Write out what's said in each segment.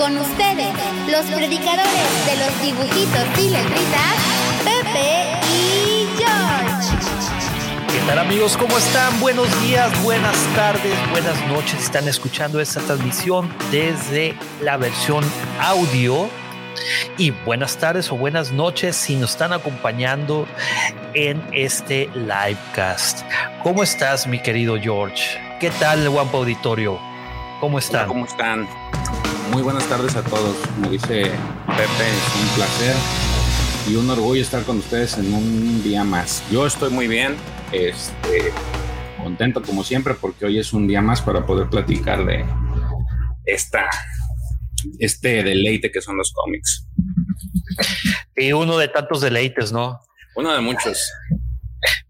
Con ustedes, los predicadores de los dibujitos y letritas, Pepe y George. ¿Qué tal amigos? ¿Cómo están? Buenos días, buenas tardes, buenas noches. Están escuchando esta transmisión desde la versión audio. Y buenas tardes o buenas noches si nos están acompañando en este livecast. ¿Cómo estás, mi querido George? ¿Qué tal, Wampa Auditorio? ¿Cómo están? ¿Cómo están? Muy buenas tardes a todos. Como dice Pepe, es un placer y un orgullo estar con ustedes en un día más. Yo estoy muy bien, este, contento como siempre porque hoy es un día más para poder platicar de esta, este deleite que son los cómics. Y uno de tantos deleites, ¿no? Uno de muchos.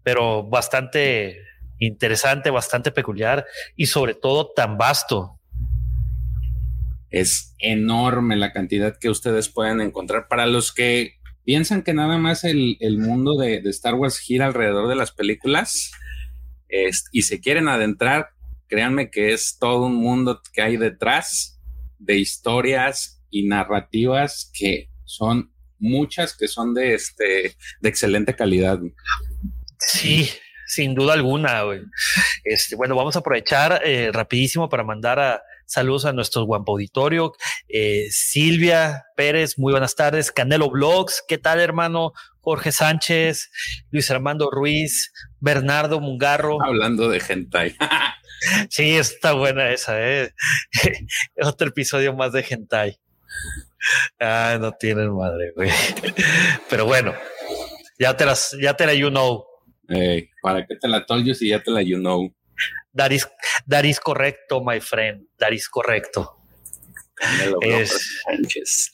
Pero bastante interesante, bastante peculiar y sobre todo tan vasto. Es enorme la cantidad que ustedes pueden encontrar. Para los que piensan que nada más el, mundo de, Star Wars gira alrededor de las películas y se quieren adentrar, créanme que es todo un mundo que hay detrás de historias y narrativas que son muchas que son de este de excelente calidad. Sí, sin duda alguna. Este, bueno, vamos a aprovechar eh, rapidísimo para mandar a Saludos a nuestro guapo auditorio. Eh, Silvia Pérez, muy buenas tardes. Canelo Blogs, ¿qué tal, hermano? Jorge Sánchez, Luis Armando Ruiz, Bernardo Mungarro. Hablando de hentai. sí, está buena esa, ¿eh? Otro episodio más de hentai. Ah, no tienen madre, güey. Pero bueno, ya te las, ya te la you know. ¿Para qué te la told you si ya te la you know? That is, correcto, my friend. That is correcto.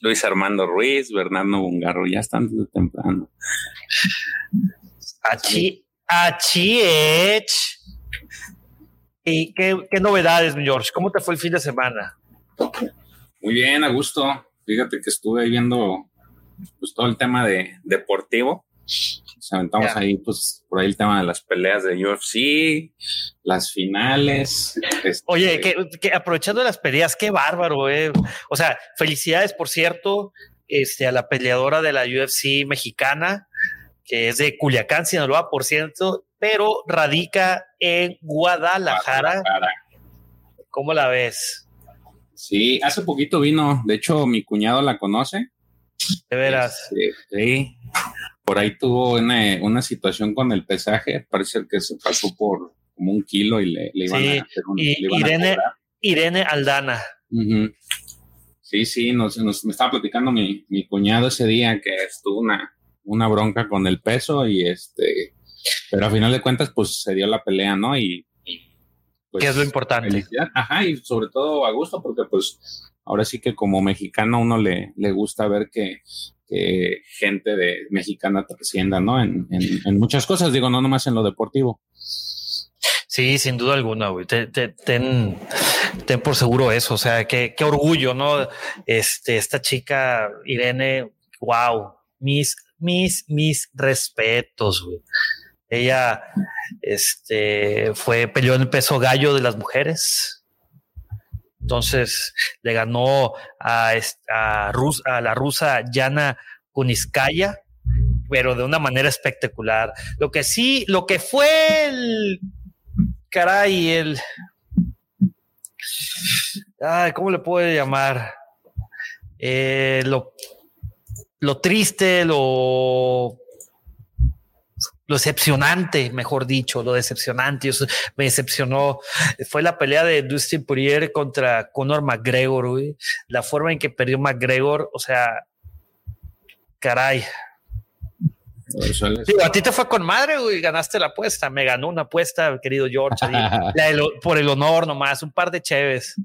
Luis Armando Ruiz, Bernardo Bungarro, ya están desde temprano. Achi, ¿Y qué, qué novedades, George? ¿Cómo te fue el fin de semana? Muy bien, a gusto. Fíjate que estuve viendo pues, todo el tema de deportivo nos aventamos ahí, pues, por ahí el tema de las peleas de UFC, las finales. Este, Oye, que, aprovechando las peleas, qué bárbaro, eh. O sea, felicidades, por cierto, este, a la peleadora de la UFC mexicana, que es de Culiacán, Sinaloa, por cierto, pero radica en Guadalajara. Guadalajara. ¿Cómo la ves? Sí, hace poquito vino, de hecho mi cuñado la conoce. De veras. Este, sí, por ahí tuvo una, situación con el pesaje, parece que se pasó por como un kilo y le, iban a hacer un, Irene, Irene Aldana. Sí, sí, nos, me estaba platicando mi, cuñado ese día que estuvo una, una bronca con el peso y este, pero a final de cuentas pues se dio la pelea, ¿no? Y, pues, ¿Qué es lo importante? Ajá, y sobre todo a gusto porque pues ahora sí que como mexicano uno le, le gusta ver que que gente de mexicana trascienda, ¿no? En, en, muchas cosas, digo, no nomás en lo deportivo. Sí, sin duda alguna, güey. Ten, ten, por seguro eso. O sea, qué, qué orgullo, ¿no? Este, esta chica, Irene, wow, mis, mis, mis respetos, güey. Ella, este, fue, peleó en el peso gallo de las mujeres entonces le ganó a, la rusa Yana Kuniskaya, pero de una manera espectacular. Lo que sí, lo que fue el caray, el. ¿cómo le puedo llamar? Eh, lo, lo triste, lo lo decepcionante, mejor dicho, lo decepcionante. me decepcionó. Fue la pelea de Dustin Poirier contra Conor McGregor, La forma en que perdió McGregor, o sea, caray. a ti te fue con madre, güey, ganaste la apuesta. Me ganó una apuesta, querido George, por el honor nomás, un par de cheves.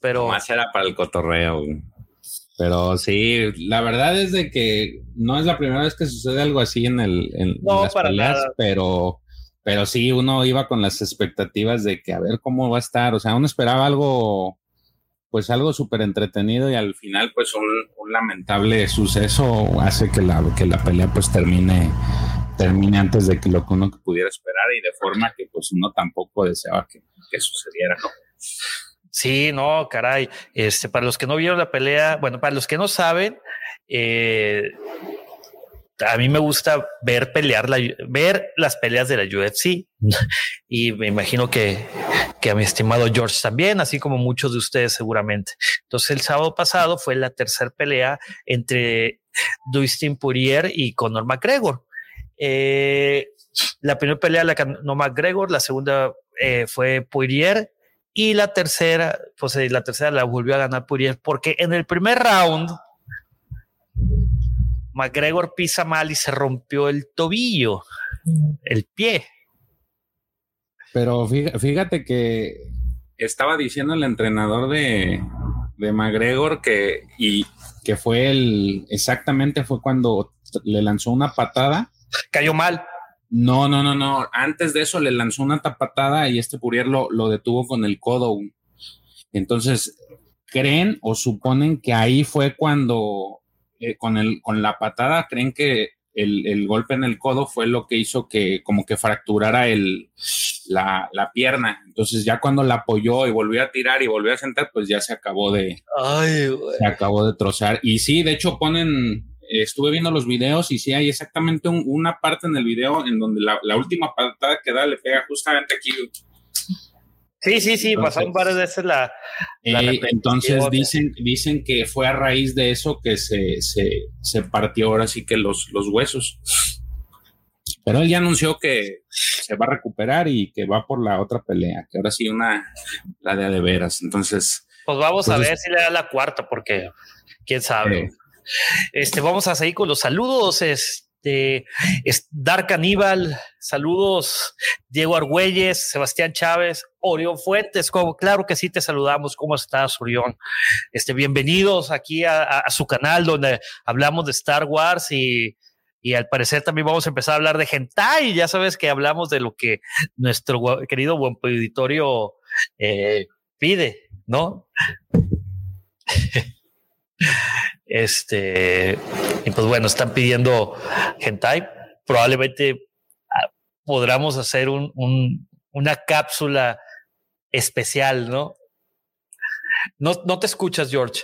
Pero. Más era para el cotorreo, Pero sí, la verdad es de que no es la primera vez que sucede algo así en el en, las peleas, pero pero sí uno iba con las expectativas de que a ver cómo va a estar, o sea, uno esperaba algo pues algo súper entretenido y al final pues un, lamentable suceso hace que la, que la pelea pues termine, termine antes de que lo que uno pudiera esperar y de forma que pues uno tampoco deseaba que, sucediera, ¿no? Sí, no, caray. Este, para los que no vieron la pelea, bueno, para los que no saben, eh, a mí me gusta ver pelear, la, ver las peleas de la UFC y me imagino que, que a mi estimado George también, así como muchos de ustedes seguramente. Entonces el sábado pasado fue la tercera pelea entre Dustin Poirier y Conor McGregor. Eh, la primera pelea la ganó McGregor, la segunda eh, fue Poirier y la tercera, pues eh, la tercera la volvió a ganar Poirier porque en el primer round McGregor pisa mal y se rompió el tobillo, el pie. Pero fíjate que estaba diciendo el entrenador de, de McGregor que, y que fue el, exactamente fue cuando le lanzó una patada. Cayó mal. No, no, no, no. Antes de eso le lanzó una tapatada y este Purier lo, lo detuvo con el codo. Entonces, creen o suponen que ahí fue cuando eh, con, el, con la patada, creen que el, golpe en el codo fue lo que hizo que como que fracturara el, la, pierna. Entonces ya cuando la apoyó y volvió a tirar y volvió a sentar, pues ya se acabó de... se acabó de trozar. Y sí, de hecho ponen... Estuve viendo los videos y sí hay exactamente una parte en el video en donde la, la última patada que da le pega justamente aquí Sí, sí, sí, pasaron varias veces la. Eh, entonces dicen, dicen que fue a raíz de eso que se, se, partió ahora sí que los, los huesos. Pero él ya anunció que se va a recuperar y que va por la otra pelea, que ahora sí una, la de de veras. Entonces. Pues vamos a ver si le da la cuarta, porque quién sabe. Este, vamos a seguir con los saludos. Este este, Dark Aníbal, saludos, Diego Argüelles, Sebastián Chávez, Orión Fuentes, como, claro que sí te saludamos, ¿cómo estás, Orión? Este, bienvenidos aquí a, su canal donde hablamos de Star Wars y, al parecer también vamos a empezar a hablar de hentai, ya sabes que hablamos de lo que nuestro querido buen auditorio eh, pide, ¿no? Este, y pues bueno, están pidiendo hentai. Probablemente ah, podamos hacer un, una cápsula especial, ¿no? ¿no? No te escuchas, George.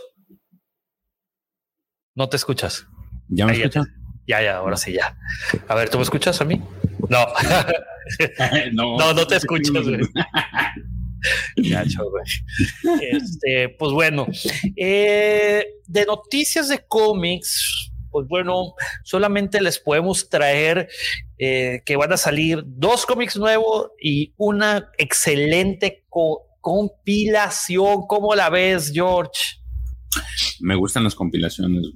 No te escuchas. ¿Ya me escuchas? Ya, ya, ahora sí, ya. A ver, ¿tú me escuchas a mí? No. no, no, no te escuchas. Este, pues bueno, eh, de noticias de cómics, pues bueno, solamente les podemos traer eh, que van a salir dos cómics nuevos y una excelente compilación. ¿Cómo la ves, George? Me gustan las compilaciones.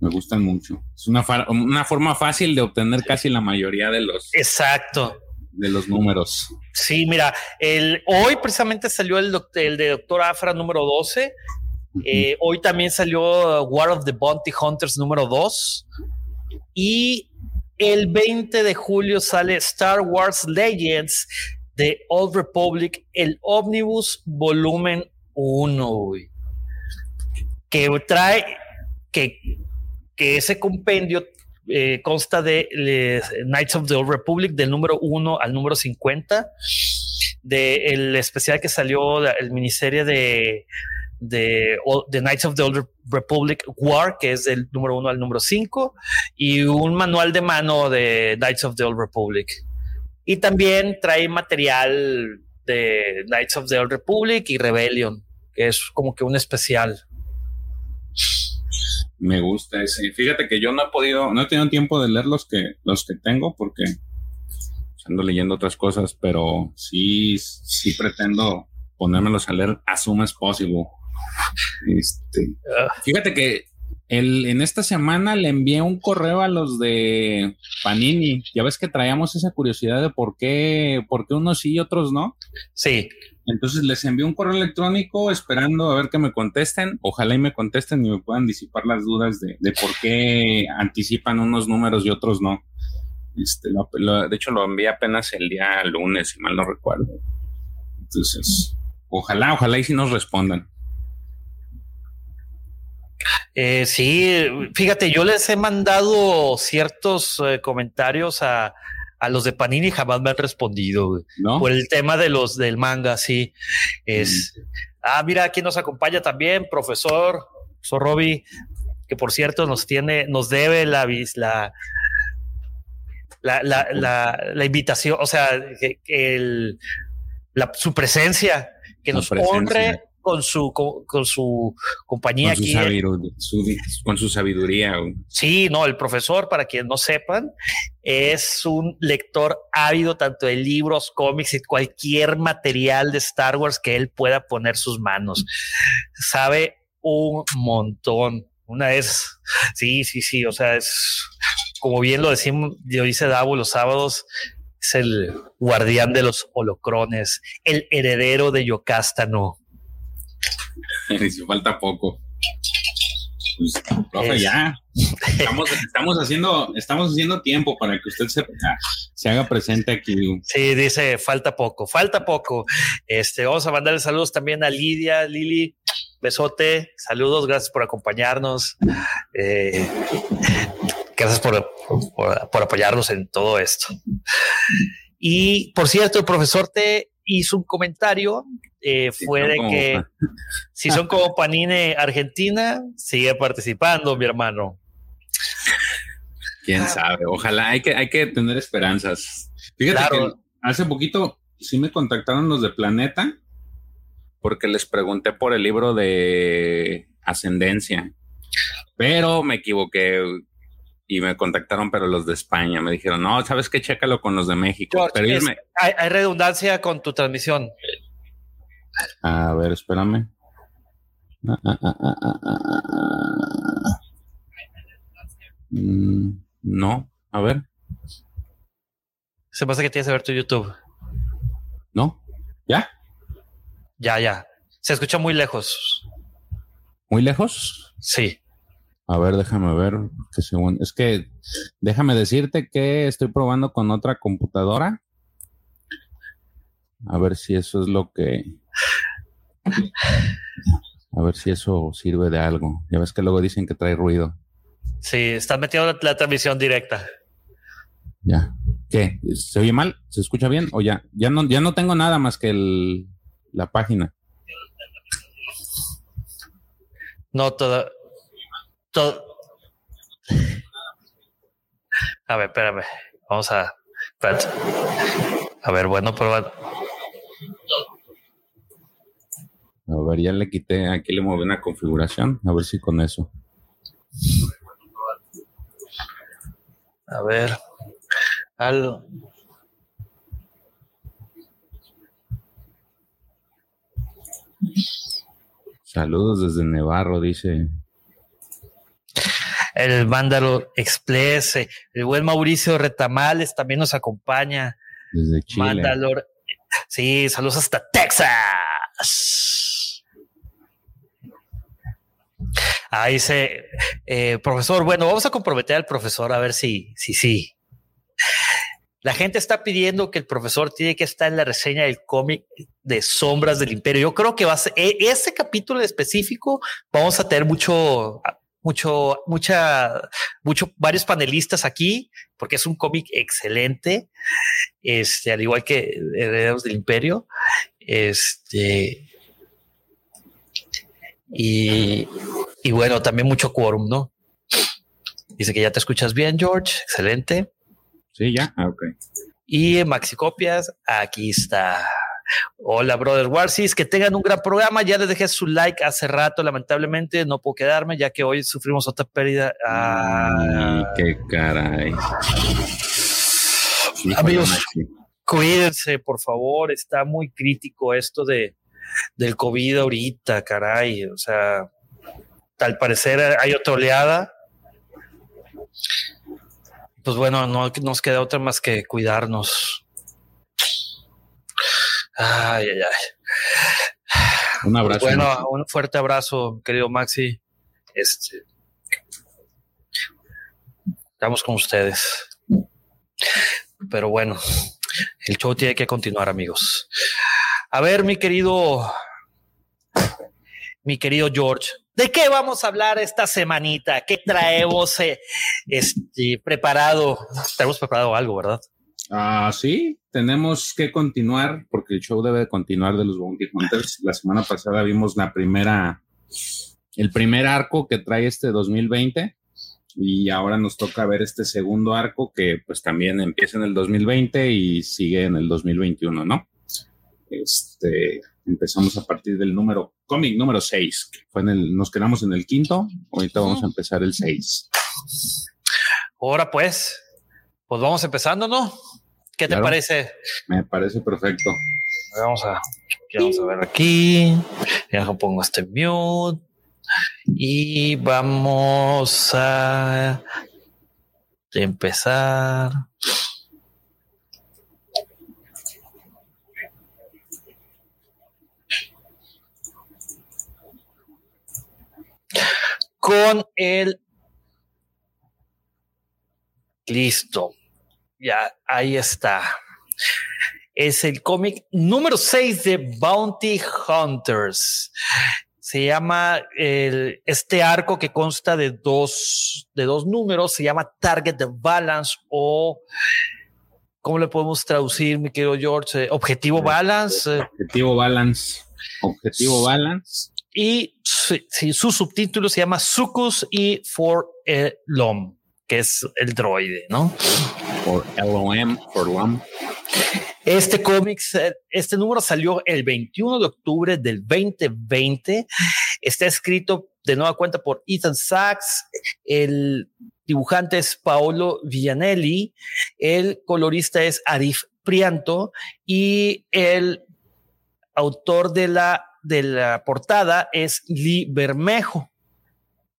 Me gustan mucho. Es una, una forma fácil de obtener casi la mayoría de los. Exacto de los números. Sí, mira, el, hoy precisamente salió el, el de Doctor Afra número 12. Eh, hoy también salió War of the Bounty Hunters número 2. Y el 20 de julio sale Star Wars Legends de Old Republic, el Omnibus Volumen 1, Que trae que, que ese compendio eh, consta de Knights of the Old Republic del número 1 al número 50, del especial que salió, el miniserie de, de, Knights of the Old Republic War, que es del número 1 al número 5, y un manual de mano de Knights of the Old Republic. Y también trae material de Knights of the Old Republic y Rebellion, que es como que un especial. Me gusta ese. Fíjate que yo no he podido, no he tenido tiempo de leer los que, los que tengo porque ando leyendo otras cosas, pero sí, sí pretendo ponérmelos a leer as soon as possible. Este, fíjate que el, en esta semana le envié un correo a los de Panini. Ya ves que traíamos esa curiosidad de por qué, por qué unos sí y otros no. Sí. Entonces les envié un correo electrónico esperando a ver que me contesten. Ojalá y me contesten y me puedan disipar las dudas de, por qué anticipan unos números y otros no. Este, de hecho, lo envié apenas el día lunes, si mal no recuerdo. Entonces, ojalá, ojalá y si nos respondan. Eh, sí, fíjate, yo les he mandado ciertos eh, comentarios a, a los de Panini jamás me han respondido güey. ¿No? por el tema de los del manga. Sí, es. Ah, mira, aquí nos acompaña también, profesor, profesor Roby, que por cierto nos tiene, nos debe la la la, la, la, la invitación, o sea, que, que el, la, su presencia, que nos presencia. honre con su con, con su compañía con, su aquí. sabidu- su- con su sabiduría. Sí, no, el profesor, para quienes no sepan, es un lector ávido tanto de libros, cómics y cualquier material de Star Wars que él pueda poner sus manos. Sabe un montón. Una vez, sí, sí, sí, o sea, es como bien lo decimos, yo dice Davo los sábados, es el guardián de los holocrones, el heredero de Yocástano. Si falta poco. Pues, profe, Es- ya. Estamos, estamos haciendo, estamos haciendo tiempo para que usted se, se haga presente aquí. Sí, dice, falta poco, falta poco. Este, vamos a mandarle saludos también a Lidia, Lili, besote, saludos, gracias por acompañarnos. Eh, gracias por, por- por apoyarnos en todo esto. Y por cierto, el profesor te hizo un comentario, eh, fue de como- que si son como Panine Argentina, sigue participando, mi hermano. Quién sabe. Ojalá, hay que, hay que tener esperanzas. Fíjate Claro. que hace poquito sí me contactaron los de Planeta porque les pregunté por el libro de Ascendencia, pero me equivoqué y me contactaron, pero los de España me dijeron, no, sabes qué, chécalo con los de México. George, pero es- hay, hay redundancia con tu transmisión. A ver, espérame. Ah, ah, ah. Mm, no, a ver, Se pasa que tienes que ver tu YouTube. no, ya, Ya, ya. Se escucha muy lejos. muy lejos. Sí. A ver, déjame ver, que según, es que déjame decirte que estoy probando con otra computadora. A ver si eso es lo que, a ver si eso sirve de algo. Ya ves que luego dicen que trae ruido. Sí, estás metiendo la, la transmisión directa. Ya. ¿Qué? ¿Se oye mal? ¿Se escucha bien? O ya, ya no, ya no tengo nada más que el, la página. No, todo. Todo. A ver, espérame. Vamos a. espérate. A ver, bueno, prueba. A ver, ya le quité, aquí le moví una configuración, a ver si con eso. A ver. Algo. Saludos desde Nevarro, dice. El Mándalo Express. eh, El buen Mauricio Retamales también nos acompaña. Desde Chile. Mandalor. Sí, saludos hasta Texas. Ahí dice, eh, profesor, bueno, vamos a comprometer al profesor a ver si, si, sí. La gente está pidiendo que el profesor tiene que estar en la reseña del cómic de Sombras del Imperio. Yo creo que va a ser e- ese capítulo específico. Vamos a tener mucho, mucho, mucha, mucho, varios panelistas aquí, porque es un cómic excelente. Este, al igual que Herederos del Imperio. Este. Y, y bueno, también mucho quórum, ¿no? Dice que ya te escuchas bien, George. Excelente. Sí, ya. Ah, ok. Y Maxi Copias, aquí está. Hola, brother Warsis, que tengan un gran programa. Ya les dejé su like hace rato, lamentablemente no puedo quedarme, ya que hoy sufrimos otra pérdida. Ah, Ay, qué caray. Amigos. Cuídense, por favor. Está muy crítico esto de del COVID ahorita, caray. O sea, al parecer hay otra oleada. Pues bueno, no nos queda otra más que cuidarnos. Ay, ay, ay. Un abrazo. bueno, un fuerte abrazo, querido Maxi. Este, estamos con ustedes. Pero bueno, el show tiene que continuar, amigos. A ver, mi querido, mi querido George, ¿de qué vamos a hablar esta semanita? ¿Qué traemos eh, este, preparado? Tenemos preparado algo, ¿verdad? Ah, sí, tenemos que continuar porque el show debe continuar de los Bounty Hunters. La semana pasada vimos la primera, el primer arco que trae este 2020 y ahora nos toca ver este segundo arco que pues también empieza en el 2020 y sigue en el 2021, ¿no? Este, empezamos a partir del número, cómic número 6, fue en el, nos quedamos en el quinto, ahorita vamos a empezar el 6. Ahora pues, pues vamos empezando, ¿no? ¿Qué te parece? Me parece perfecto. Vamos a, vamos a ver aquí. Ya pongo este mute. Y vamos a empezar. Con el listo. Ya, ahí está. Es el cómic número 6 de Bounty Hunters se llama el, este arco que consta de dos, de dos números, se llama Target Balance o ¿cómo le podemos traducir, mi querido George? Eh, objetivo Balance. Objetivo Balance. Objetivo Balance. Y su subtítulo se llama Sucus y For LOM, que es el droide, ¿no? For LOM, for LOM. Este cómic, este número salió el 21 de octubre del 2020. Está escrito de nueva cuenta por Ethan Sachs. El dibujante es Paolo Villanelli. El colorista es Arif Prianto y el autor de la, de la portada es Lee Bermejo.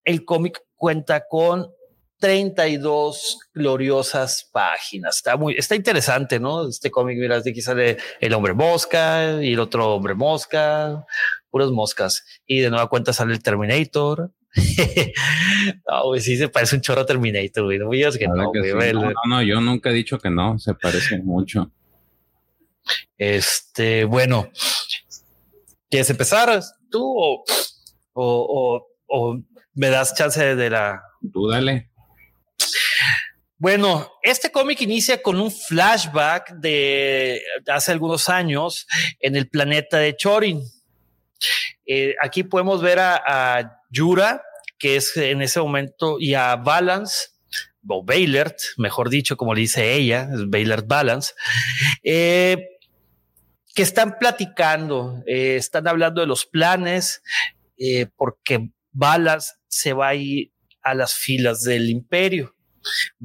El cómic cuenta con 32 gloriosas páginas. Está muy, está interesante, ¿no? Este cómic, mira, de aquí sale el hombre mosca y el otro hombre mosca, puras moscas. Y de nueva cuenta sale el Terminator. no, güey, sí se parece un chorro Terminator, güey. No que, no, no, no, yo nunca he dicho que no, se parece mucho. Este, bueno, ¿quieres empezar tú o, o, o me das chance de la... Tú dale. Bueno, este cómic inicia con un flashback de hace algunos años en el planeta de Chorin. Eh, aquí podemos ver a, Yura, que es en ese momento, y a Balance, o Baylert, mejor dicho, como le dice ella, es Baylert Balance, eh, que están platicando, eh, están hablando de los planes, porque Balance se va a ir a las filas del imperio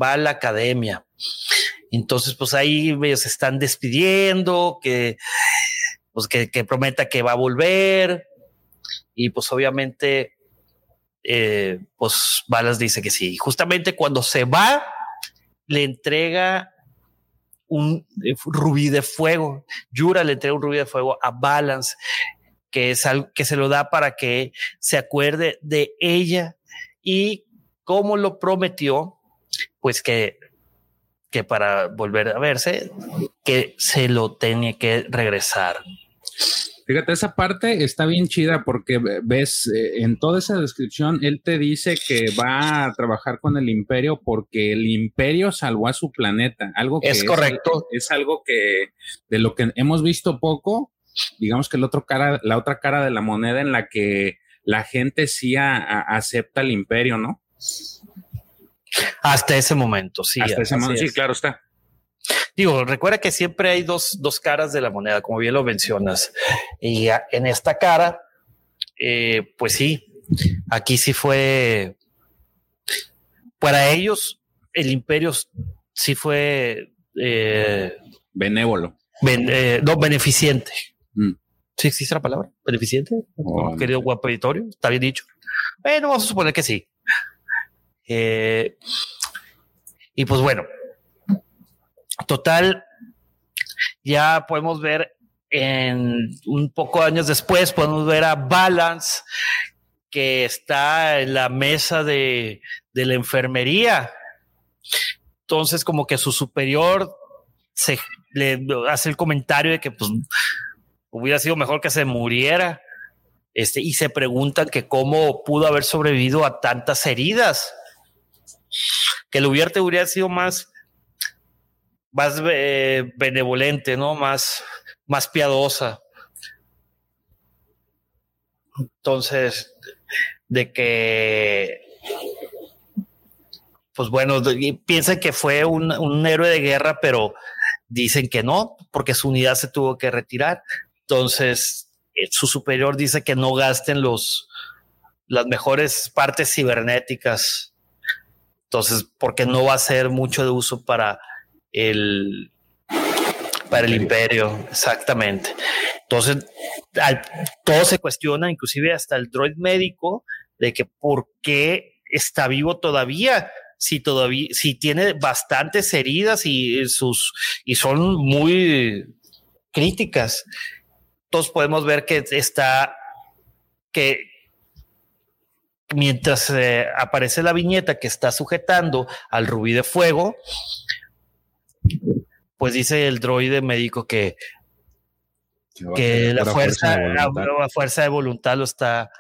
va a la academia. Entonces, pues ahí ellos se están despidiendo, que, pues que, prometa que va a volver. Y pues obviamente, eh, pues Balas dice que sí. Justamente cuando se va, le entrega un eh, rubí de fuego. Yura le entrega un rubí de fuego a Balance, que es algo que se lo da para que se acuerde de ella y como lo prometió, pues que, que para volver a verse, que se lo tenía que regresar. Fíjate, esa parte está bien chida porque ves eh, en toda esa descripción, él te dice que va a trabajar con el imperio porque el imperio salvó a su planeta. Algo que es correcto. Es, algo que de lo que hemos visto poco, digamos que el otro cara, la otra cara de la moneda en la que la gente sí acepta el imperio, ¿no? Hasta ese momento, sí. Hasta ese momento, sí, claro está. Digo, recuerda que siempre hay dos, dos caras de la moneda, como bien lo mencionas. Y en esta cara, eh, pues sí, aquí sí fue. Para ellos, el imperio sí fue. Eh, Benévolo. Eh, no, beneficiente. Mm. Sí existe la palabra, beneficiente. Oh, querido guapo editorio, está bien dicho. Bueno, vamos a suponer que sí. Eh, y pues bueno, total, ya podemos ver en un poco años después, podemos ver a Balance que está en la mesa de, de la enfermería. Entonces, como que su superior se le hace el comentario de que pues hubiera sido mejor que se muriera. Este, y se preguntan que cómo pudo haber sobrevivido a tantas heridas. Que el hubiera hubiera sido más, más eh, benevolente, ¿no? Más, más piadosa. Entonces, de que, pues bueno, piensan que fue un, un héroe de guerra, pero dicen que no, porque su unidad se tuvo que retirar. Entonces, eh, su superior dice que no gasten los, las mejores partes cibernéticas. Entonces, porque no va a ser mucho de uso para el, para el imperio, exactamente. Entonces, todo se cuestiona, inclusive hasta el droid médico, de que por qué está vivo todavía, si todavía, si tiene bastantes heridas y sus, y son muy críticas. Todos podemos ver que está, que mientras eh, aparece la viñeta que está sujetando al rubí de fuego, pues dice el droide médico que, que la fuerza, la, fuerza de voluntad lo está,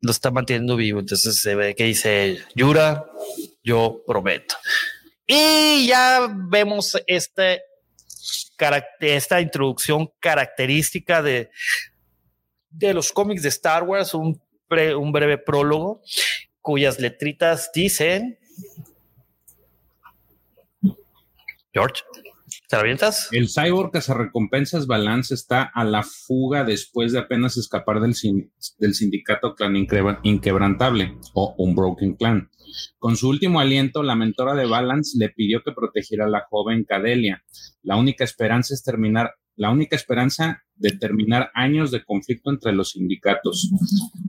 lo está manteniendo vivo. Entonces se ve que dice Yura, yo prometo. Y ya vemos este, esta introducción característica de, de los cómics de Star Wars, un, un breve prólogo cuyas letritas dicen George. ¿Te avientas? El cyborg que se recompensas Balance está a la fuga después de apenas escapar del, del sindicato clan inquebrantable o un broken clan. Con su último aliento, la mentora de Balance le pidió que protegiera a la joven Cadelia. La única esperanza es terminar, la única esperanza de terminar años de conflicto entre los sindicatos.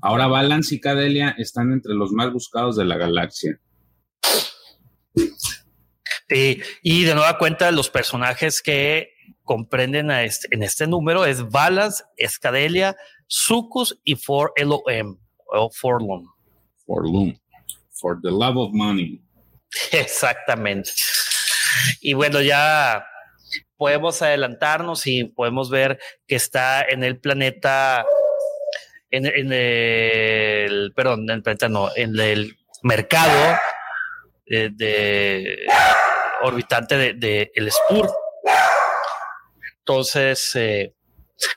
Ahora Balance y Cadelia están entre los más buscados de la galaxia. Y de nueva cuenta, los personajes que comprenden a este, en este número es Balas, Escadelia, Sucus y For LOM o Forlum. Forlum. For the love of money. Exactamente. Y bueno, ya podemos adelantarnos y podemos ver que está en el planeta, en, el, perdón, en el planeta no, en el mercado eh, de orbitante de, de el Spur. Entonces, eh,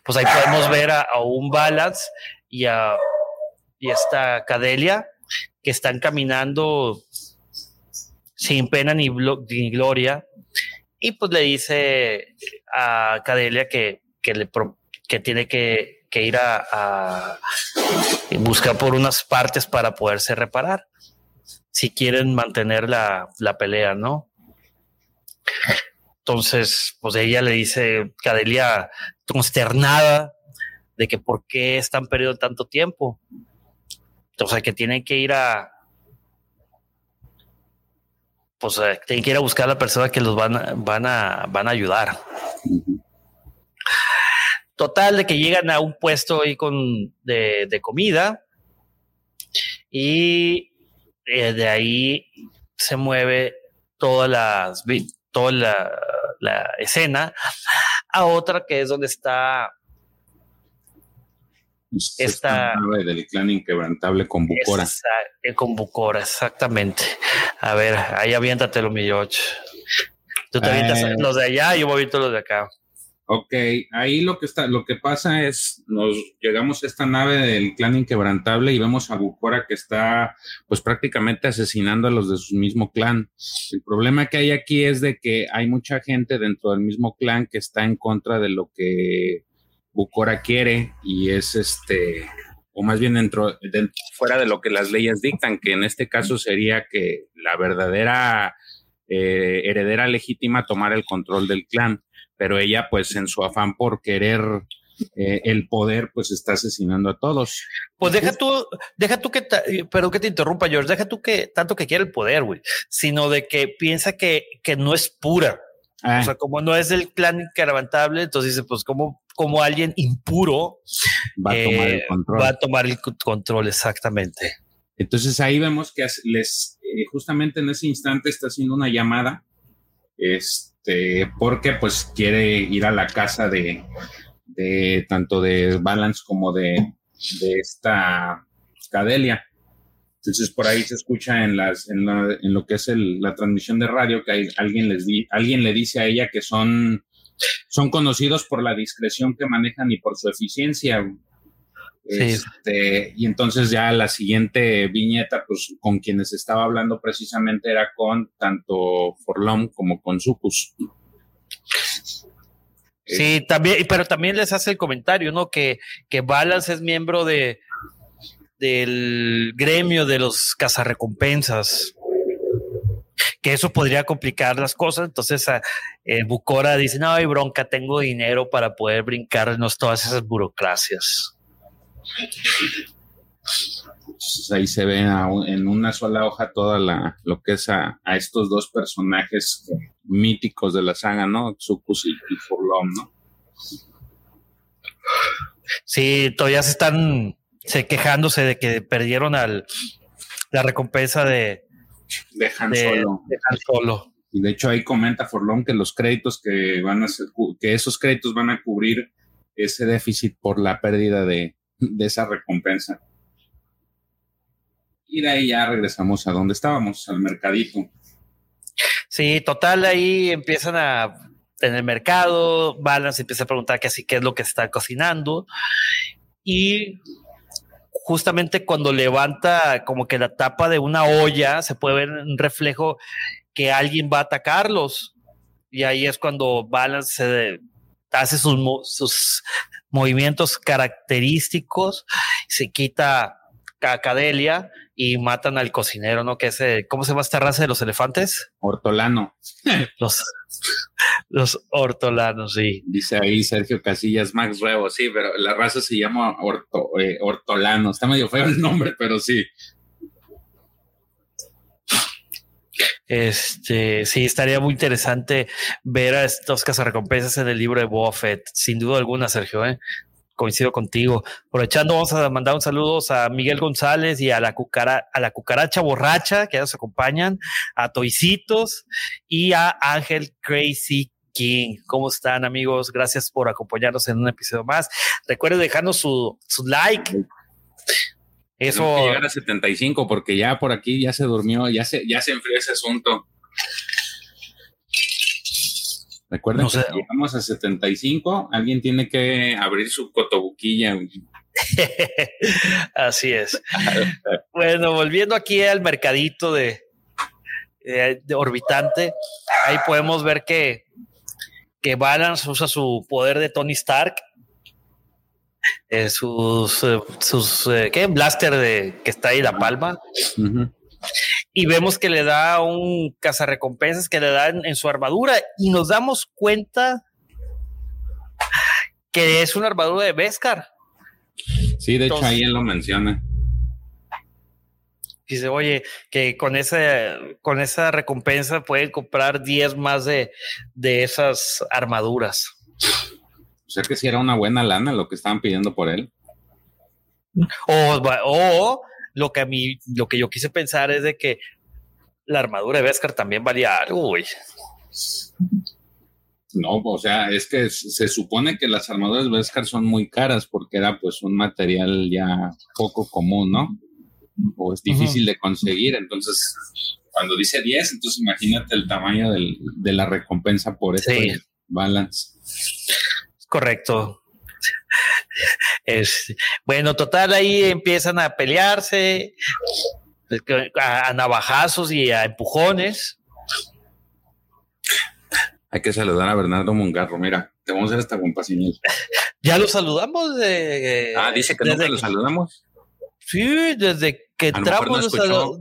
pues ahí podemos ver a, un Balance y a y esta Cadelia que están caminando sin pena ni, gloria. Y pues le dice a Cadelia que, que, le, que tiene que, ir a, a, buscar por unas partes para poderse reparar. Si quieren mantener la, la pelea, ¿no? Entonces, pues ella le dice, Cadelia, consternada de que por qué están perdiendo tanto tiempo. Entonces, que tienen que ir a, pues eh, tienen que ir a buscar a la persona que los van, van a, van a ayudar. Total, de que llegan a un puesto ahí con, de, comida y eh, de ahí se mueve todas las toda la, escena, a otra que es donde está esta nave del clan inquebrantable con Bucora. Eh, con Bucora, exactamente. A ver, ahí aviéntatelo, mi George. Tú te avientas eh. los de allá yo voy a los de acá. Ok, ahí lo que está, lo que pasa es, nos llegamos a esta nave del clan inquebrantable y vemos a Bukora que está, pues prácticamente asesinando a los de su mismo clan. El problema que hay aquí es de que hay mucha gente dentro del mismo clan que está en contra de lo que Bukora quiere y es este, o más bien dentro, fuera de lo que las leyes dictan, que en este caso sería que la verdadera eh, heredera legítima tomara el control del clan pero ella pues en su afán por querer eh, el poder pues está asesinando a todos. Pues deja tú, deja tú que, pero que te interrumpa, George, deja tú que tanto que quiere el poder, güey, sino de que piensa que, que no es pura. O sea, ah. como no es del clan incaravantable, entonces dice, pues como, como alguien impuro va a tomar el eh, control. Va a tomar el control, exactamente. Entonces ahí vemos que les, eh, justamente en ese instante está haciendo una llamada, este, porque pues quiere ir a la casa de, de tanto de Balance como de, de esta Cadelia. Entonces por ahí se escucha en las en, lo que es la transmisión de radio que hay, alguien les di, alguien le dice a ella que son son conocidos por la discreción que manejan y por su eficiencia. Este, y entonces ya la siguiente viñeta, pues con quienes estaba hablando precisamente era con tanto Forlom como con Sucus. Sí, también, pero también les hace el comentario, ¿no? Que, que Balance es miembro de, del gremio de los cazarrecompensas. Que eso podría complicar las cosas. Entonces, eh, Bucora dice: No hay bronca, tengo dinero para poder brincarnos todas esas burocracias. ahí se ve en una sola hoja toda la, lo que es a, estos dos personajes míticos de la saga, ¿no? Xucus y, y Furlong, ¿no? Sí, todavía se están se quejándose de que perdieron al la recompensa de, de Han, Solo. Y de hecho ahí comenta Forlón que los créditos que van a ser, que esos créditos van a cubrir ese déficit por la pérdida de, de esa recompensa. Y de ahí ya regresamos a donde estábamos, al mercadito. Sí, total, ahí empiezan a en el mercado, Balance empieza a preguntar qué así qué es lo que está cocinando y justamente cuando levanta como que la tapa de una olla, se puede ver un reflejo que alguien va a atacarlos. Y ahí es cuando Balance se hace sus, sus movimientos característicos, se quita Cacadelia y matan al cocinero, ¿no? Que es, ¿cómo se llama esta raza de los elefantes? Ortolano. los, los ortolanos, sí. Dice ahí Sergio Casillas, Max Rebo, sí, pero la raza se llama orto, eh, ortolano. Está medio feo el nombre, pero sí. Este, sí, estaría muy interesante ver a estos cazarrecompensas en el libro de Buffett, sin duda alguna, Sergio, ¿eh? Coincido contigo. Aprovechando, vamos a mandar un saludo a Miguel González y a la, cucara, a la cucaracha borracha que nos acompañan, a Toicitos y a Ángel Crazy King. ¿Cómo están, amigos? Gracias por acompañarnos en un episodio más. Recuerden dejarnos su, su like. Eso. llegar a 75 porque ya por aquí ya se durmió, ya se, ya se enfrió ese asunto. Recuerden que si llegamos a 75, alguien tiene que abrir su cotobuquilla. Así es. bueno, volviendo aquí al mercadito de, de, orbitante, ahí podemos ver que, que Balance usa su poder de Tony Stark. Eh, sus, eh, sus eh, ¿qué? Blaster de que está ahí la palma y vemos que le da un cazarrecompensas que le dan en su armadura y nos damos cuenta que es una armadura de Beskar. Sí, de hecho ahí él lo menciona. Dice, oye, que con esa, con esa recompensa pueden comprar 10 más de, de esas armaduras. O sea que si era una buena lana lo que estaban pidiendo por él. O, o lo que a mí, lo que yo quise pensar es de que la armadura de Beskar también valía algo, güey. No, o sea, es que se supone que las armaduras de Beskar son muy caras porque era pues un material ya poco común, ¿no? O es difícil de conseguir, entonces cuando dice 10, entonces imagínate el tamaño de la recompensa por este balance. Correcto. Es, bueno, total, ahí empiezan a pelearse a, navajazos y a empujones. Hay que saludar a Bernardo Mungarro. Mira, te vamos a hacer esta compañía. Ya lo saludamos. De, ah, dice que nunca lo saludamos. Sí, desde que entramos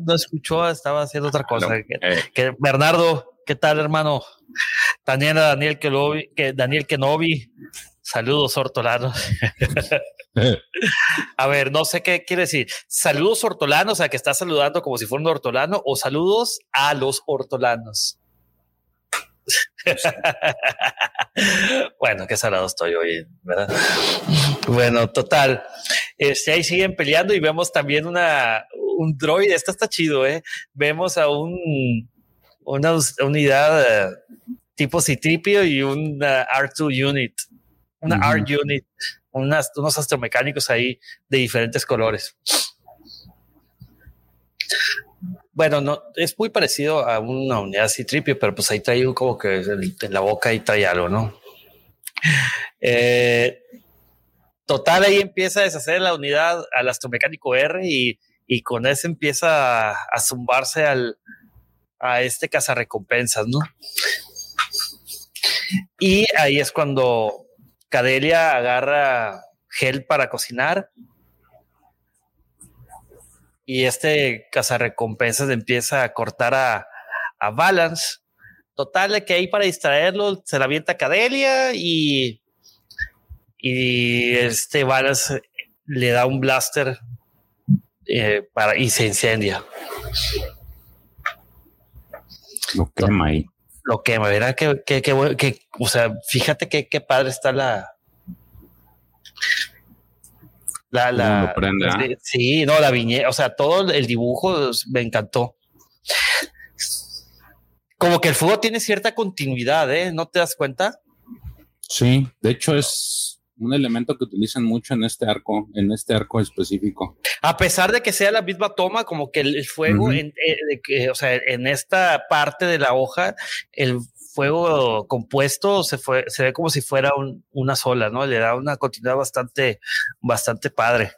no escuchó. estaba haciendo otra cosa. Eh. que, Bernardo, ¿qué tal, hermano? Daniela, Daniel que Daniel Kenobi, Saludos hortolanos. a ver, no sé qué quiere decir. Saludos hortolanos, sea, que está saludando como si fuera un hortolano, o saludos a los hortolanos. bueno, qué salado estoy hoy, ¿verdad? bueno, total. Este, ahí siguen peleando y vemos también una, un droid. Esta está chido, ¿eh? Vemos a un, una unidad eh, tipo Citripio y una R2 unit, una R unit, unas, unos astromecánicos ahí de diferentes colores. Bueno, no, es muy parecido a una unidad Citripio, pero pues ahí trae como que en la boca y trae algo, ¿no? Eh, total, ahí empieza a deshacer la unidad al astromecánico R y, con eso empieza a, zumbarse al, a este cazarrecompensas, ¿no? Y ahí es cuando Cadelia agarra gel para cocinar y este cazarrecompensas empieza a cortar a, a Balance. Total, que ahí para distraerlo se la avienta Cadelia y, y este Balance le da un blaster eh, para, y se incendia. Lo quema ahí. Lo quema, ¿verdad? Que, que, que, o sea, fíjate que, qué padre está la, la, la, ¿ah? sí, no, la viñeta, o sea, todo el dibujo me encantó. Como que el fuego tiene cierta continuidad, ¿eh? ¿No te das cuenta? Sí, de hecho es un elemento que utilizan mucho en este arco, en este arco específico. A pesar de que sea la misma toma, como que el, fuego, en, eh, o sea, en esta parte de la hoja, el fuego compuesto se fue, se ve como si fuera una sola, ¿no? Le da una continuidad bastante, bastante padre.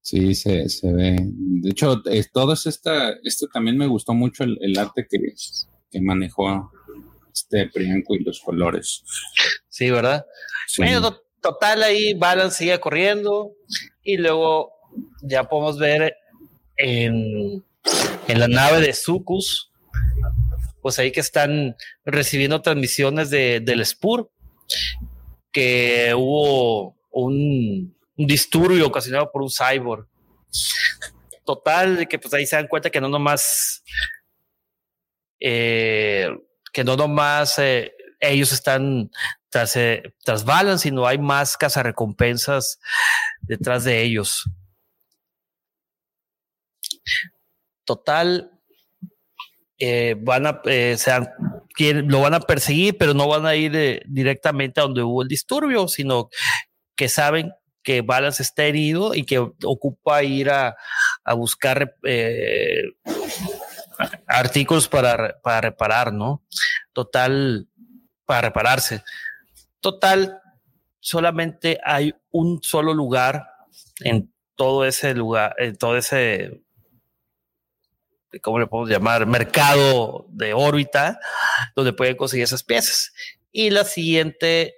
Sí, se, se ve. De hecho, todo esta, esto también me gustó mucho el, arte que, que, manejó este Prianco y los colores. Sí, ¿verdad? Bueno, total, ahí Balance sigue corriendo y luego ya podemos ver en, en la nave de Sucus pues ahí que están recibiendo transmisiones de, del Spur, que hubo un, disturbio ocasionado por un cyborg. Total, que pues ahí se dan cuenta que no nomás, eh, que no nomás eh, ellos están tras, eh, tras Balance, sino hay más cazarrecompensas detrás de ellos. Total, eh, van a, eh, lo van a perseguir, pero no van a ir eh, directamente a donde hubo el disturbio, sino que saben que Balance está herido y que ocupa ir a, buscar artículos para, para reparar, ¿no? Total, para repararse. Total, solamente hay un solo lugar en todo ese lugar, en todo ese ¿cómo le podemos llamar? Mercado de órbita, donde pueden conseguir esas piezas. Y la siguiente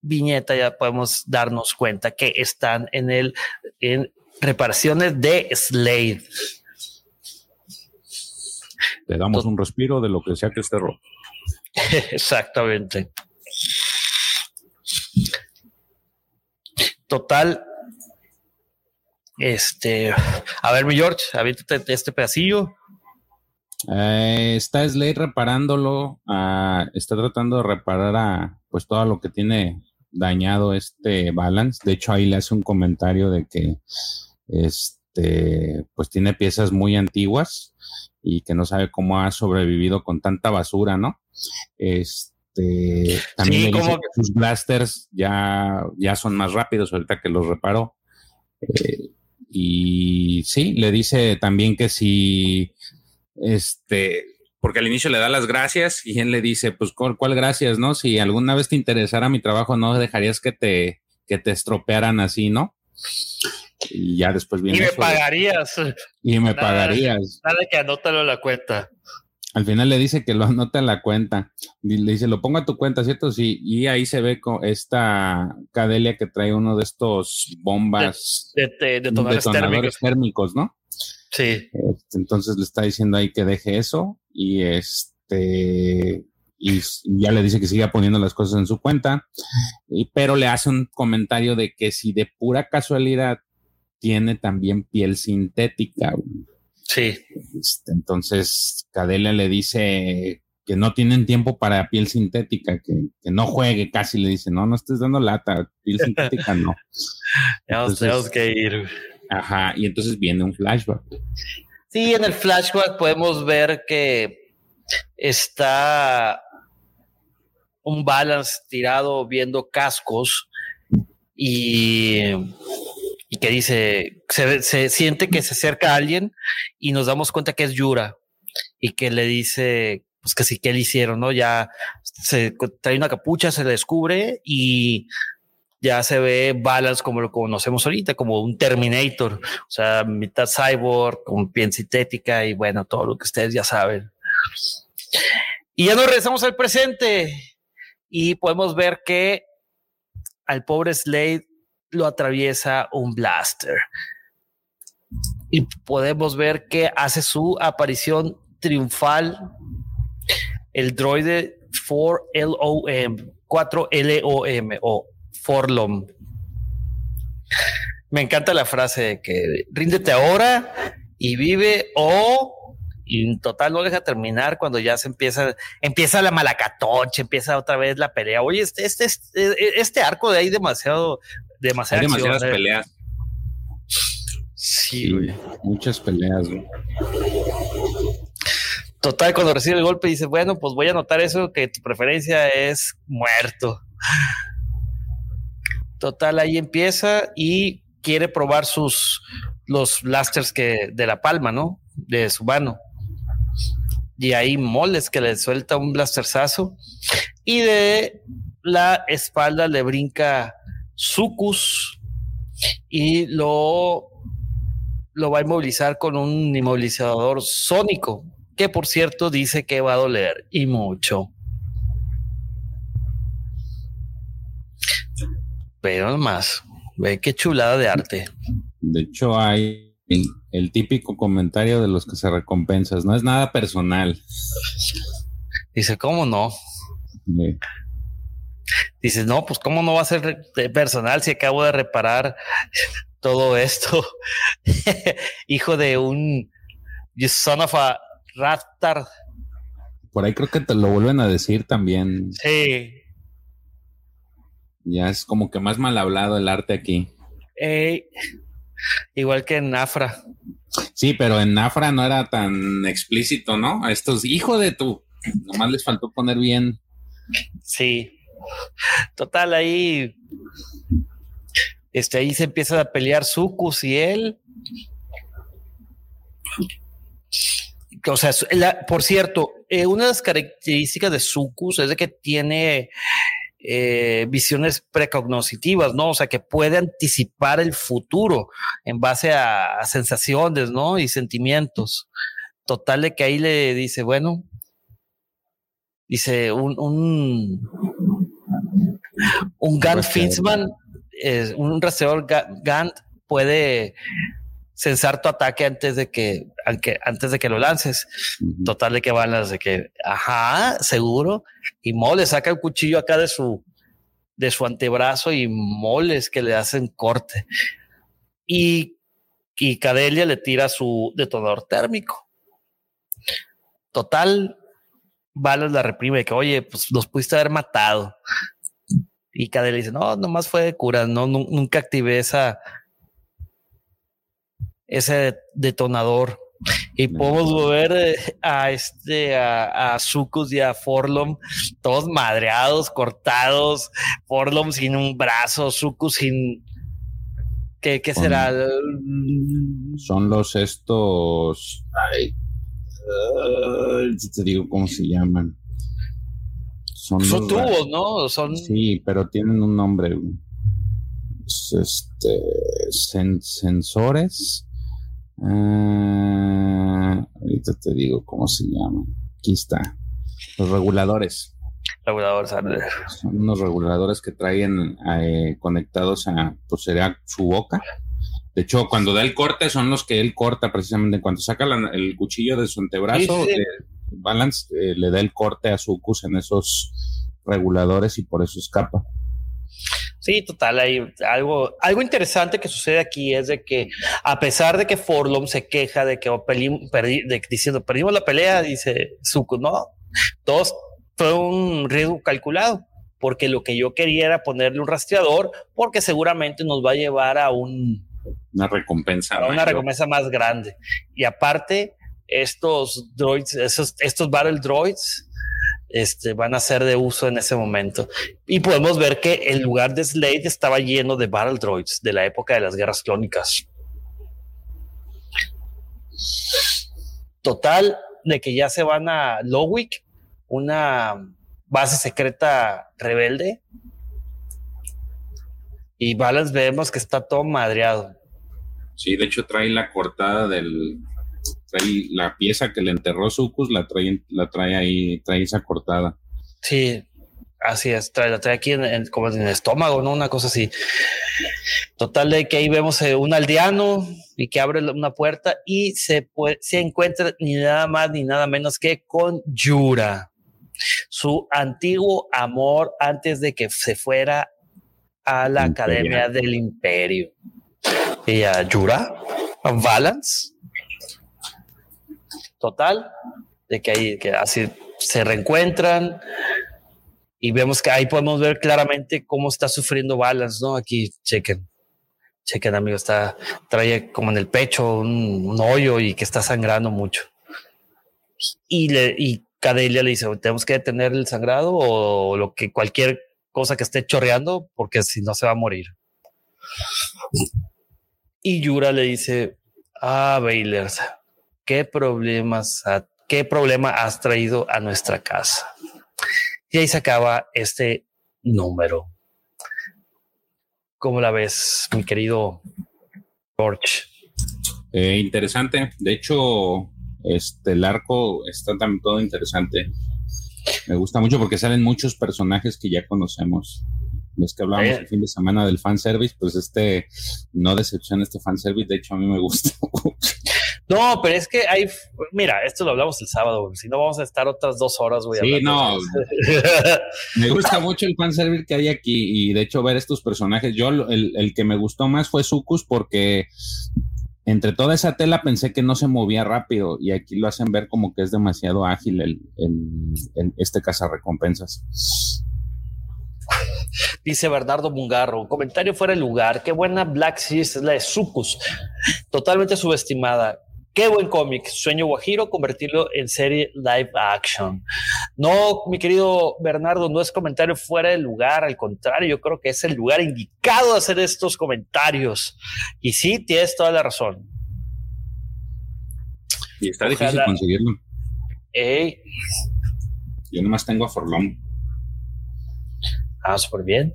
viñeta ya podemos darnos cuenta que están en el en reparaciones de Slade. Le damos un respiro de lo que sea que esté roto. Exactamente. Total, este, a ver, mi George, avítate este pedacillo. Eh, está Slade reparándolo, ah, está tratando de reparar a pues todo lo que tiene dañado este balance. De hecho, ahí le hace un comentario de que este pues tiene piezas muy antiguas y que no sabe cómo ha sobrevivido con tanta basura, ¿no? Este también dice que sus blasters ya, ya son más rápidos ahorita que los reparó. Eh, y sí, le dice también que si, este, porque al inicio le da las gracias y él le dice, pues, ¿cuál, gracias, no? Si alguna vez te interesara mi trabajo, no dejarías que te, que te estropearan así, ¿no? Y ya después viene. Y me pagarías. Y me pagarías. Nada que anótalo en la cuenta. Al final le dice que lo anota en la cuenta. Le dice, lo pongo a tu cuenta, ¿cierto? Sí. Y ahí se ve con esta Cadelia que trae uno de estos bombas. De, de, detonadores, térmicos. ¿no? Sí. Este, entonces le está diciendo ahí que deje eso. Y este. y ya le dice que siga poniendo las cosas en su cuenta, y, pero le hace un comentario de que si de pura casualidad tiene también piel sintética. Sí. Este, entonces, Cadelia le dice que no tienen tiempo para piel sintética, que, no juegue, casi le dice, no, no estés dando lata, piel sintética no. tenemos que ir. Ajá, y entonces viene un flashback. Sí, en el flashback podemos ver que está un balance tirado viendo cascos y, y que dice, se, se, siente que se acerca a alguien y nos damos cuenta que es Yura y que le dice, pues que sí, que le hicieron, ¿no? Ya se trae una capucha, se le descubre y ya se ve balas como lo conocemos ahorita, como un Terminator, o sea, mitad cyborg, con piel sintética y bueno, todo lo que ustedes ya saben. Y ya nos regresamos al presente y podemos ver que al pobre Slade lo atraviesa un blaster. Y podemos ver que hace su aparición triunfal el droide 4LOM, 4LOM o Forlom. Me encanta la frase de que ríndete ahora y vive o y en total no deja terminar cuando ya se empieza, empieza la malacatoche, empieza otra vez la pelea. Oye, este, este, este, este arco de ahí demasiado, demasiado Hay demasiadas ¿eh? peleas. Sí, muchas peleas. Total, cuando recibe el golpe dice, bueno, pues voy a anotar eso, que tu preferencia es muerto. Total, ahí empieza y quiere probar sus los blasters que de la palma, ¿no? De su mano. Y ahí moles que le suelta un blasterzazo. Y de la espalda le brinca Sucus y lo, lo va a inmovilizar con un inmovilizador sónico, que por cierto dice que va a doler y mucho. Pero más, ve qué chulada de arte. De hecho, hay el, típico comentario de los que se recompensas, no es nada personal. Dice, ¿cómo no? Dice, no, pues cómo no va a ser personal si acabo de reparar todo esto. Hijo de un you son of a raptor. Por ahí creo que te lo vuelven a decir también. Sí. Ya es como que más mal hablado el arte aquí. Igual que en Nafra. Sí, pero en Nafra no era tan explícito, ¿no? A estos, hijo de tú. Nomás les faltó poner bien. Sí. Total, ahí. Este, ahí se empieza a pelear Sucus y él. O sea, por cierto, eh, una de las características de Sucus es de que tiene eh, visiones precognoscitivas, ¿no? O sea, que puede anticipar el futuro en base a, sensaciones, ¿no? Y sentimientos. Total de que ahí le dice, bueno, dice un, un, un Gant Fitzman, un rastreador Gant puede censar tu ataque antes de que, antes de que lo lances. Total de que van las de que, ajá, seguro. Y Moles saca el cuchillo acá de su, de su antebrazo y moles que le hacen corte. Y, y Cadelia le tira su detonador térmico. Total, Balas la reprime que, oye, pues los pudiste haber matado. Y Cadelia dice, no, nomás fue de cura, no, nunca activé esa, ese detonador. Y podemos ver eh, a este, a, a Sucus y a Forlom, todos madreados, cortados, Forlom sin un brazo, Sucus sin. ¿Qué, qué será? Son los estos. Ay, te digo cómo se llaman. Son, tubos, ¿no? Son... Sí, pero tienen un nombre. Este, sensores Ah, ahorita te digo cómo se llama. Aquí está. Los reguladores. Reguladores. Son unos reguladores que traen eh, conectados a, pues sería su boca. De hecho, cuando da el corte, son los que él corta precisamente. Cuando saca el cuchillo de su antebrazo, Balance eh, le da el corte a Sucus en esos reguladores y por eso escapa. Sí, total. Hay algo, algo interesante que sucede aquí es de que a pesar de que Forlom se queja de que de, diciendo perdimos la pelea, dice Sucus, no, todos fue un riesgo calculado porque lo que yo quería era ponerle un rastreador porque seguramente nos va a llevar a un una recompensa a una recompensa más grande y aparte estos droids esos estos battle droids este, van a ser de uso en ese momento y podemos ver que el lugar de Slade estaba lleno de battle droids de la época de las guerras clónicas total de que ya se van a Lowick una base secreta rebelde. Y Balance vemos que está todo madreado. Sí, de hecho trae la cortada del. Trae la pieza que le enterró Sucus, la trae, la trae ahí, trae esa cortada. Sí, así es, trae, la trae aquí en, como en el estómago, ¿no? Una cosa así. Total de que ahí vemos eh, un aldeano y que abre una puerta y se, puede, se encuentra ni nada más ni nada menos que con Yura su antiguo amor antes de que se fuera a la Academia del Imperio. Y a Yura, a Valance. Total, de que ahí que así se reencuentran y vemos que ahí podemos ver claramente cómo está sufriendo Balance, ¿no? Aquí, chequen, chequen, amigo, está, trae como en el pecho un, un hoyo y que está sangrando mucho. Y, le, y Cadelia le dice, tenemos que detener el sangrado o lo que cualquier cosa que esté chorreando, porque si no se va a morir. Y Yura le dice, ah, Baylor, ¿qué problemas, qué problema has traído a nuestra casa? Y ahí se acaba este número. ¿Cómo la ves, mi querido George? Eh, interesante. De hecho, este, el arco está también todo interesante. Me gusta mucho porque salen muchos personajes que ya conocemos. Es que hablamos el fin de semana del fanservice, pues este no decepciona este fanservice, de hecho a mí me gusta. no, pero es que hay, mira, esto lo hablamos el sábado, si no vamos a estar otras dos horas, güey. Sí, no. me gusta mucho el fanservice que hay aquí y de hecho ver estos personajes, yo el, el que me gustó más fue Sucus porque entre toda esa tela pensé que no se movía rápido y aquí lo hacen ver como que es demasiado ágil el, el, este cazarrecompensas. Dice Bernardo Mungarro, comentario fuera de lugar, qué buena Black Series es la de Sucus, totalmente subestimada. Qué buen cómic, Sueño Guajiro, convertirlo en serie live action. No, mi querido Bernardo, no es comentario fuera de lugar, al contrario, yo creo que es el lugar indicado de hacer estos comentarios. Y sí, tienes toda la razón. Y está difícil conseguirlo. Yo nomás tengo a Forlón. Ah, súper bien.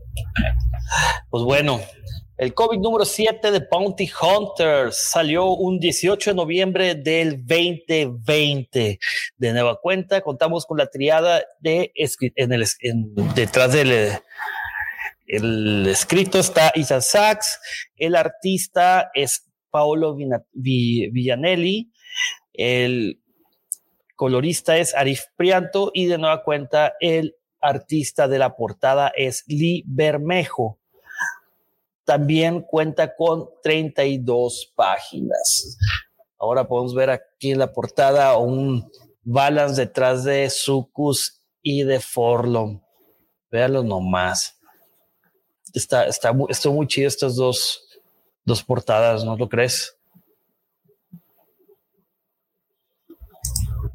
Pues bueno, el COVID número 7 de Bounty Hunters salió un 18 de noviembre del 2020. De nueva cuenta, contamos con la triada de detrás del el escrito está Isa Sachs, el artista es Paolo Villanelli, el colorista es Arif Prianto y de nueva cuenta el artista de la portada es Lee Bermejo también cuenta con 32 páginas. Ahora podemos ver aquí en la portada un balance detrás de Sucus y de Forlom. Véanlo nomás. Está, está, muy chido estas dos, dos portadas, ¿no lo crees?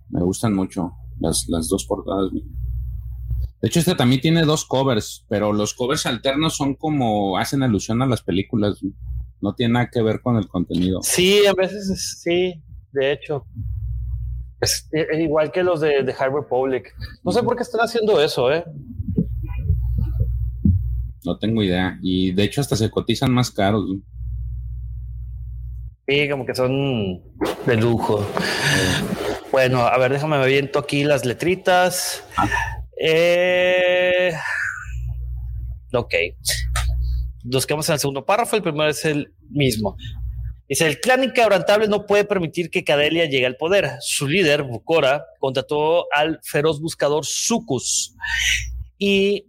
Me gustan mucho las, las dos portadas. De hecho, este también tiene dos covers, pero los covers alternos son como hacen alusión a las películas. No tiene nada que ver con el contenido. Sí, a veces sí, de hecho. Es, igual que los de, de High Republic. No sé por qué están haciendo eso, ¿eh? No tengo idea. Y de hecho, hasta se cotizan más caros. Sí, como que son de lujo. Bueno, a ver, déjame me viento aquí las letritas. Ah. Eh, ok. Nos quedamos en el segundo párrafo. El primero es el mismo. Dice, el clan inquebrantable no puede permitir que Cadelia llegue al poder. Su líder, Bukora, contrató al feroz buscador Sucus y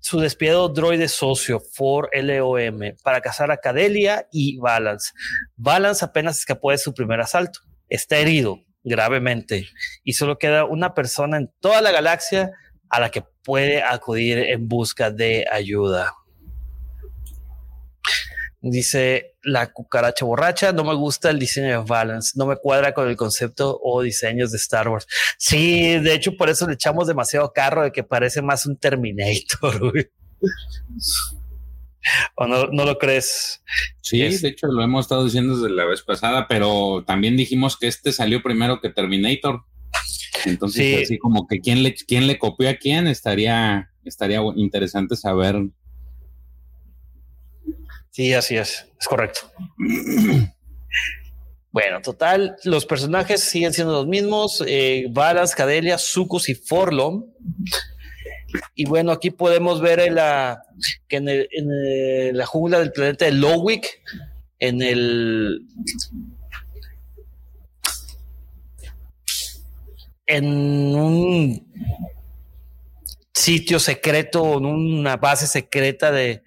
su despiado droide socio, For LOM, para cazar a Cadelia y Balance. Balance apenas escapó de su primer asalto. Está herido gravemente y solo queda una persona en toda la galaxia a la que puede acudir en busca de ayuda. Dice la cucaracha borracha, no me gusta el diseño de Balance, no me cuadra con el concepto o diseños de Star Wars. Sí, de hecho por eso le echamos demasiado carro de que parece más un Terminator. ¿O no, no, lo crees? Sí, de hecho lo hemos estado diciendo desde la vez pasada, pero también dijimos que este salió primero que Terminator. Entonces, así como que quién le, quién le copió a quién, estaría, estaría interesante saber Sí, así es, es correcto. Bueno, total, los personajes siguen siendo los mismos, eh, Varas, Cadelia, Sucus y Forlom. Y bueno, aquí podemos ver en la, que en, la jungla del planeta de Lowick, en el en un sitio secreto, en una base secreta de,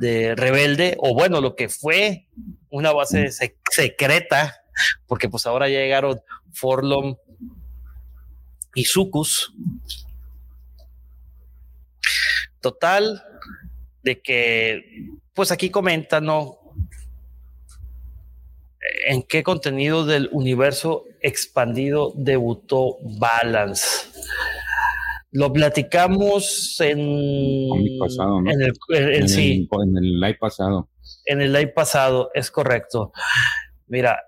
de rebelde, o bueno, lo que fue una base secreta, porque pues ahora ya llegaron Forlom y Sucus. Total, de que, pues aquí comentan, ¿no? ¿En qué contenido del universo expandido debutó Balance? Lo platicamos en, en el, en, el live pasado. En el live pasado, es correcto. Mira,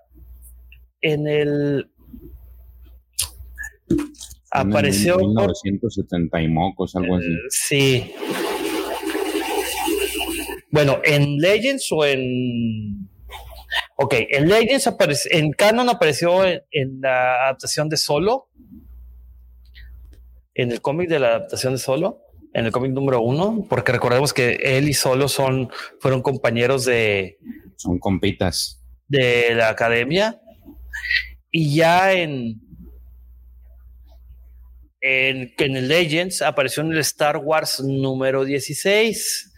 en el apareció en 1970 y mocos, algo así. Eh, sí. Bueno, en Legends o en Ok, en Legends apareció, en Canon apareció en la adaptación de Solo, en el cómic de la adaptación de Solo, en el cómic número uno, porque recordemos que él y Solo son, fueron compañeros de... Son compitas. De la academia. Y ya en, en, en el Legends apareció en el Star Wars número 16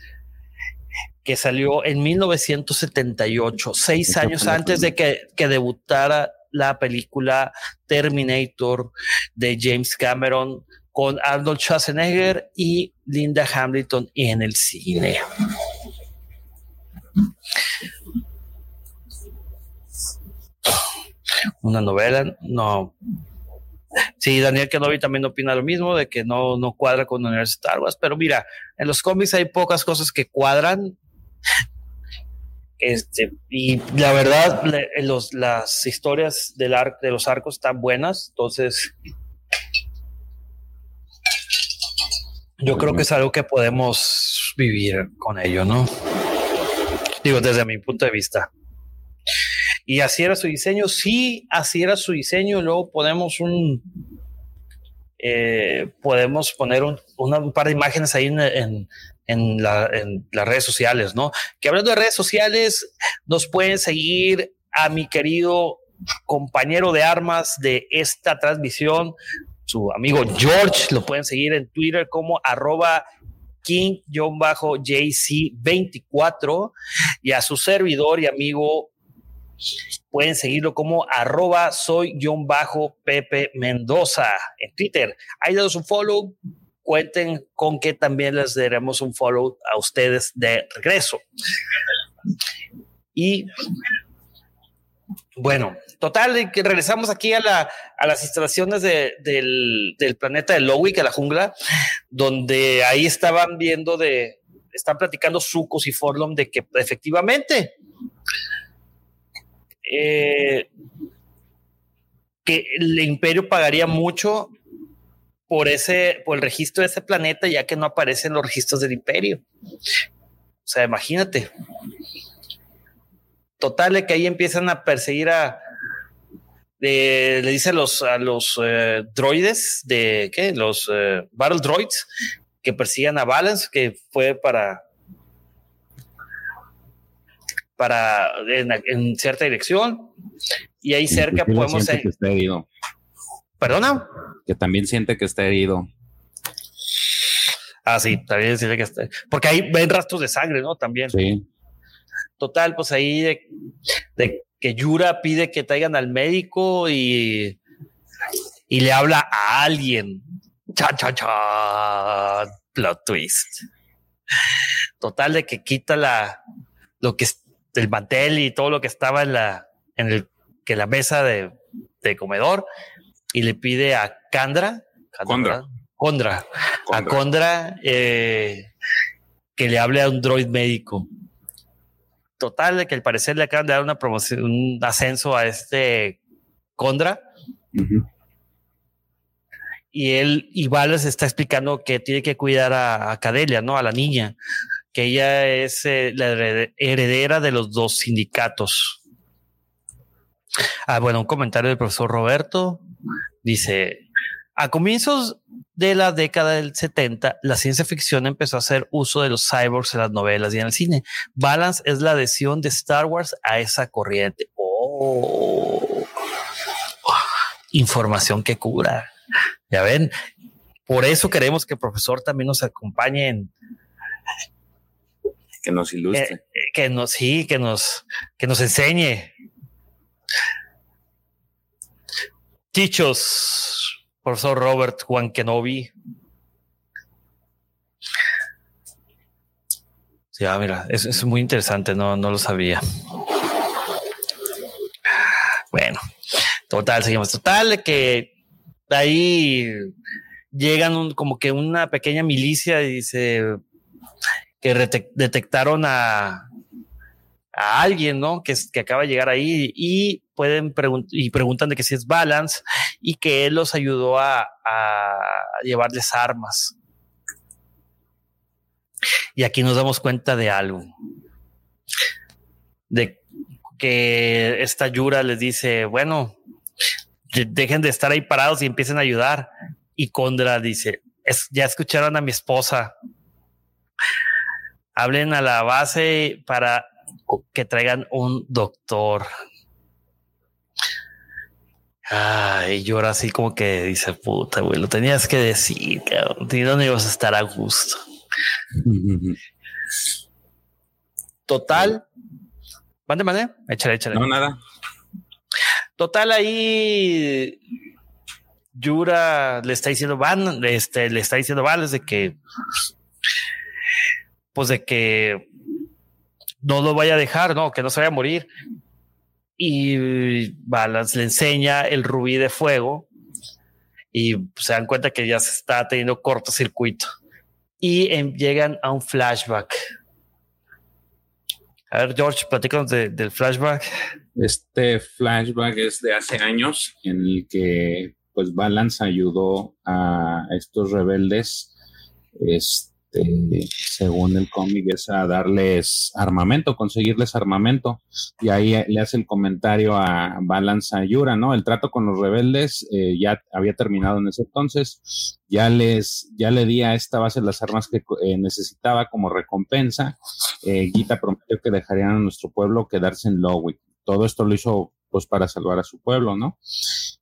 que salió en 1978, seis años antes de que, que, debutara la película Terminator de James Cameron, con Arnold Schwarzenegger y Linda Hamilton en el cine. Una novela, no. Sí, Daniel Kenobi también opina lo mismo, de que no, no cuadra con el universo Star Wars, pero mira, en los cómics hay pocas cosas que cuadran. Este, y la verdad, los, las historias del de los arcos están buenas, entonces Yo creo que es algo que podemos vivir con ello, ¿no? Digo, desde mi punto de vista. Y así era su diseño. Sí, así era su diseño. Luego podemos un. Eh, podemos poner un, par de imágenes ahí en, las redes sociales, ¿no? Que hablando de redes sociales, nos pueden seguir a mi querido compañero de armas de esta transmisión, su amigo George. Lo pueden seguir en Twitter como arroba king-jc24 y a su servidor y amigo pueden seguirlo como arroba soy-pepe Mendoza en Twitter. Ahí dados un follow. Cuenten con que también les daremos un follow a ustedes de regreso. Y bueno, total, que regresamos aquí a, la, a las instalaciones del, planeta de Lowick, a la jungla, donde ahí estaban viendo de, están platicando Sucos y Forlom de que efectivamente eh, que el imperio pagaría mucho por ese, por el registro de ese planeta, ya que no aparecen los registros del imperio. O sea, imagínate. Total, que ahí empiezan a perseguir a. le dice a los, a los eh, droides de qué? Los eh, Battle Droids que persigan a Balance, que fue para. para en, cierta dirección y ahí cerca podemos está herido. ¿Perdona? Que también siente que está herido. Ah, sí, también siente que está. Porque ahí ven rastros de sangre, ¿no? También. Sí. Total, pues ahí de, que Yura pide que traigan al médico y, y le habla a alguien. Cha, cha, cha. Plot twist. Total, de que quita la, lo que es el mantel y todo lo que estaba en la, en el, que la mesa de, de comedor y le pide a Candra, Condra, Condra, a Condra eh, que le hable a un droid médico. Total, de que al parecer le acaban de dar una promoción, un ascenso a este Condra. Y él, y Valas está explicando que tiene que cuidar a, a Cadelia, ¿no? A la niña que ella es eh, la heredera de los dos sindicatos. Ah, bueno, un comentario del profesor Roberto dice, a comienzos de la década del 70, la ciencia ficción empezó a hacer uso de los cyborgs en las novelas y en el cine. Balance es la adhesión de Star Wars a esa corriente. Oh, información que cura. Ya ven, por eso queremos que el profesor también nos acompañe en, que nos ilustre. Eh, eh, que nos, sí, que nos, que nos enseñe. Tichos, profesor Robert Juan Kenobi. Ya, ah, mira, es, es muy interesante, no, no lo sabía. Bueno, total, seguimos. Total, que ahí llegan como que una pequeña milicia y dice, que detectaron a, a alguien, ¿no? Que, que acaba de llegar ahí y pueden y preguntan de que si es Balance y que él los ayudó a, a llevarles armas. Y aquí nos damos cuenta de algo. De que esta Yura les dice, bueno, dejen de estar ahí parados y empiecen a ayudar. Y Condra dice, es, ya escucharon a mi esposa hablen a la base para que traigan un doctor. Ay, llora así como que dice, puta, güey, lo tenías que decir, cabrón. ¿Y dónde ibas a estar a gusto? Total. Mande, mande. Échale, échale. No, nada. Total, ahí Yura le está diciendo, van, este, le está diciendo, Vales de que pues de que no lo vaya a dejar, no, que no se vaya a morir. Y Balance le enseña el rubí de fuego y se dan cuenta que ya se está teniendo cortocircuito y llegan a un flashback. A ver, George, platícanos del flashback. Este flashback es de hace años en el que pues Balance ayudó a estos rebeldes este, este, según el cómic, es a darles armamento, conseguirles armamento. Y ahí eh, le hace el comentario a Balance Yura, ¿no? El trato con los rebeldes eh, ya había terminado en ese entonces. Ya les, ya le di a esta base las armas que eh, necesitaba como recompensa. Gita prometió que dejarían a nuestro pueblo quedarse en Lowick. Todo esto lo hizo pues para salvar a su pueblo, ¿no?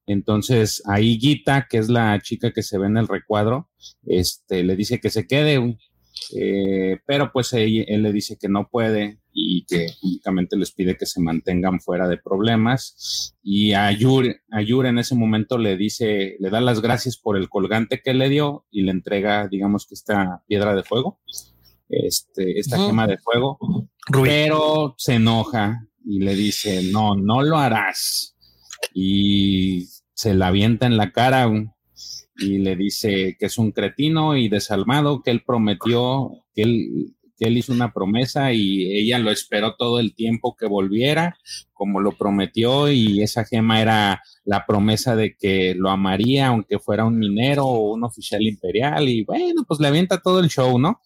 Entonces ahí Gita, que es la chica que se ve en el recuadro, este, le dice que se quede, eh, pero pues él, le dice que no puede y que únicamente les pide que se mantengan fuera de problemas. Y a Yur, a en ese momento le dice, le da las gracias por el colgante que le dio y le entrega, digamos que esta piedra de fuego, este, esta gema de fuego, pero se enoja y le dice, no, no lo harás. Y se la avienta en la cara y le dice que es un cretino y desalmado, que él prometió, que él, que él hizo una promesa y ella lo esperó todo el tiempo que volviera, como lo prometió, y esa gema era la promesa de que lo amaría, aunque fuera un minero o un oficial imperial, y bueno, pues le avienta todo el show, ¿no?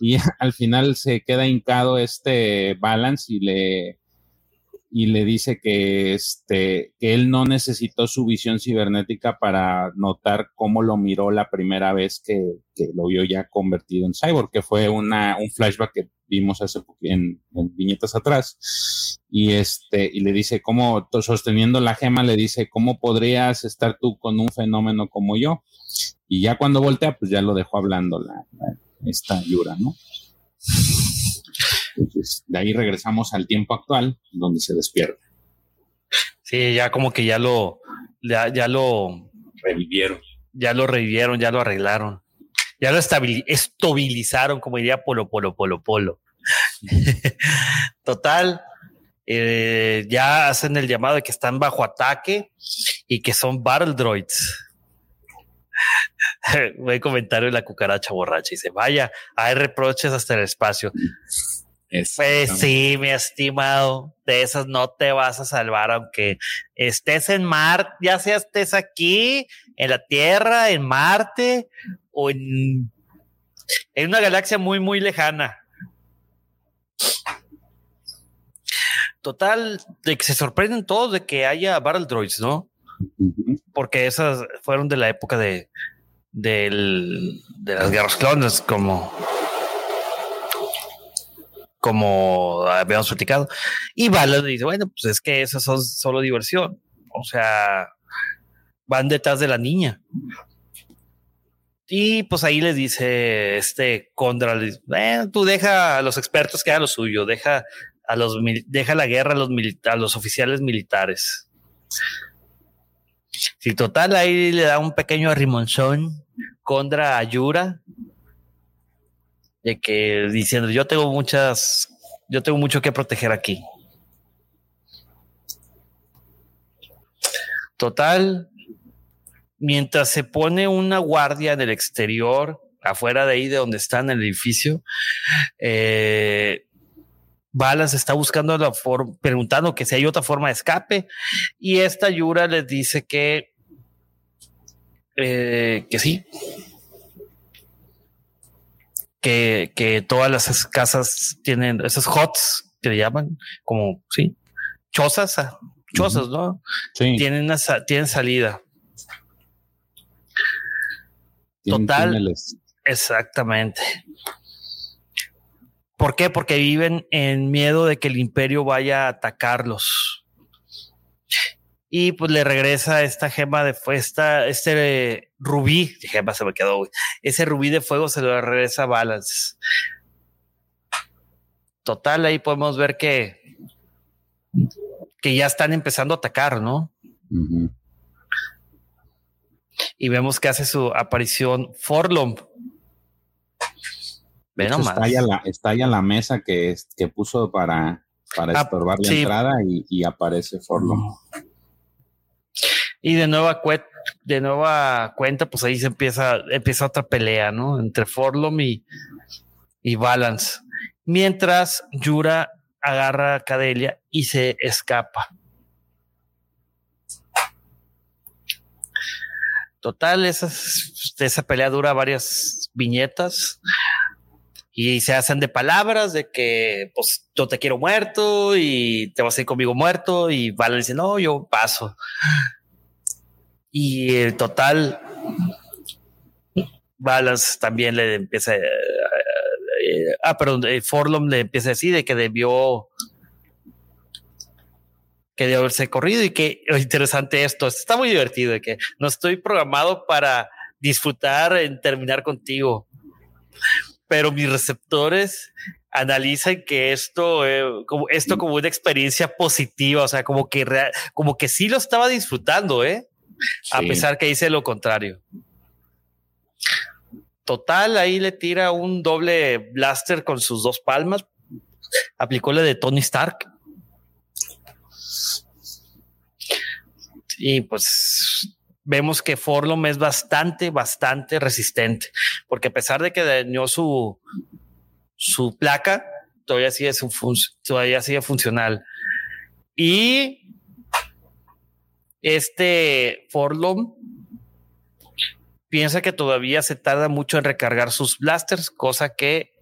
Y al final se queda hincado este balance y le y le dice que, este, que él no necesitó su visión cibernética para notar cómo lo miró la primera vez que, que lo vio ya convertido en cyborg, que fue una, un flashback que vimos hace en, en, viñetas atrás. Y este, y le dice cómo, sosteniendo la gema, le dice, ¿cómo podrías estar tú con un fenómeno como yo? Y ya cuando voltea, pues ya lo dejó hablando la, esta Yura, ¿no? Entonces, de ahí regresamos al tiempo actual, donde se despierta. Sí, ya como que ya lo, ya, ya lo revivieron. Ya lo revivieron, ya lo arreglaron. Ya lo estabilizaron, como diría Polo, Polo, Polo, Polo. Total, eh, ya hacen el llamado de que están bajo ataque y que son battle droids. Buen comentario de la cucaracha borracha. Dice, vaya, hay reproches hasta el espacio. Pues sí, mi estimado, de esas no te vas a salvar, aunque estés en Marte, ya sea estés aquí, en la Tierra, en Marte o en, en una galaxia muy, muy lejana. Total, de que se sorprenden todos de que haya Battle Droids, ¿no? Porque esas fueron de la época de, de las guerras clones, como como habíamos platicado. Y Balas dice, bueno, pues es que esas son solo diversión. O sea, van detrás de la niña. Y pues ahí le dice este Condra, eh, tú deja a los expertos que hagan lo suyo, deja a los deja la guerra a los, a los oficiales militares. Si total ahí le da un pequeño arrimonzón Condra a Yura de que diciendo yo tengo muchas, yo tengo mucho que proteger aquí. Total, mientras se pone una guardia en el exterior, afuera de ahí de donde está en el edificio, eh, Balas está buscando la forma, preguntando que si hay otra forma de escape, y esta Yura les dice que, eh, que sí, que, todas las casas tienen esos hots que le llaman, como, sí, chozas, ah, chozas, ¿no? Sí. Tienen, tienen salida. Total. Exactamente. ¿Por qué? Porque viven en miedo de que el imperio vaya a atacarlos y pues le regresa esta gema de esta, este rubí, gema se me quedó, ese rubí de fuego se lo regresa a Balance. Total, ahí podemos ver que, que ya están empezando a atacar, ¿no? Y vemos que hace su aparición Forlom. Ve nomás. Está la, mesa que, que puso para, para ah, estorbar la entrada y, y aparece Forlom. Y de nueva, de nueva cuenta, pues ahí se empieza, empieza otra pelea, ¿no? Entre Forlom y, y Balance. Mientras Yura agarra a Cadelia y se escapa. Total, esa, esa pelea dura varias viñetas y se hacen de palabras de que pues yo te quiero muerto y te vas a ir conmigo muerto y Balance dice no, yo paso. Y el total, Balance también le empieza, eh, eh, ah, perdón, eh, Forlom le empieza a decir de que debió, que debió haberse corrido y que interesante esto, está muy divertido, de que no estoy programado para disfrutar en terminar contigo, pero mis receptores analizan que esto, como esto como una experiencia positiva, o sea, como que como que sí lo estaba disfrutando, eh a pesar que dice lo contrario. Total, ahí le tira un doble blaster con sus dos palmas. Aplicó la de Tony Stark. Y pues vemos que Forlom es bastante, bastante resistente, porque a pesar de que dañó su, su placa, todavía sigue, su todavía sigue funcional. Y este Forlom piensa que todavía se tarda mucho en recargar sus blasters, cosa que,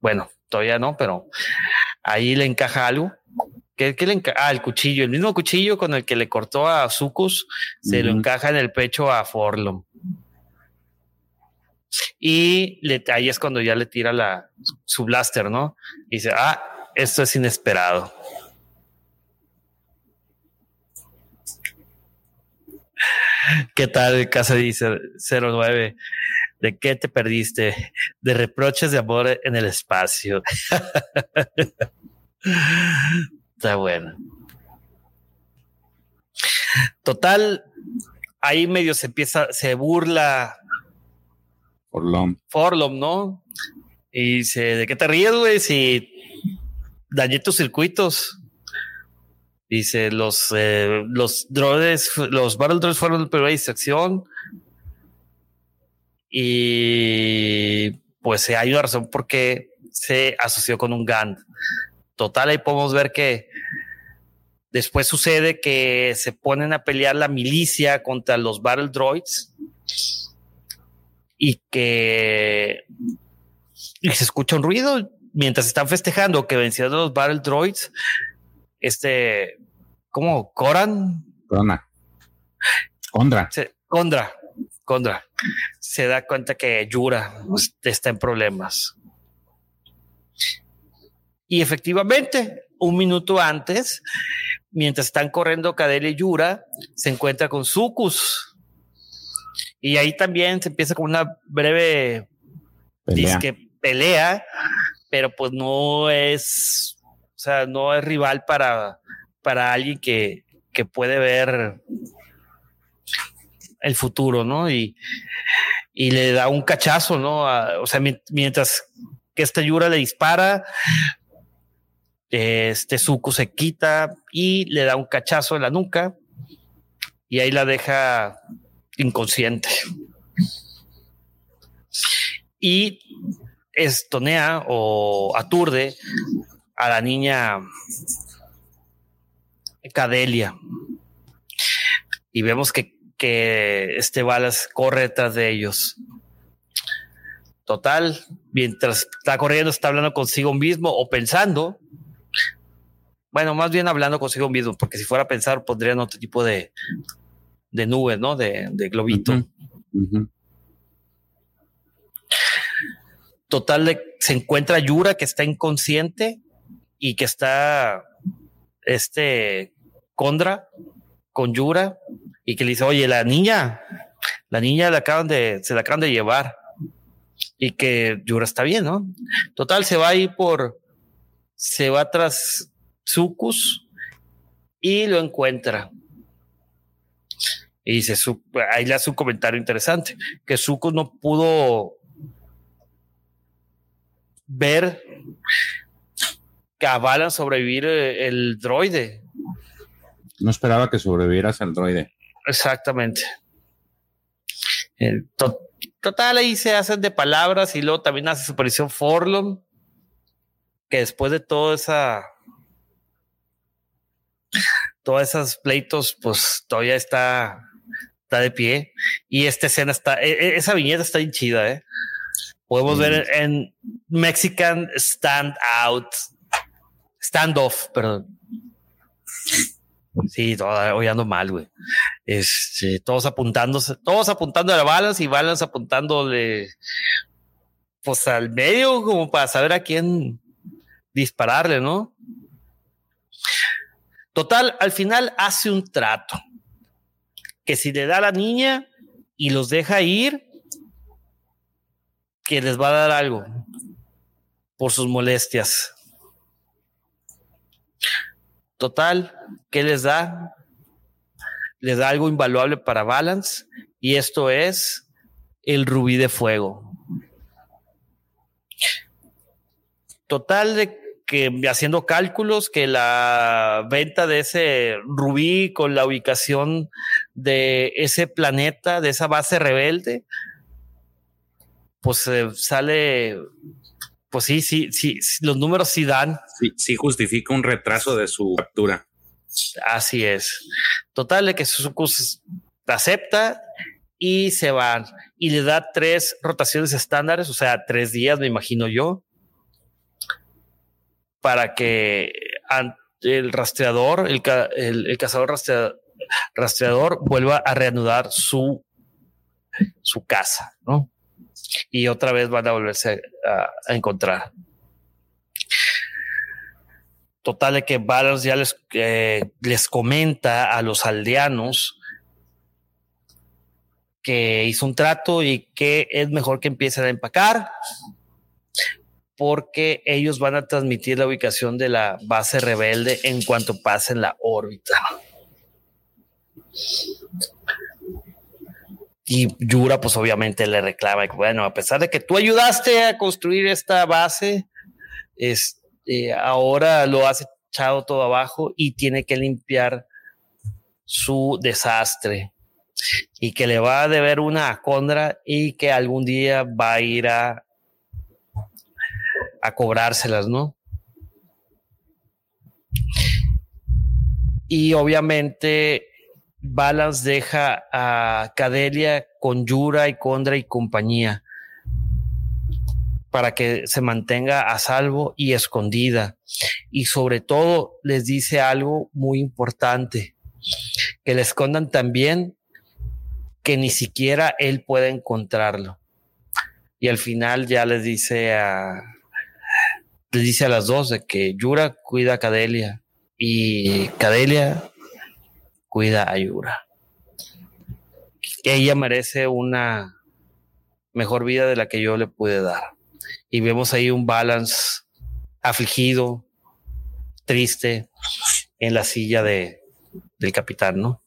bueno, todavía no, pero ahí le encaja algo. ¿Qué, le encaja? Ah, el cuchillo, el mismo cuchillo con el que le cortó a Sucus, se lo encaja en el pecho a Forlom. Y le, ahí es cuando ya le tira la, su blaster, ¿no? Y dice, ah, esto es inesperado. ¿Qué tal, Casa dice 09? ¿De qué te perdiste? De reproches de amor en el espacio. Está bueno. Total, ahí medio se empieza, se burla. Forlom. Forlom, ¿no? Y dice, ¿de qué te ríes, güey? Si dañé tus circuitos. Dice, los, eh, los drones, los Battle Drones fueron la primera distracción. Y pues hay una razón por qué se asoció con un GAN. Total, ahí podemos ver que después sucede que se ponen a pelear la milicia contra los Battle Droids y que y se escucha un ruido mientras están festejando que vencieron los Battle Droids. Este ¿Cómo? ¿Coran? Corona. Condra. Condra. Condra. Se da cuenta que Yura está en problemas. Y efectivamente, un minuto antes, mientras están corriendo Cadel y Yura, se encuentra con Sucus. Y ahí también se empieza con una breve pelea. pelea, pero pues no es, o sea, no es rival para, para alguien que, puede ver el futuro, ¿no? Y, le da un cachazo, ¿no? o sea, mientras que esta Yura le dispara, este Zuko se quita y le da un cachazo en la nuca y ahí la deja inconsciente. Y estonea o aturde a la niña Cadelia. Y vemos que, que este Balas corre detrás de ellos. Total, mientras está corriendo, está hablando consigo mismo o pensando. Bueno, más bien hablando consigo mismo, porque si fuera a pensar, pondrían otro tipo de, de nube, ¿no? De, globito. Total, se encuentra Yura que está inconsciente y que está este Condra con Yura y que le dice, oye, la niña, la niña la acaban de, se la acaban de llevar y que Yura está bien, ¿no? Total, se va ahí por, se va tras Sucus y lo encuentra. Y dice, su, ahí le hace un comentario interesante, que Sucus no pudo ver que avalan sobrevivir eh, el droide. No esperaba que sobrevivieras al droide. Exactamente. total, ahí se hacen de palabras y luego también hace su aparición Forlom, que después de toda esa. Todas esas pleitos, pues todavía está, está de pie. Y esta escena está, e, e, esa viñeta está bien chida, ¿eh? Podemos ver en Mexican Stand Out, Standoff, perdón. Sí, hoy ando mal, güey. Este, todos apuntándose, todos apuntando a balas y balas apuntándole pues al medio como para saber a quién dispararle, ¿no? Total, al final hace un trato que si le da a la niña y los deja ir, que les va a dar algo por sus molestias. Total, ¿qué les da? Les da algo invaluable para Balance y esto es el rubí de fuego. Total de que haciendo cálculos que la venta de ese rubí con la ubicación de ese planeta, de esa base rebelde, pues sale pues sí, sí, sí, los números sí dan. Sí, sí justifica un retraso de su captura. Así es. Total de que Suzuku acepta y se van y le da tres rotaciones estándares, o sea, tres días, me imagino yo. para que el rastreador, el, el, cazador rastreador, vuelva a reanudar su, su casa, ¿no? Y otra vez van a volverse a, encontrar. Total de que Balance ya les, eh, les comenta a los aldeanos que hizo un trato y que es mejor que empiecen a empacar porque ellos van a transmitir la ubicación de la base rebelde en cuanto pasen la órbita. Y Yura, pues obviamente le reclama, bueno, a pesar de que tú ayudaste a construir esta base, este, ahora lo has echado todo abajo y tiene que limpiar su desastre y que le va a deber una a Condra y que algún día va a ir a a cobrárselas, ¿no? Y obviamente Balance deja a Cadelia con Yura y Condra y compañía para que se mantenga a salvo y escondida. Y sobre todo les dice algo muy importante, que le escondan también que ni siquiera él puede encontrarlo. Y al final ya les dice a, le dice a las dos de que Yura cuida a Cadelia y Cadelia cuida a Yura. Ella merece una mejor vida de la que yo le pude dar. Y vemos ahí un balance afligido, triste, en la silla de, del capitán, ¿no?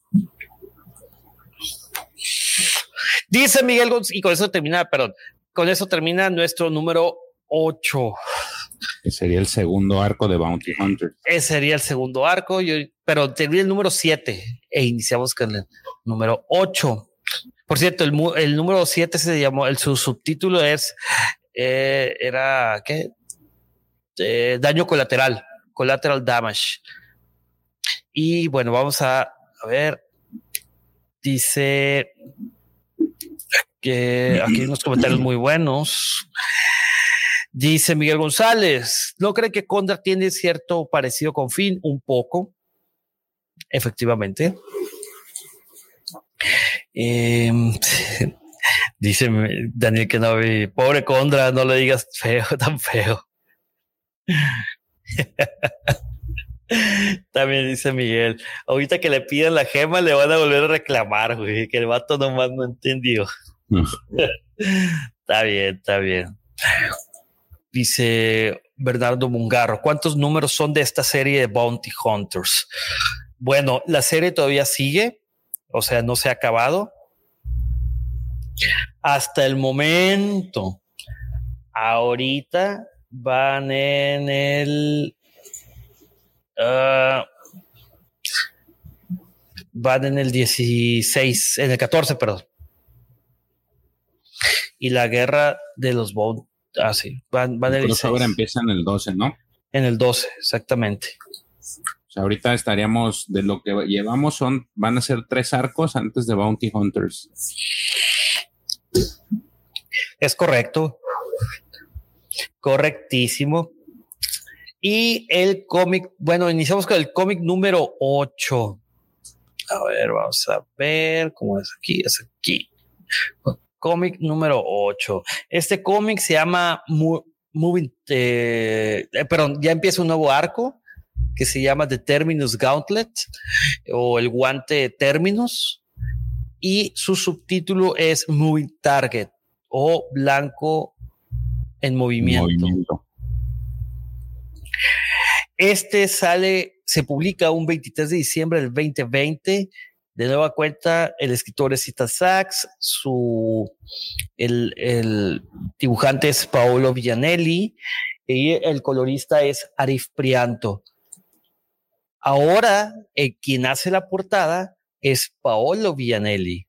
Dice Miguel González, y con eso termina, perdón, con eso termina nuestro número 8 sería el segundo arco de Bounty Hunter. Ese sería el segundo arco, yo, pero termina el número 7 e iniciamos con el número 8. Por cierto, el, el número 7 se llamó, el, su subtítulo es, eh, era, ¿qué? Eh, daño colateral, collateral damage. Y bueno, vamos a, ver, dice que aquí hay unos comentarios muy buenos. Dice Miguel González, ¿no cree que Condra tiene cierto parecido con Finn? Un poco, efectivamente. Em, dice Daniel no, pobre Condra, no le digas feo, tan feo. También dice Miguel, ahorita que le piden la gema le van a volver a reclamar, güey, que el vato nomás no entendió. está bien, está bien. Dice Bernardo Mungarro, ¿cuántos números son de esta serie de Bounty Hunters? Bueno, la serie todavía sigue, o sea, no se ha acabado. Hasta el momento, ahorita van en el... Uh, van en el 16, en el 14, perdón. Y la guerra de los Bounty Ah, sí, van, van el ahora empieza en el 12, ¿no? En el 12, exactamente. O sea, ahorita estaríamos, de lo que llevamos son, van a ser tres arcos antes de Bounty Hunters. Es correcto. Correctísimo. Y el cómic, bueno, iniciamos con el cómic número 8. A ver, vamos a ver cómo es aquí, es aquí cómic número 8. Este cómic se llama Moving, eh, eh, perdón, ya empieza un nuevo arco que se llama The Terminus Gauntlet o el guante Terminus y su subtítulo es Moving Target o blanco en movimiento. Este sale, se publica un 23 de diciembre del 2020 de nueva cuenta, el escritor es Cita Sachs, su, el, dibujante es Paolo Villanelli y el colorista es Arif Prianto. Ahora, el quien hace la portada es Paolo Villanelli.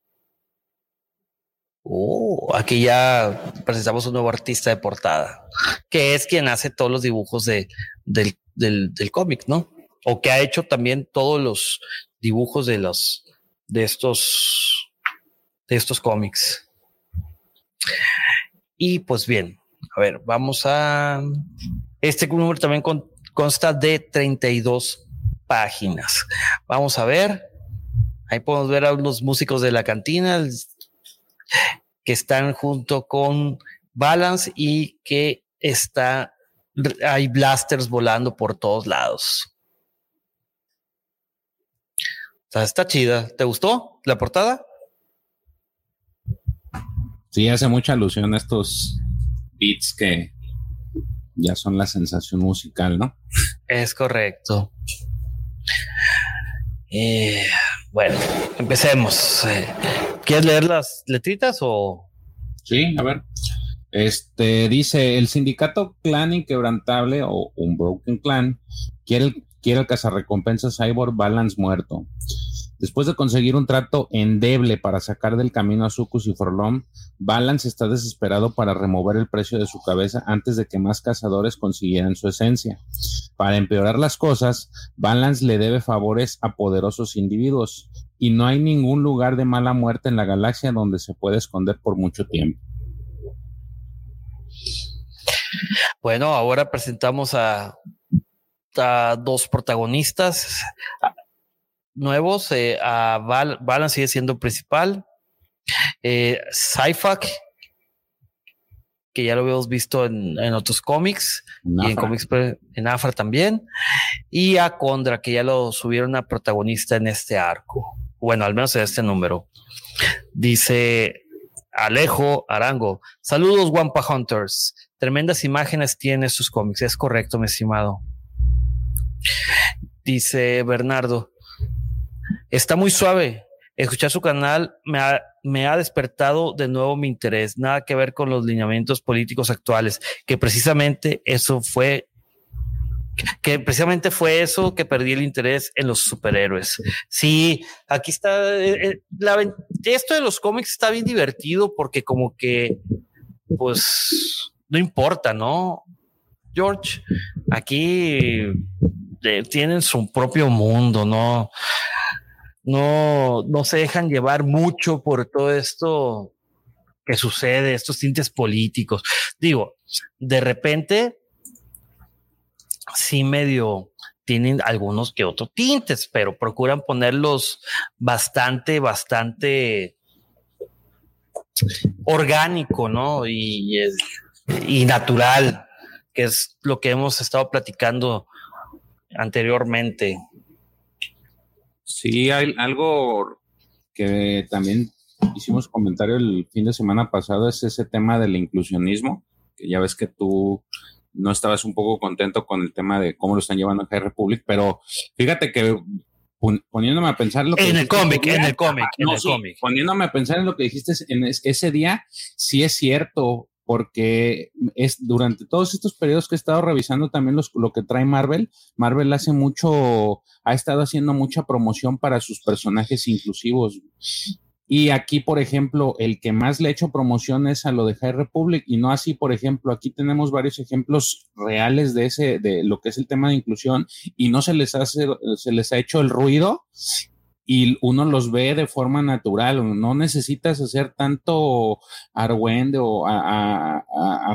Oh, aquí ya presentamos un nuevo artista de portada, que es quien hace todos los dibujos de, del, del, cómic, ¿no? O que ha hecho también todos los dibujos de los, de estos, de estos cómics. Y pues bien, a ver, vamos a... Este número también consta de 32 páginas. Vamos a ver. Ahí podemos ver a unos músicos de la cantina que están junto con Balance y que está hay blasters volando por todos lados. O sea, está chida. ¿Te gustó la portada? Sí, hace mucha alusión a estos beats que ya son la sensación musical, ¿no? Es correcto. Eh, bueno, empecemos. Eh, ¿Quieres leer las letritas o? Sí, a ver. Este dice: el sindicato Clan Inquebrantable o un Broken Clan quiere quiere el cazarrecompensas Cyborg Balance muerto. Después de conseguir un trato endeble para sacar del camino a Sucus y Forlom, Balance está desesperado para remover el precio de su cabeza antes de que más cazadores consiguieran su esencia. Para empeorar las cosas, Balance le debe favores a poderosos individuos, y no hay ningún lugar de mala muerte en la galaxia donde se puede esconder por mucho tiempo. Bueno, ahora presentamos a dos protagonistas nuevos. Eh, a Val sigue siendo principal. Eh, que ya lo habíamos visto en, otros cómics y en cómics en Afra también. Y a Condra, que ya lo subieron a protagonista en este arco. Bueno, al menos en este número. Dice Alejo Arango. Saludos, Wampa Hunters. Tremendas imágenes tiene sus cómics. Es correcto, mi estimado. Dice Bernardo. Está muy suave. Escuchar su canal me ha, despertado de nuevo mi interés. Nada que ver con los lineamientos políticos actuales, que precisamente eso fue que precisamente fue eso que perdí el interés en los superhéroes. Sí, aquí está, eh, eh, la, esto de los cómics está bien divertido porque como que, pues, no importa, ¿no? George, aquí eh, tienen su propio mundo, ¿no? No, no se dejan llevar mucho por todo esto que sucede, estos tintes políticos. Digo, de repente, sí medio tienen algunos que otros tintes, pero procuran ponerlos bastante, bastante orgánico, ¿no? Y, y natural, que es lo que hemos estado platicando anteriormente. Sí, hay algo que también hicimos comentario el fin de semana pasado, es ese tema del inclusionismo, que ya ves que tú no estabas un poco contento con el tema de cómo lo están llevando en High Republic, pero fíjate que poniéndome a pensar lo que en el cómic, en el cómic, en el cómic, poniéndome a pensar en lo que dijiste en ese día, sí es cierto, porque es durante todos estos periodos que he estado revisando también los, lo que trae Marvel, Marvel hace mucho, ha estado haciendo mucha promoción para sus personajes inclusivos. Y aquí, por ejemplo, el que más le ha hecho promoción es a lo de High Republic y no así, por ejemplo, aquí tenemos varios ejemplos reales de ese, de lo que es el tema de inclusión y no se les hace, se les ha hecho el ruido y uno los ve de forma natural. No necesitas hacer tanto argüende o a,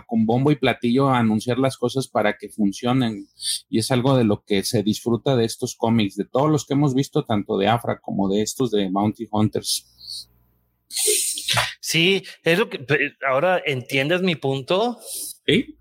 con bombo y platillo anunciar las cosas para que funcionen. Y es algo de lo que se disfruta de estos cómics, de todos los que hemos visto, tanto de Afra como de estos de Bounty Hunters. Sí, es lo que ahora entiendes mi punto. Sí.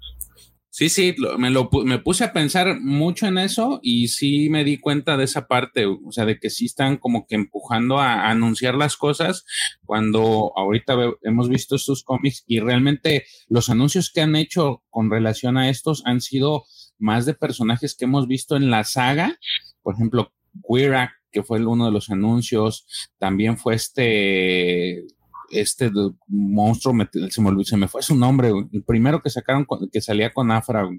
Sí, sí, me, lo, me puse a pensar mucho en eso y sí me di cuenta de esa parte, o sea, de que sí están como que empujando a, anunciar las cosas cuando ahorita hemos visto estos cómics y realmente los anuncios que han hecho con relación a estos han sido más de personajes que hemos visto en la saga, por ejemplo, Queerak, que fue uno de los anuncios, también fue este este monstruo, se, me se me fue su nombre, el primero que sacaron, que salía con Afra.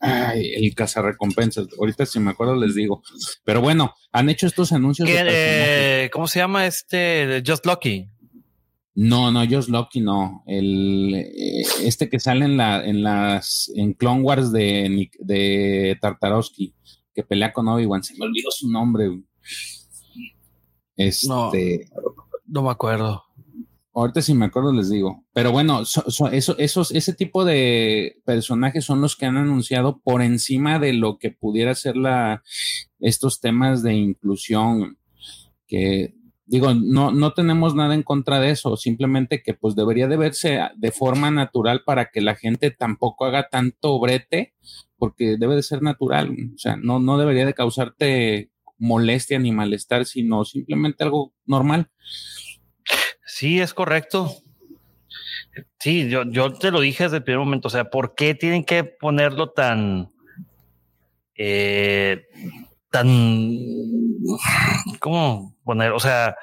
Ay, el cazarrecompensas. Ahorita si me acuerdo les digo. Pero bueno, han hecho estos anuncios. Eh, ¿Cómo se llama este? Just Lucky. No, no, Just Lucky no. El eh, este que sale en la, en las, en Clone Wars de, de Tartarovsky, que pelea con Obi-Wan. Se me olvidó su nombre. Este. No me acuerdo. Ahorita si me acuerdo les digo. Pero bueno, eso, esos, ese tipo de personajes son los que han anunciado por encima de lo que pudiera ser la, estos temas de inclusión. Que digo, no, no tenemos nada en contra de eso, simplemente que pues debería de verse de forma natural para que la gente tampoco haga tanto brete, porque debe de ser natural. O sea, no, no debería de causarte molestia ni malestar, sino simplemente algo normal. Sí, es correcto. Sí, yo, yo te lo dije desde el primer momento. O sea, ¿por qué tienen que ponerlo tan. Eh, tan. ¿Cómo poner? O sea.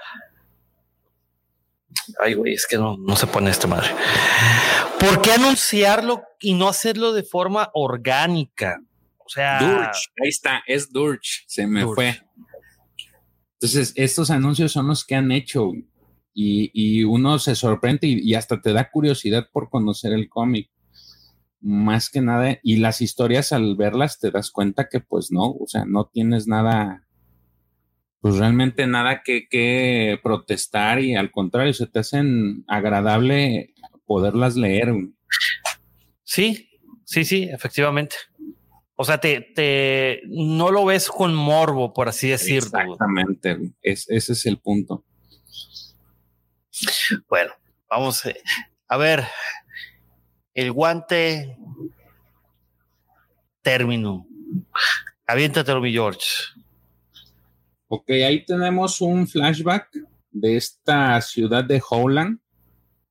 Ay, güey, es que no, no se pone esta madre. ¿Por qué anunciarlo y no hacerlo de forma orgánica? O sea. Durch, ahí está, es Durch, se me fue. Entonces, estos anuncios son los que han hecho y, uno se sorprende y, hasta te da curiosidad por conocer el cómic. Más que nada, y las historias al verlas te das cuenta que pues no, o sea, no tienes nada, pues realmente nada que, que protestar y al contrario, se te hacen agradable poderlas leer. Sí, sí, sí, efectivamente. O sea, te, te no lo ves con morbo, por así decirlo. Exactamente, ese es el punto. Bueno, vamos eh, a ver. El guante término. Aviéntate, mi George. Ok, ahí tenemos un flashback de esta ciudad de Howland,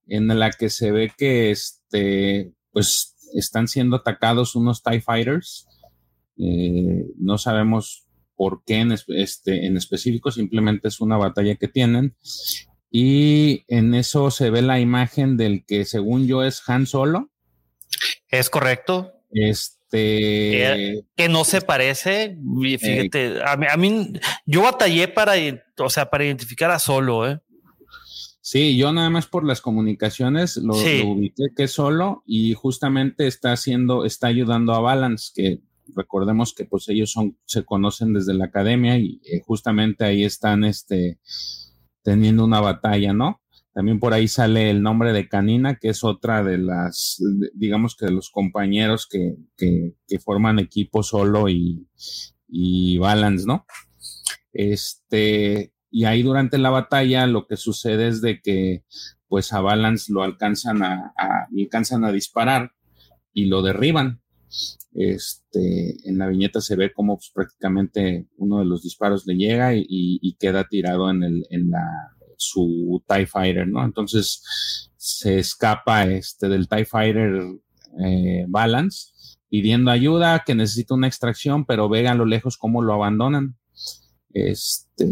en la que se ve que este, pues están siendo atacados unos TIE Fighters. Eh, no sabemos por qué en, este, en específico, simplemente es una batalla que tienen. Y en eso se ve la imagen del que según yo es Han Solo. Es correcto. Este. Que, no se parece. Fíjate, a, mí, yo batallé para, o sea, para identificar a Solo, ¿eh? Sí, yo nada más por las comunicaciones lo, ubiqué que es solo y justamente está haciendo, está ayudando a Balance, que recordemos que pues ellos son, se conocen desde la academia y eh, justamente ahí están este, teniendo una batalla, ¿no? También por ahí sale el nombre de Canina, que es otra de las, digamos que de los compañeros que, que, forman equipo solo y, y Balance, ¿no? Este, y ahí durante la batalla lo que sucede es de que pues a Balance lo alcanzan a, alcanzan a disparar y lo derriban. Este, en la viñeta se ve como pues, prácticamente uno de los disparos le llega y, queda tirado en, el, en la, su TIE Fighter, ¿no? Entonces se escapa este, del TIE Fighter eh, Balance pidiendo ayuda, que necesita una extracción, pero ve a lo lejos cómo lo abandonan. Este,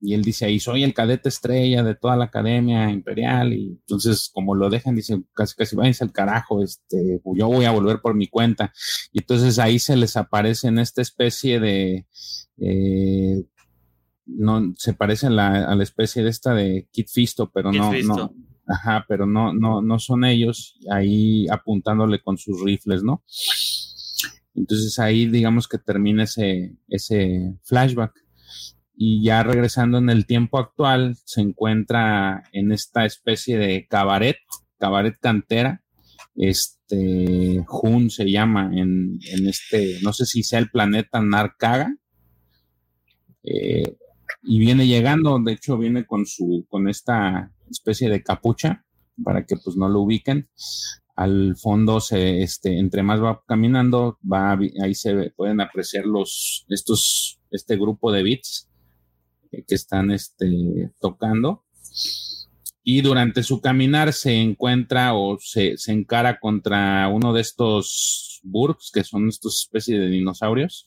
y él dice ahí, soy el cadete estrella de toda la academia imperial. Y entonces, como lo dejan, dice, casi casi váyanse al carajo, este, yo voy a volver por mi cuenta. Y entonces ahí se les aparece en esta especie de, eh, no, se parece a la, especie de esta de Kit Fisto, pero no, no, ajá, pero no, no, no son ellos ahí apuntándole con sus rifles, ¿no? Entonces ahí digamos que termina ese, ese flashback y ya regresando en el tiempo actual se encuentra en esta especie de cabaret, cabaret cantera, este Jun se llama en, este, no sé si sea el planeta Narcaga, eh, y viene llegando, de hecho viene con su, con esta especie de capucha para que pues no lo ubiquen. Al fondo se, este, entre más va caminando, va, ahí se pueden apreciar los, estos, este grupo de bits que están este, tocando. Y durante su caminar se encuentra o se, se encara contra uno de estos burgs, que son estos especies de dinosaurios.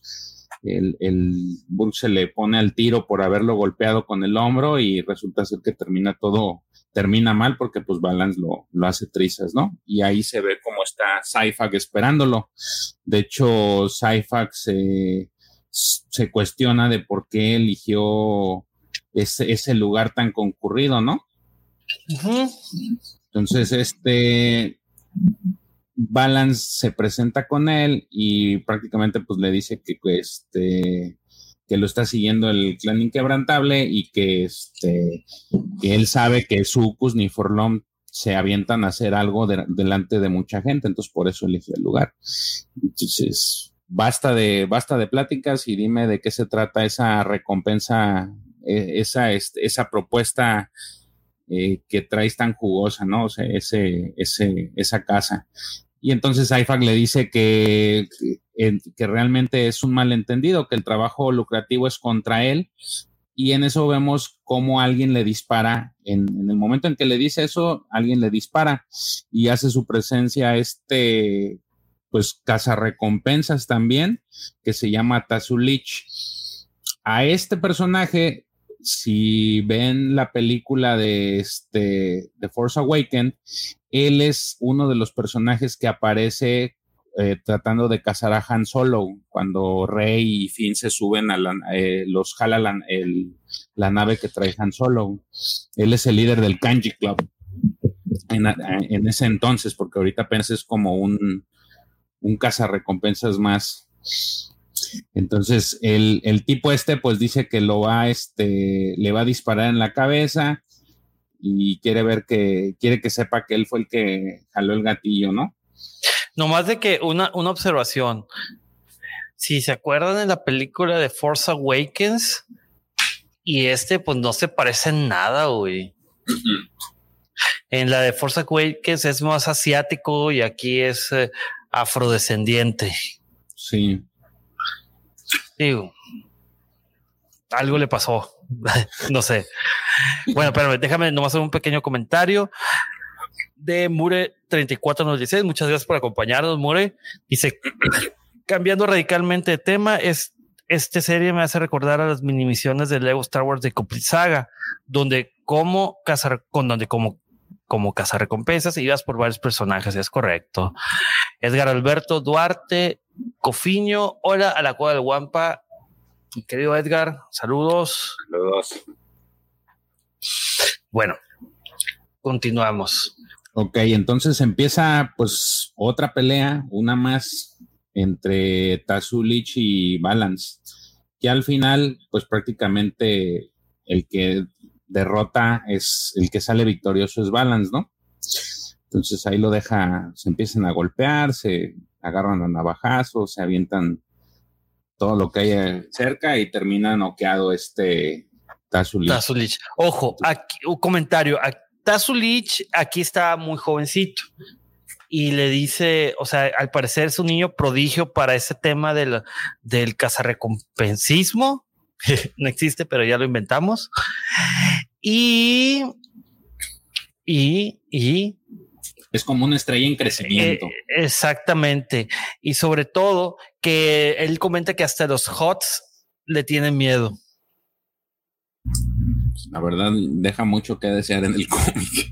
El, el burg se le pone al tiro por haberlo golpeado con el hombro y resulta ser que termina todo, termina mal porque pues Balance lo, lo hace trizas, ¿no? Y ahí se ve cómo está Cyphax esperándolo. De hecho, Cyphax se, se cuestiona de por qué eligió ese, ese lugar tan concurrido, ¿no? Entonces, este Balance se presenta con él y prácticamente pues le dice que, este, que lo está siguiendo el clan inquebrantable y que, este, que él sabe que Sucus ni Forlom se avientan a hacer algo delante de mucha gente, entonces por eso eligió el lugar. Entonces, basta de, basta de pláticas y dime de qué se trata esa recompensa, e, esa, este, esa propuesta eh, que traes tan jugosa, ¿no? O sea, ese, ese, esa casa. Y entonces IFAC le dice que, que, realmente es un malentendido, que el trabajo lucrativo es contra él. Y en eso vemos cómo alguien le dispara. En, el momento en que le dice eso, alguien le dispara y hace su presencia este, pues, recompensas también, que se llama Tazulich. A este personaje si ven la película de este The Force Awakens, él es uno de los personajes que aparece eh, tratando de cazar a Han Solo cuando Rey y Finn se suben a la, eh, los jala la, nave que trae Han Solo. Él es el líder del Kanji Club en, en ese entonces, porque ahorita apenas es como un, un cazarrecompensas más. Entonces, el, el, tipo este, pues dice que lo va, este, le va a disparar en la cabeza y quiere ver que, quiere que sepa que él fue el que jaló el gatillo, ¿no? Nomás de que una, una observación. Si se acuerdan de la película de Force Awakens y este, pues no se parecen nada, güey. en la de Force Awakens es más asiático y aquí es eh, afrodescendiente. Sí. Digo, algo le pasó. no sé. Bueno, pero déjame nomás hacer un pequeño comentario de Mure 3496. Muchas gracias por acompañarnos, Mure. Dice, cambiando radicalmente de tema, es, esta serie me hace recordar a las mini misiones de Lego Star Wars de Complete Saga, donde como cazar, con donde como como recompensas y ibas por varios personajes, es correcto. Edgar Alberto Duarte Cofiño, hola a la Cueva del Guampa. Querido Edgar, saludos. Saludos. Bueno, continuamos. Ok, entonces empieza pues otra pelea, una más entre Tazulich y Balance, que al final pues prácticamente el que derrota es el que sale victorioso es Balance, ¿no? Entonces ahí lo deja, se empiezan a golpear, se agarran a navajazos, se avientan todo lo que hay cerca y termina noqueado este Tazulich. Tazulich. Ojo, aquí, un comentario. Tazulich aquí está muy jovencito y le dice, o sea, al parecer es un niño prodigio para ese tema del, del cazarrecompensismo. no existe, pero ya lo inventamos. Y, y, y es como una estrella en crecimiento. Eh, exactamente. Y sobre todo que él comenta que hasta los HOTS le tienen miedo. La verdad, deja mucho que desear en el cómic.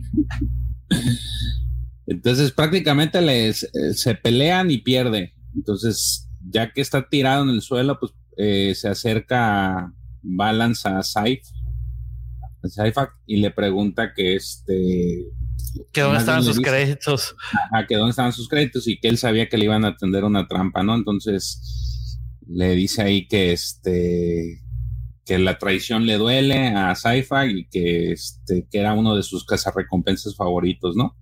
Entonces, prácticamente les, eh, se pelean y pierde. Entonces, ya que está tirado en el suelo, pues eh, se acerca Balance a Saif, y le pregunta que este que dónde estaban sus créditos. que dónde estaban sus créditos y que él sabía que le iban a atender una trampa, ¿no? Entonces le dice ahí que este que la traición le duele a Saifa y que este que era uno de sus cazarrecompensas favoritos, ¿no?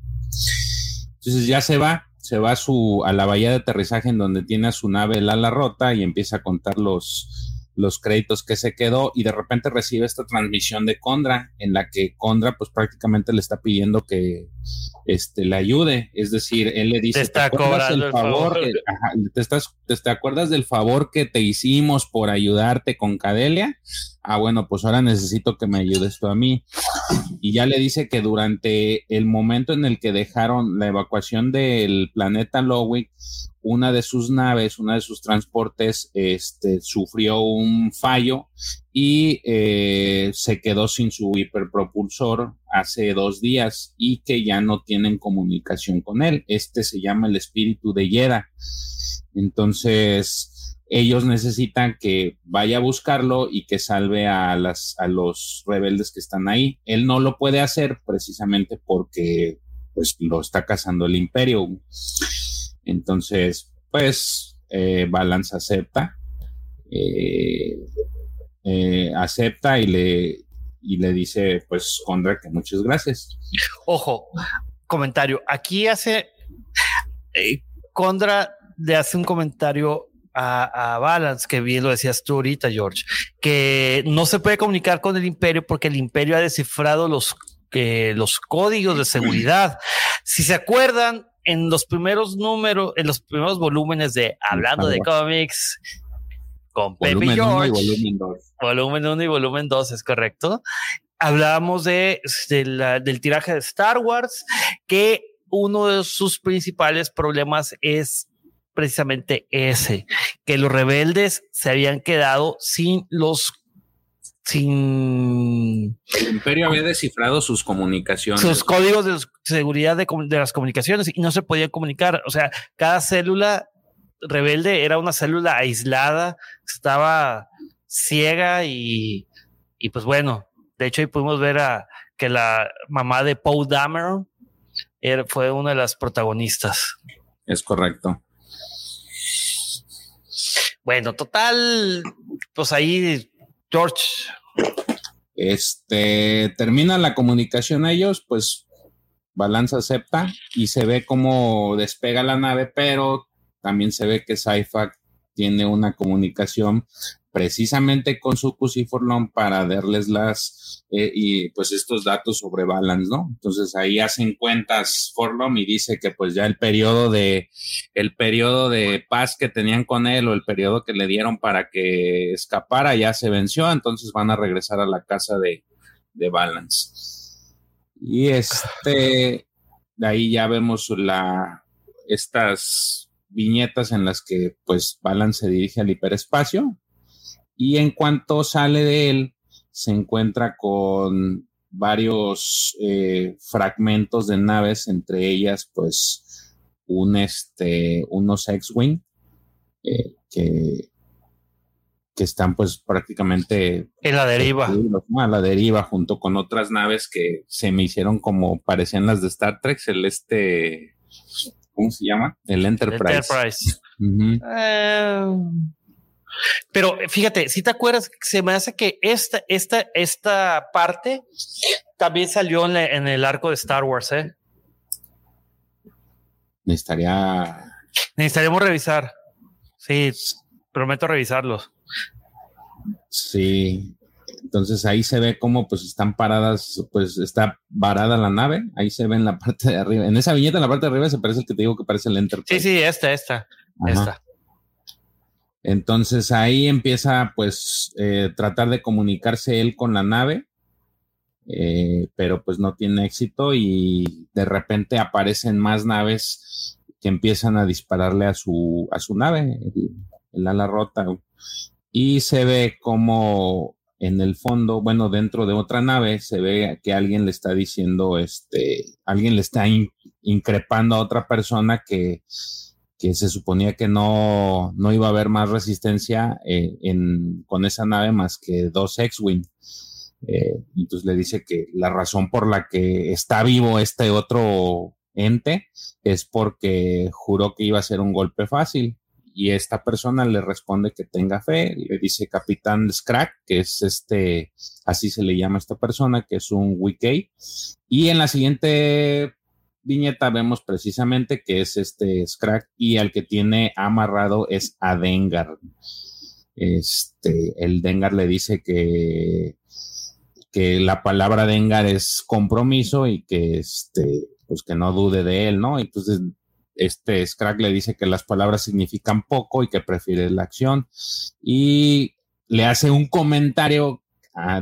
Entonces ya se va, se va a su a la bahía de aterrizaje en donde tiene a su nave el ala rota y empieza a contar los los créditos que se quedó y de repente recibe esta transmisión de Condra en la que Condra pues prácticamente le está pidiendo que este, le ayude, es decir, él le dice, ¿te, acuerdas del favor? te, estás, te, acuerdas del favor que te hicimos por ayudarte con Cadelia? Ah, bueno, pues ahora necesito que me ayudes tú a mí. Y ya le dice que durante el momento en el que dejaron la evacuación del planeta Lowick, una de sus naves, una de sus transportes, este, sufrió un fallo y eh, se quedó sin su hiperpropulsor hace dos días y que ya no tienen comunicación con él. Este se llama el espíritu de Yera. Entonces, ellos necesitan que vaya a buscarlo y que salve a, las, a los rebeldes que están ahí. Él no lo puede hacer precisamente porque pues, lo está cazando el imperio. Entonces, pues, eh, Balance acepta. Eh, eh, acepta y le, y le dice, pues, Condra, que muchas gracias. Ojo, comentario. Aquí hace Condra le hace un comentario a, Balance, que bien lo decías tú ahorita, George, que no se puede comunicar con el imperio porque el imperio ha descifrado los, los códigos de seguridad. Si se acuerdan, en los primeros números, en los primeros volúmenes de Hablando de cómics, con Pepe George, volumen 2. Volumen 1 y volumen 2, es correcto. Hablábamos de, del tiraje de Star Wars, que uno de sus principales problemas es precisamente ese, que los rebeldes se habían quedado sin los sin el imperio había descifrado sus comunicaciones. sus códigos de seguridad de, de, las comunicaciones y no se podían comunicar. O sea cada célula rebelde era una célula aislada estaba ciega y, y pues bueno de hecho ahí pudimos ver a que la mamá de Paul Dameron fue una de las protagonistas. Es correcto bueno, total, pues ahí, George. Este, termina la comunicación a ellos, pues Balance acepta y se ve cómo despega la nave, pero también se ve que Saifa tiene una comunicación precisamente con su y para darles las eh, y pues estos datos sobre Balance, ¿no? Entonces ahí hacen cuentas Forlom y dice que pues ya el periodo de el periodo de paz que tenían con él o el periodo que le dieron para que escapara ya se venció, entonces van a regresar a la casa de, de Balance. Y este de ahí ya vemos la estas viñetas en las que pues Balance se dirige al hiperespacio y en cuanto sale de él, se encuentra con varios eh, fragmentos de naves, entre ellas, pues, un, este, unos X-Wing eh, que, que están, pues, prácticamente... En la deriva. A la deriva, junto con otras naves que se me hicieron como parecían las de Star Trek, el este... ¿Cómo se llama? El Enterprise. Enterprise. Pero fíjate, si te acuerdas, se me hace que esta, esta, esta parte también salió en, el arco de Star Wars, ¿eh? Necesitaría. Necesitaríamos revisar. Sí, prometo revisarlos. Sí. Entonces ahí se ve cómo pues están paradas, pues está varada la nave, ahí se ve en la parte de arriba. En esa viñeta en la parte de arriba se parece el que te digo que parece el Enterprise. Sí, sí, esta, esta, esta. Entonces ahí empieza pues eh, tratar de comunicarse él con la nave, eh, pero pues no tiene éxito y de repente aparecen más naves que empiezan a dispararle a su, a su nave, el, ala rota, y se ve como en el fondo, bueno, dentro de otra nave, se ve que alguien le está diciendo, este, alguien le está increpando a otra persona que que se suponía que no, no iba a haber más resistencia eh, en, con esa nave más que dos X-Wing. Eh, entonces le dice que la razón por la que está vivo este otro ente es porque juró que iba a ser un golpe fácil. Y esta persona le responde que tenga fe, le dice Capitán Scrack, que es este, así se le llama a esta persona, que es un Wiki. Y en la siguiente viñeta vemos precisamente que es este Scrack y al que tiene amarrado es a Dengar. Este, el Dengar le dice que, que la palabra Dengar es compromiso y que este, pues que no dude de él, ¿no? Entonces, este Scrack le dice que las palabras significan poco y que prefiere la acción y le hace un comentario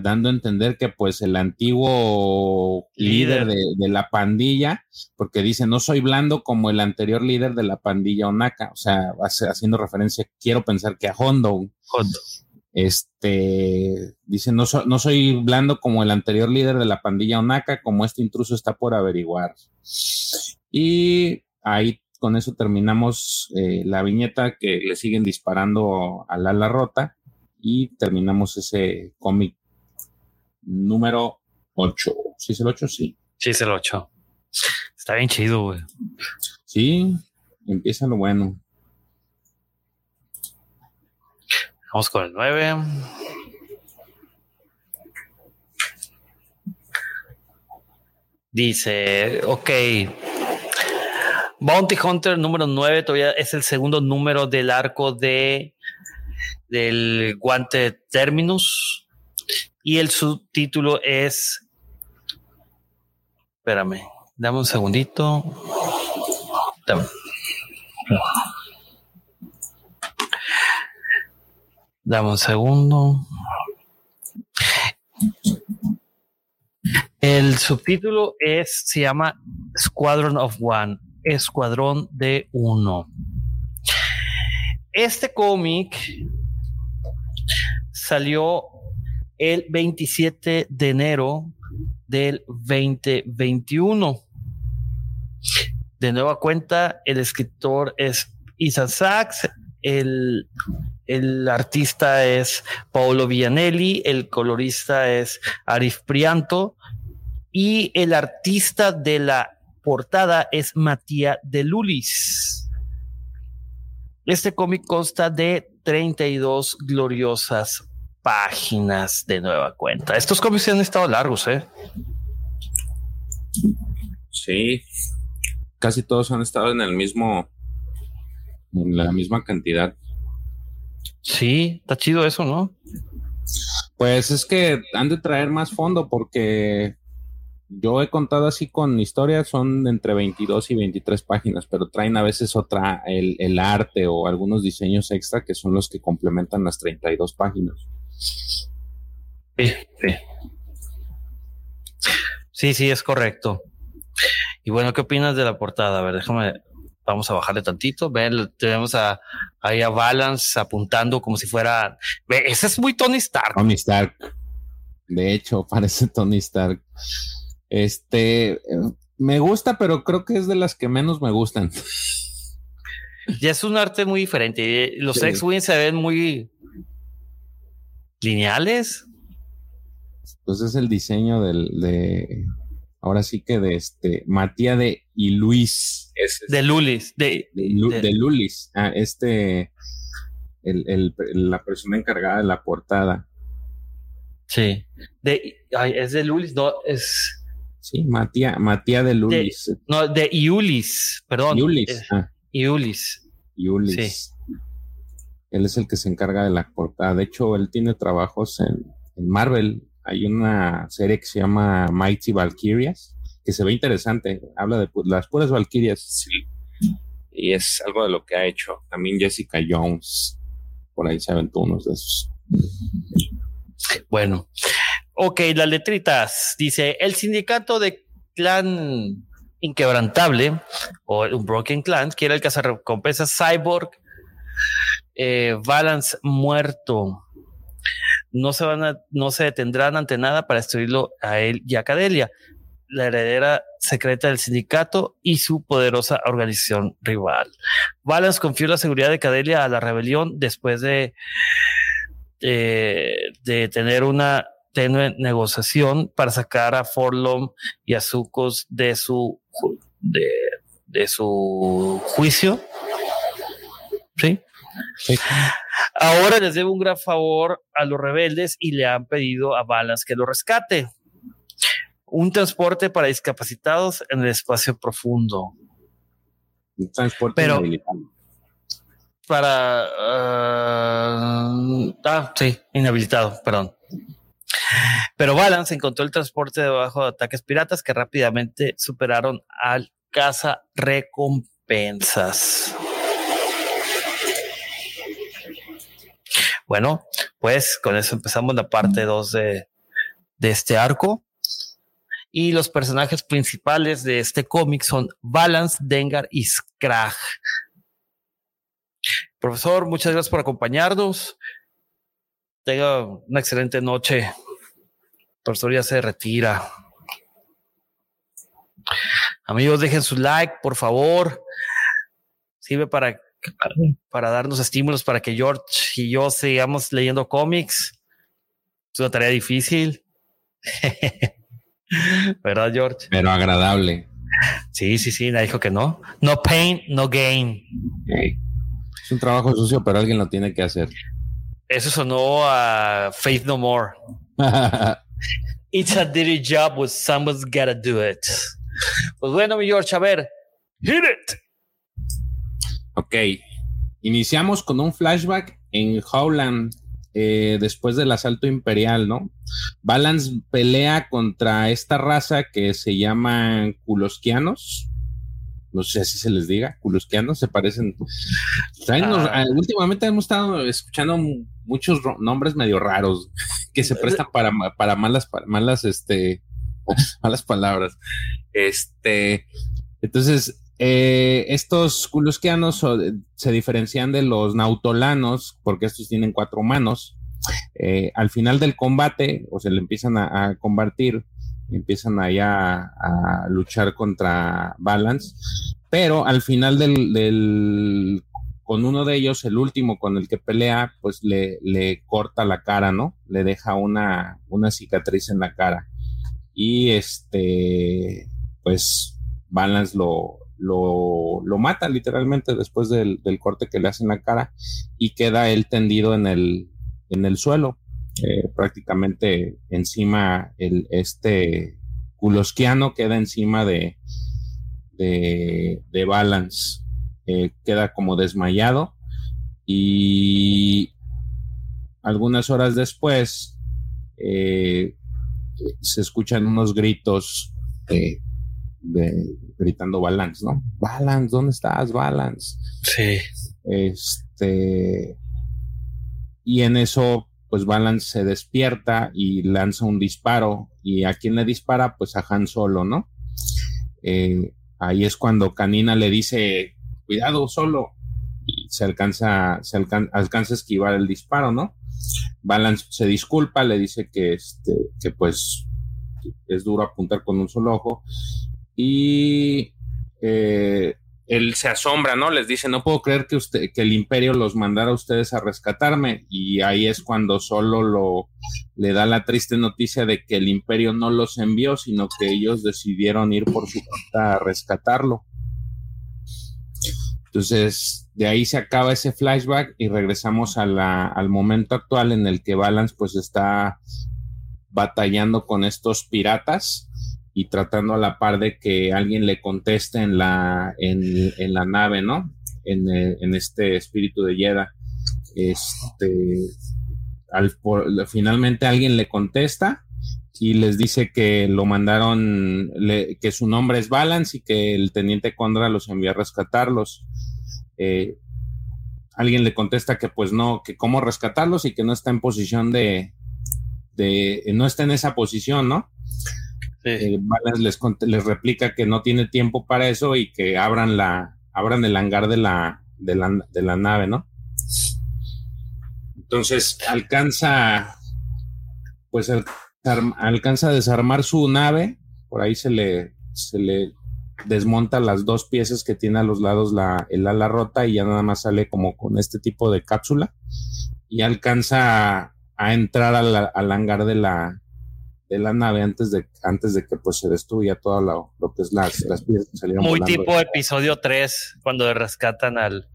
dando a entender que pues el antiguo líder, de, la pandilla, porque dice, no soy blando como el anterior líder de la pandilla Onaka, o sea, haciendo referencia, quiero pensar que a Hondo. Hondo. Este, dice, no, no soy blando como el anterior líder de la pandilla Onaka, como este intruso está por averiguar. Y ahí con eso terminamos eh, la viñeta que le siguen disparando al ala rota y terminamos ese cómic número 8. ¿Sí es el 8? Sí. Sí, es el 8. Está bien chido, güey. Sí, empieza lo bueno. Vamos con el 9. Dice, ok. Bounty Hunter número 9 todavía es el segundo número del arco de del guante Terminus. Y el subtítulo es. Espérame, dame un segundito. Dame. Dame un segundo. El subtítulo es, se llama Squadron of One, Escuadrón de Uno. Este cómic salió el 27 de enero del 2021. De nueva cuenta, el escritor es Ethan Sachs, el, el artista es Paolo Vianelli, el colorista es Arif Prianto y el artista de la portada es Matías de Lulis. Este cómic consta de 32 gloriosas páginas de nueva cuenta. Estos cómics han estado largos, ¿eh? Sí, casi todos han estado en el mismo, en la misma cantidad. Sí, está chido eso, ¿no? Pues es que han de traer más fondo porque yo he contado así con historias, son entre 22 y 23 páginas, pero traen a veces otra, el, el, arte o algunos diseños extra que son los que complementan las 32 páginas. Sí, sí. Sí, sí, es correcto. Y bueno, ¿qué opinas de la portada? A ver, déjame, vamos a bajarle tantito. Ven, tenemos a, ahí a Balance apuntando como si fuera. Ve, ese es muy Tony Stark. Tony Stark. De hecho, parece Tony Stark. Este, me gusta, pero creo que es de las que menos me gustan. Ya es un arte muy diferente. Los sí. X-Wing se ven muy lineales. Pues es el diseño del, de, ahora sí que de este, Matías de y Luis. Es, de Lulis. De, de, de, de Lulis. Ah, este, el, el, la persona encargada de la portada. Sí. De, ay, es de Lulis, no, es. Sí, Matías Matía de Lulis. De, no, de Iulis, perdón. Iulis. Eh, ah. Iulis. Iulis. Sí. Él es el que se encarga de la portada. De hecho, él tiene trabajos en, en Marvel. Hay una serie que se llama Mighty Valkyrias, que se ve interesante. Habla de las puras Valkyrias. Sí. Y es algo de lo que ha hecho. También Jessica Jones. Por ahí se aventó unos de esos. Bueno, ok, las letritas. Dice, el sindicato de clan inquebrantable o un Broken Clan quiere el cazarrecompensas Cyborg eh, Balance muerto. No se van a, no se detendrán ante nada para destruirlo a él y a Cadelia, la heredera secreta del sindicato y su poderosa organización rival. Balance confió la seguridad de Cadelia a la rebelión después de eh, de tener una tenue negociación para sacar a Forlom y a Zucos de su de, de su juicio. ¿Sí? Sí. Ahora les debe un gran favor a los rebeldes y le han pedido a Balas que lo rescate. Un transporte para discapacitados en el espacio profundo. Un transporte Pero, para uh, ah sí inhabilitado perdón pero Balance encontró el transporte debajo de ataques piratas que rápidamente superaron al caza recompensas bueno pues con eso empezamos la parte 2 de, de este arco y los personajes principales de este cómic son Balance, Dengar y Scrag. Profesor, muchas gracias por acompañarnos. Tenga una excelente noche. El profesor ya se retira. Amigos, dejen su like, por favor. Sirve para, para darnos estímulos para que George y yo sigamos leyendo cómics. Es una tarea difícil. ¿Verdad, George? Pero agradable. Sí, sí, sí, nadie dijo que no. No pain, no gain. Okay. Es un trabajo sucio, pero alguien lo tiene que hacer. Eso sonó a Faith No More. It's a dirty job, but someone's gotta do it. Pues bueno, mi George, a ver, hit it. Ok, iniciamos con un flashback en Howland eh, después del asalto imperial, ¿no? Balance pelea contra esta raza que se llaman Kuloskianos. No sé si se les diga, Kuloskianos, se parecen. Ah. Ah, últimamente hemos estado escuchando muchos nombres medio raros que se prestan para, para malas, malas, este, malas palabras. Este, entonces, eh, estos kulusquianos se diferencian de los nautolanos porque estos tienen cuatro manos. Eh, al final del combate, o se le empiezan a, combatir, empiezan allá a, luchar contra Balance, pero al final del, con uno de ellos, el último con el que pelea, pues le, le corta la cara, ¿no? Le deja una, una cicatriz en la cara. Y este, pues Balance lo, lo, lo mata literalmente después del, corte que le hace en la cara y queda él tendido en el, en el suelo, eh, prácticamente encima, el, este culosquiano queda encima de, de, de Balance, eh, queda como desmayado y algunas horas después eh, se escuchan unos gritos gritando Balance, ¿no? Balance, ¿dónde estás? Balance. Sí. Este. Y en eso, pues Balance se despierta y lanza un disparo. ¿Y a quién le dispara? Pues a Han Solo, ¿no? Eh, ahí es cuando Canina le dice, cuidado, solo. Y se alcanza, se alcanza a esquivar el disparo, ¿no? Balance se disculpa, le dice que, este, que pues es duro apuntar con un solo ojo y eh, él se asombra, ¿no? Les dice, no puedo creer que usted, que el imperio los mandara a ustedes a rescatarme. Y ahí es cuando solo lo le da la triste noticia de que el imperio no los envió, sino que ellos decidieron ir por su cuenta a rescatarlo. Entonces, de ahí se acaba ese flashback y regresamos al momento actual en el que Balance pues está batallando con estos piratas y tratando a la par de que alguien le conteste en la, en, la nave, ¿no? En, eh, en, este espíritu de Yeda. Este, al, finalmente alguien le contesta y les dice que lo mandaron, que su nombre es Balance y que el teniente Condra los envió a rescatarlos. Eh, alguien le contesta que pues no, que cómo rescatarlos y que no está en posición de, de no está en esa posición, ¿no? Eh, les, replica que no tiene tiempo para eso y que abran la abran el hangar de la, de la, nave, ¿no? Entonces alcanza, pues alcanza a desarmar su nave, por ahí se le, se le desmonta las dos piezas que tiene a los lados la, el ala rota y ya nada más sale como con este tipo de cápsula y alcanza a, entrar al hangar de la, de la nave antes de, antes de que pues se destruya todo lo, que es las, las piezas que salieron. Muy tipo episodio 3, cuando rescatan al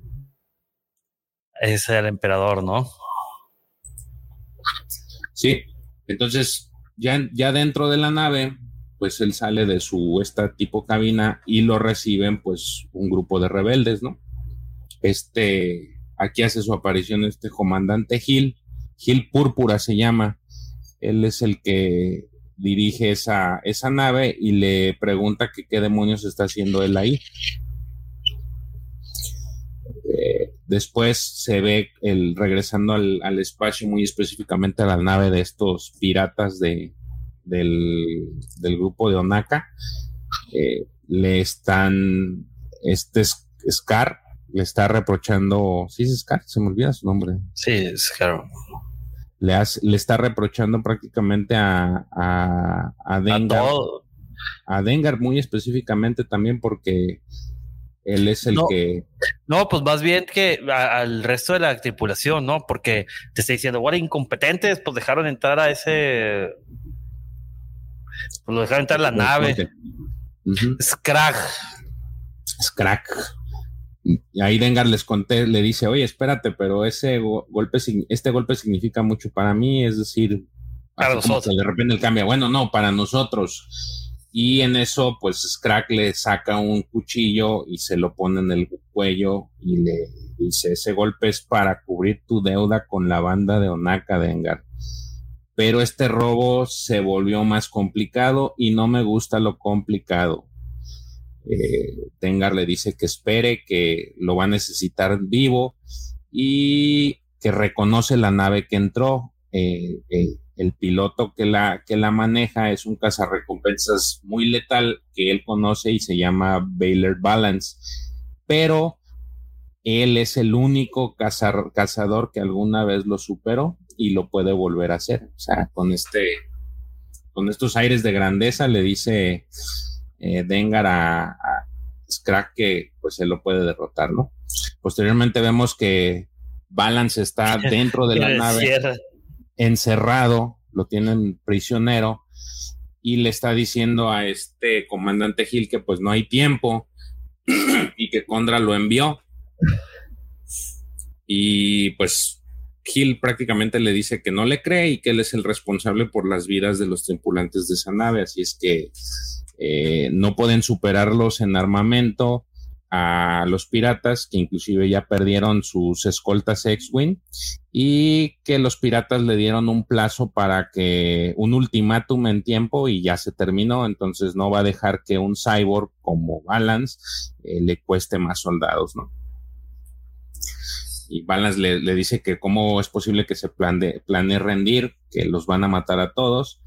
ese el emperador, ¿no? Sí, entonces ya, ya dentro de la nave, pues él sale de su esta tipo cabina y lo reciben pues un grupo de rebeldes, ¿no? Este, aquí hace su aparición este comandante Gil, Gil Púrpura se llama, él es el que dirige esa, esa nave y le pregunta que qué demonios está haciendo él ahí. Eh, después se ve el regresando al, espacio, muy específicamente a la nave de estos piratas de, del, grupo de Onaka. Eh, le están, este Scar, le está reprochando, ¿sí es Scar? Se me olvida su nombre. Sí, Scar le, le está reprochando prácticamente a, a, a Dengar. A, Dengar muy específicamente también porque él es el que... No, pues más bien que al resto de la tripulación, ¿no? Porque te estoy diciendo, bueno, incompetentes, pues dejaron entrar a ese... Pues lo dejaron entrar a la nave. Scrag. Scrag. Y ahí Dengar les conté, le dice, oye, espérate, pero ese golpe, este golpe significa mucho para mí, es decir, Para nosotros. de repente él cambia, bueno, no, para nosotros. Y en eso, pues Scrack le saca un cuchillo y se lo pone en el cuello y le dice, ese golpe es para cubrir tu deuda con la banda de Onaka Dengar. Pero este robo se volvió más complicado y no me gusta lo complicado. Eh, Dengar le dice que espere, que lo va a necesitar vivo y que reconoce la nave que entró. Eh, eh, el piloto que la, que la maneja es un cazarrecompensas muy letal que él conoce y se llama Baylor Balance, pero él es el único cazador que alguna vez lo superó y lo puede volver a hacer. O sea, con este, con estos aires de grandeza le dice eh, Dengar a, a Scrack que pues él lo puede derrotar, ¿no? Posteriormente vemos que Balance está dentro de la nave encerrado, lo tienen prisionero y le está diciendo a este comandante Gil que pues no hay tiempo y que Condra lo envió. Y pues Gil prácticamente le dice que no le cree y que él es el responsable por las vidas de los tripulantes de esa nave, así es que eh, no pueden superarlos en armamento, a los piratas, que inclusive ya perdieron sus escoltas X-Wing, y que los piratas le dieron un plazo para que un ultimátum en tiempo y ya se terminó, entonces no va a dejar que un cyborg como Balance eh, le cueste más soldados, ¿no? Y Balance le, dice que cómo es posible que se planee, planee rendir, que los van a matar a todos,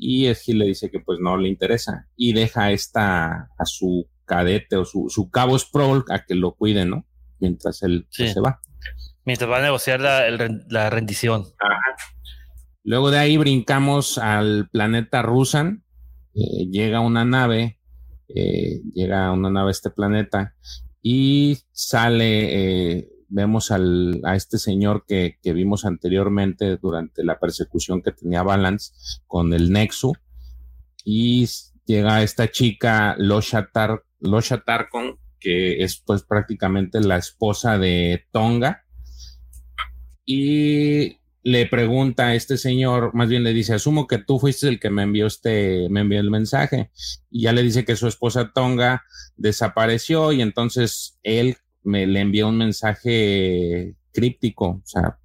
y Gil le dice que pues no le interesa y deja esta a su cadete o su, su cabo Sproul a que lo cuide, ¿no? Mientras él pues, se va. Mientras va a negociar la, la rendición. Luego de ahí brincamos al planeta Rusan. Eh, llega una nave, eh, llega una nave a este planeta y sale, eh, vemos al, a este señor que, que, vimos anteriormente durante la persecución que tenía Balance con el Nexu y llega esta chica Loshatar Losha Tarkon, que es pues prácticamente la esposa de Tonga. Y le pregunta a este señor, más bien le dice, asumo que tú fuiste el que me envió este, me envió el mensaje. Y ya le dice que su esposa Tonga desapareció y entonces él me le envió un mensaje críptico, o sea,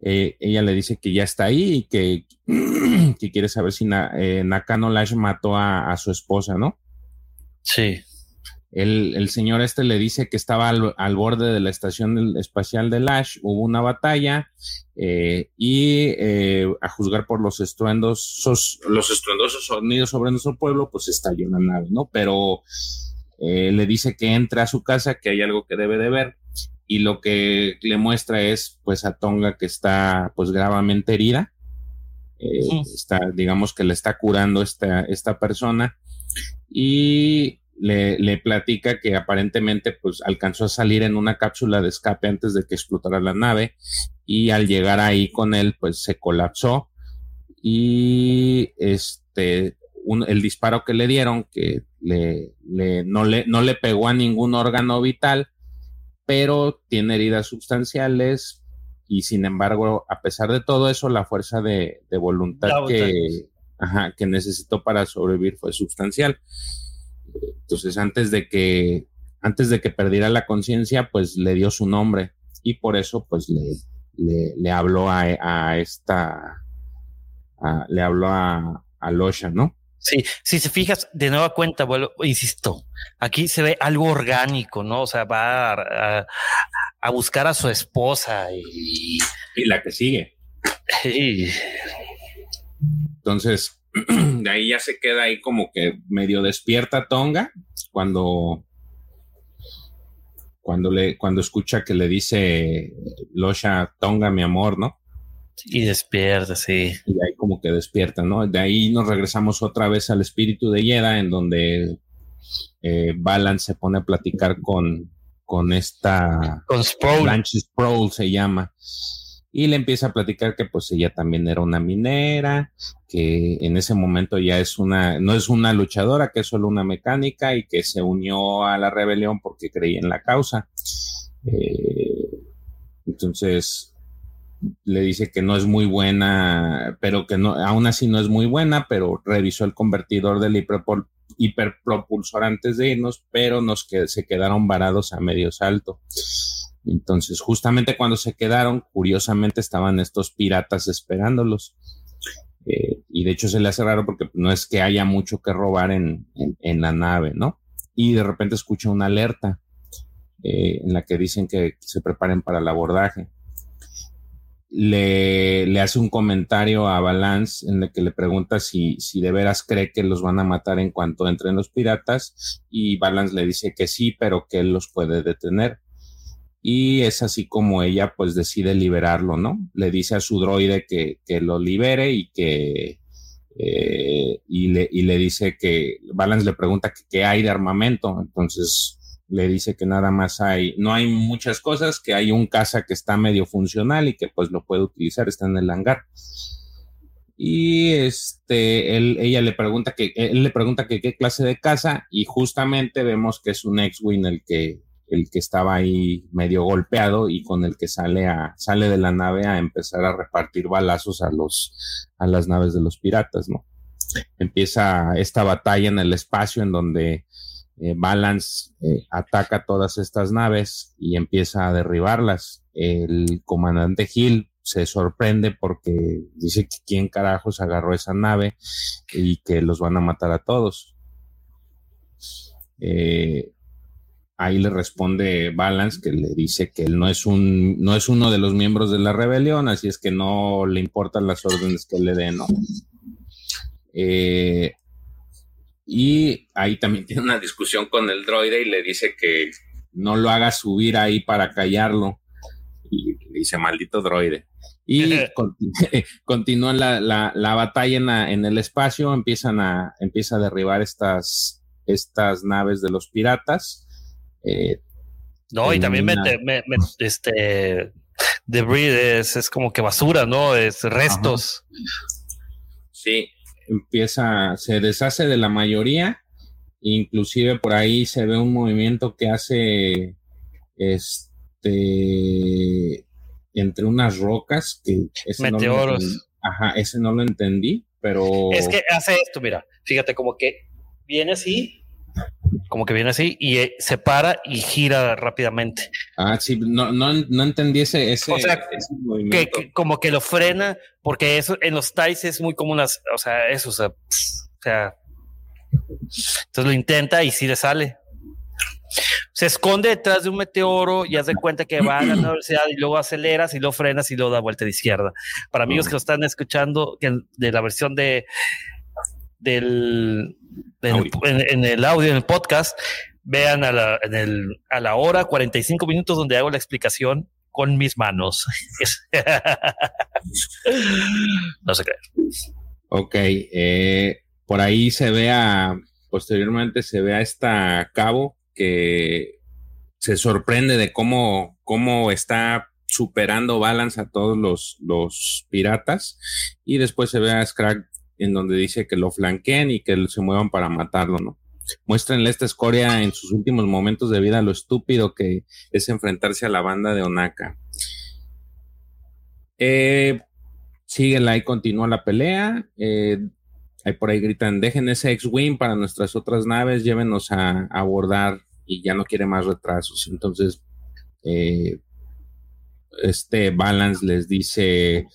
eh, ella le dice que ya está ahí y que, que quiere saber si eh, Nakano Lash mató a, su esposa, ¿no? Sí. El, señor este le dice que estaba al, borde de la estación espacial de Lash, hubo una batalla eh, y eh, a juzgar por los estruendosos, los estruendosos sonidos sobre nuestro pueblo, pues estalló una nave, ¿no? Pero eh, le dice que entre a su casa, que hay algo que debe de ver y lo que le muestra es pues a Tonga que está pues gravemente herida. Está, digamos que le está curando esta, esta persona y le, le, platica que aparentemente pues alcanzó a salir en una cápsula de escape antes de que explotara la nave y al llegar ahí con él pues se colapsó y este el disparo que le dieron que le, le, no, le, no le pegó a ningún órgano vital pero tiene heridas sustanciales y sin embargo a pesar de todo eso la fuerza de, de voluntad que ajá, que necesitó para sobrevivir fue sustancial. Entonces, antes de que, antes de que perdiera la conciencia, pues le dio su nombre y por eso, pues le, le, habló a, a esta, le habló a, a Losha, ¿no? Sí, si se fijas, de nueva cuenta, vuelvo, insisto, aquí se ve algo orgánico, ¿no? O sea, va a, a buscar a su esposa y... Y la que sigue. Sí. Entonces, de ahí ya se queda ahí como que medio despierta Tonga cuando cuando le cuando escucha que le dice Losha Tonga mi amor, ¿no? Y despierta, sí. Y ahí como que despierta, ¿no? De ahí nos regresamos otra vez al espíritu de Yeda, en donde eh, Balan se pone a platicar con, con esta... Con Sproul. Blanche Sproul se llama y le empieza a platicar que pues ella también era una minera, que en ese momento ya es una, no es una luchadora, que es solo una mecánica y que se unió a la rebelión porque creía en la causa. Eh, entonces, le dice que no es muy buena, pero que no, aún así no es muy buena, pero revisó el convertidor del hiperpropulsor antes de irnos, pero nos que, se quedaron varados a medio salto. Entonces, justamente cuando se quedaron, curiosamente estaban estos piratas esperándolos. Eh, y de hecho se le hace raro porque no es que haya mucho que robar en, en, la nave, ¿no? Y de repente escucha una alerta eh, en la que dicen que se preparen para el abordaje le, hace un comentario a Balance en el que le pregunta si, si de veras cree que los van a matar en cuanto entren los piratas y Balance le dice que sí, pero que él los puede detener. Y es así como ella pues decide liberarlo, ¿no? Le dice a su droide que, que lo libere y que... Eh, y, le, y le dice que Balance le pregunta qué hay de armamento, entonces le dice que nada más hay, no hay muchas cosas, que hay un casa que está medio funcional y que pues lo puede utilizar, está en el hangar. Y este, él, ella le pregunta que, él le pregunta que qué clase de casa y justamente vemos que es un X-Wing el que, el que estaba ahí medio golpeado y con el que sale a, sale de la nave a empezar a repartir balazos a los, a las naves de los piratas, ¿no? Empieza esta batalla en el espacio en donde eh, Balance eh, ataca todas estas naves y empieza a derribarlas. El comandante Hill se sorprende porque dice que quién carajos agarró esa nave y que los van a matar a todos. Eh, ahí le responde Balance que le dice que él no es un no es uno de los miembros de la rebelión, así es que no le importan las órdenes que le den, ¿no? Eh, y ahí también tiene una discusión con el droide y le dice que no lo haga subir ahí para callarlo. Y le dice, maldito droide. Y continúa la, la, batalla en, el espacio, empiezan a, empieza a derribar estas, estas naves de los piratas. Eh, no, y también mete, este debris es, es, como que basura, ¿no? Es restos. Sí, empieza, se deshace de la mayoría, inclusive por ahí se ve un movimiento que hace este entre unas rocas que ese meteoros. No ajá, ese no lo entendí, pero es que hace esto, mira, fíjate como que viene así como que viene así y eh, se para y gira rápidamente. Ah, sí, no, no, no entendí ese, ese, o sea, Que, como que lo frena, porque eso en los TIEs es muy común, o sea, eso, o sea, o sea, entonces lo intenta y sí le sale. Se esconde detrás de un meteoro y hace cuenta que va a la universidad y luego aceleras y lo frenas y luego da vuelta de izquierda. Para amigos que lo están escuchando de la versión de del, en, el audio, en el podcast, vean a la, en el, a la hora 45 minutos donde hago la explicación con mis manos. no se cree. Ok, eh, por ahí se vea, posteriormente se ve a esta cabo que se sorprende de cómo, cómo está superando Balance a todos los, los piratas y después se ve a Scrag en donde dice que lo flanqueen y que se muevan para matarlo, ¿no? Muéstrenle esta escoria en sus últimos momentos de vida lo estúpido que es enfrentarse a la banda de Onaka. Eh, síguela y continúa la pelea. Eh, ahí por ahí gritan, dejen ese X-Wing para nuestras otras naves, llévenos a, abordar y ya no quiere más retrasos. Entonces, eh, este Balance les dice,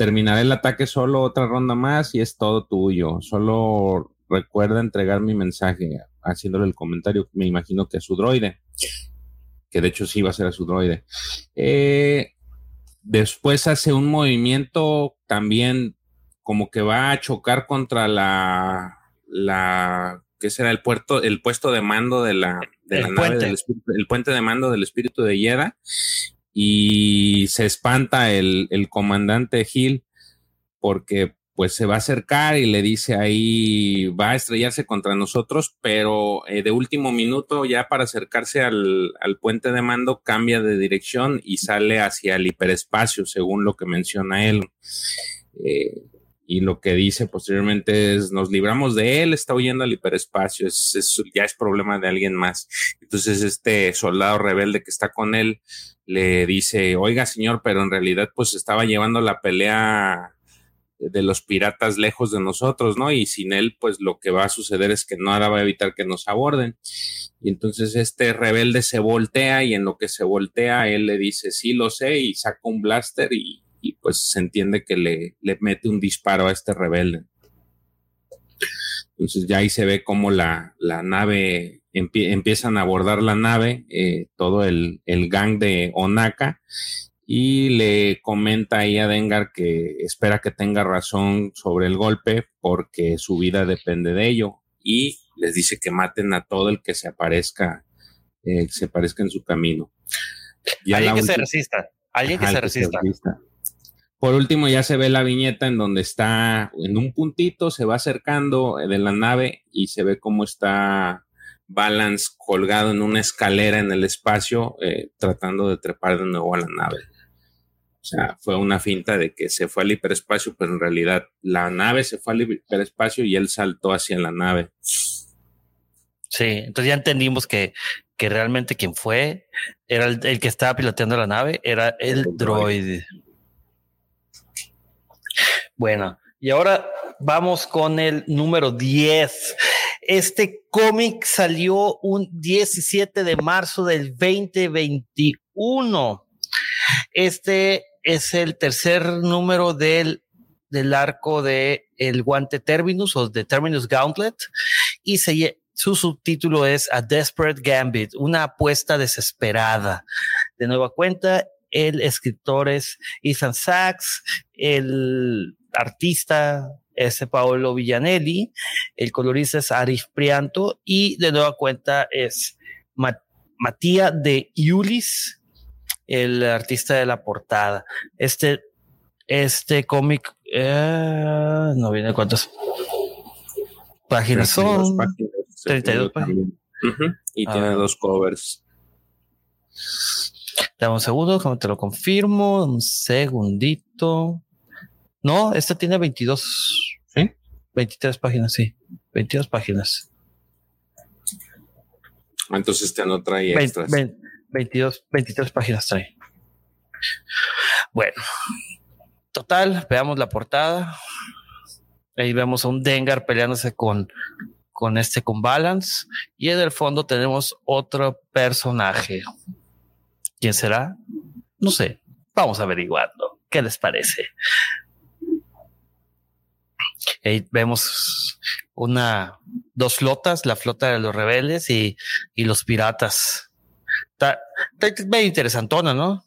terminaré el ataque solo otra ronda más y es todo tuyo. Solo recuerda entregar mi mensaje haciéndole el comentario, me imagino que a su droide, que de hecho sí va a ser a su droide. Eh, después hace un movimiento también como que va a chocar contra la, la, ¿qué será? El puerto, el puesto de mando de la, de la nave del el puente de mando del espíritu de Yeda y se espanta el, comandante Hill porque pues se va a acercar y le dice ahí va a estrellarse contra nosotros, pero eh, de último minuto ya para acercarse al, puente de mando cambia de dirección y sale hacia el hiperespacio, según lo que menciona él. Eh, y lo que dice posteriormente es, nos libramos de él, está huyendo al hiperespacio, es, ya es problema de alguien más. Entonces este soldado rebelde que está con él le dice, oiga señor, pero en realidad pues estaba llevando la pelea de los piratas lejos de nosotros, ¿no? Y sin él, pues lo que va a suceder es que nada va a evitar que nos aborden. Y entonces este rebelde se voltea y en lo que se voltea, él le dice, sí, lo sé, y saca un blaster y, pues se entiende que le, le, mete un disparo a este rebelde. Entonces ya ahí se ve como la, la nave, empiezan a abordar la nave, eh, todo el, el gang de Onaka y le comenta ahí a Dengar que espera que tenga razón sobre el golpe porque su vida depende de ello y les dice que maten a todo el que se aparezca, eh, se aparezca en su camino. alguien que se resista, alguien que, se, resista. Por último, ya se ve la viñeta en donde está en un puntito, se va acercando de la nave y se ve cómo está Balance colgado en una escalera en el espacio, eh, tratando de trepar de nuevo a la nave. O sea, fue una finta de que se fue al hiperespacio, pero en realidad la nave se fue al hiperespacio y él saltó hacia la nave. Sí, entonces ya entendimos que, que realmente quien fue era el, que estaba piloteando la nave, era el, droide. Bueno, y ahora vamos con el número 10. Este cómic salió un 17 de marzo del 2021. Este es el tercer número del, del arco de El Guante Terminus o de Terminus Gauntlet y su subtítulo es A Desperate Gambit, una apuesta desesperada. De nueva cuenta, el escritor es Ethan Sachs, el artista es Paolo Villanelli, el colorista es Arif Prianto y de nueva cuenta es Matías de Iulis el artista de la portada. Este, este cómic, eh, no viene cuántas páginas son. 32 páginas. Y tiene ah. dos covers. Dame un segundo, como te lo confirmo. Un segundito. No, este tiene 22. ¿Sí? 23 páginas, sí. 22 páginas. Entonces este no trae extras. 22, 23 páginas trae. Bueno, total, veamos la portada. Ahí vemos a un Dengar peleándose con, con este con Balance. Y en el fondo tenemos otro personaje. ¿Quién será? No sé. Vamos averiguando. ¿Qué les parece? Ahí vemos una, dos flotas, la flota de los rebeldes y, y los piratas Está, medio interesantona, ¿no?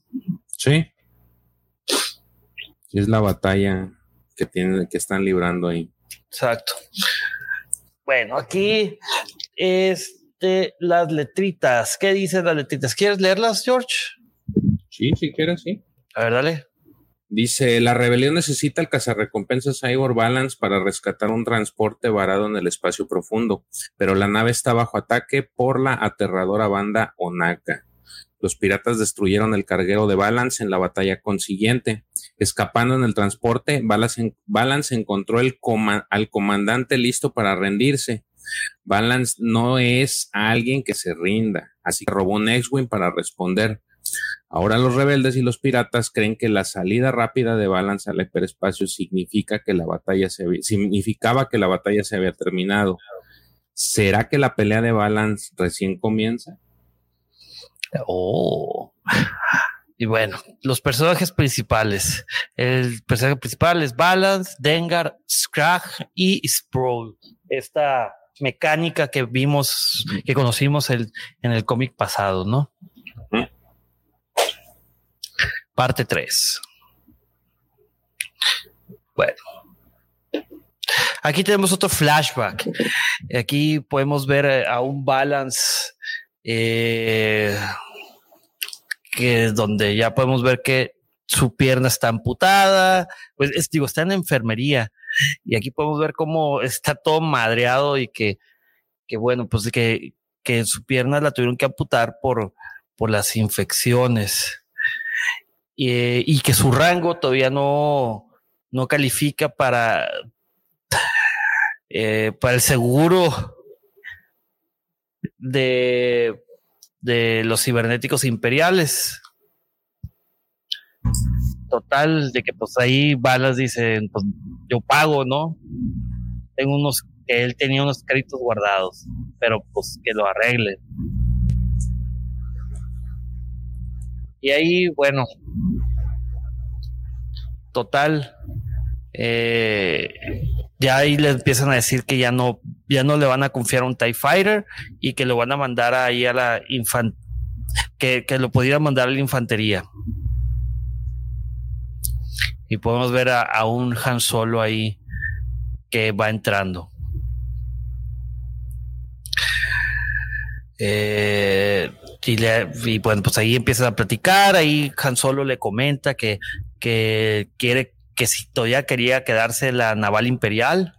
Sí. Es la batalla que tienen, que están librando ahí. Exacto. Bueno, aquí este, las letritas. ¿Qué dicen las letritas? ¿Quieres leerlas, George? Sí, si quieres, sí. A ver, dale. Dice, la rebelión necesita el cazarrecompensas Cyborg Balance para rescatar un transporte varado en el espacio profundo, pero la nave está bajo ataque por la aterradora banda Onaka. Los piratas destruyeron el carguero de Balance en la batalla consiguiente. Escapando en el transporte, Balance, encontró al comandante listo para rendirse. Balance no es alguien que se rinda, así que robó un X-Wing para responder. Ahora los rebeldes y los piratas creen que la salida rápida de Balance al hiperespacio significa que la batalla se significaba que la batalla se había terminado. ¿Será que la pelea de Balance recién comienza? Oh. Y bueno, los personajes principales. El personaje principal es Balance, Dengar, Scrag y Sproul. Esta mecánica que vimos, que conocimos en el cómic pasado, ¿no? Parte 3. Bueno. Aquí tenemos otro flashback. Aquí podemos ver eh, a un balance eh, que es donde ya podemos ver que su pierna está amputada, pues digo, está en enfermería y aquí podemos ver cómo está todo madreado y que, que bueno, pues que, que su pierna la tuvieron que amputar por, por las infecciones y, que su rango todavía no, no califica para, eh, para el seguro de, de los cibernéticos imperiales. Total, de que pues ahí balas dicen, pues yo pago, ¿no? Tengo unos, que él tenía unos créditos guardados, pero pues que lo arreglen. Y ahí, bueno, total, eh, ya ahí le empiezan a decir que ya no, ya no le van a confiar a un TIE Fighter y que lo van a mandar ahí a la infantería, que, que, lo pudiera mandar a la infantería. Y podemos ver a, a un Han Solo ahí que va entrando. Eh, y, bueno, pues ahí empiezan a platicar, ahí Han Solo le comenta que, que quiere, que si todavía quería quedarse la naval imperial,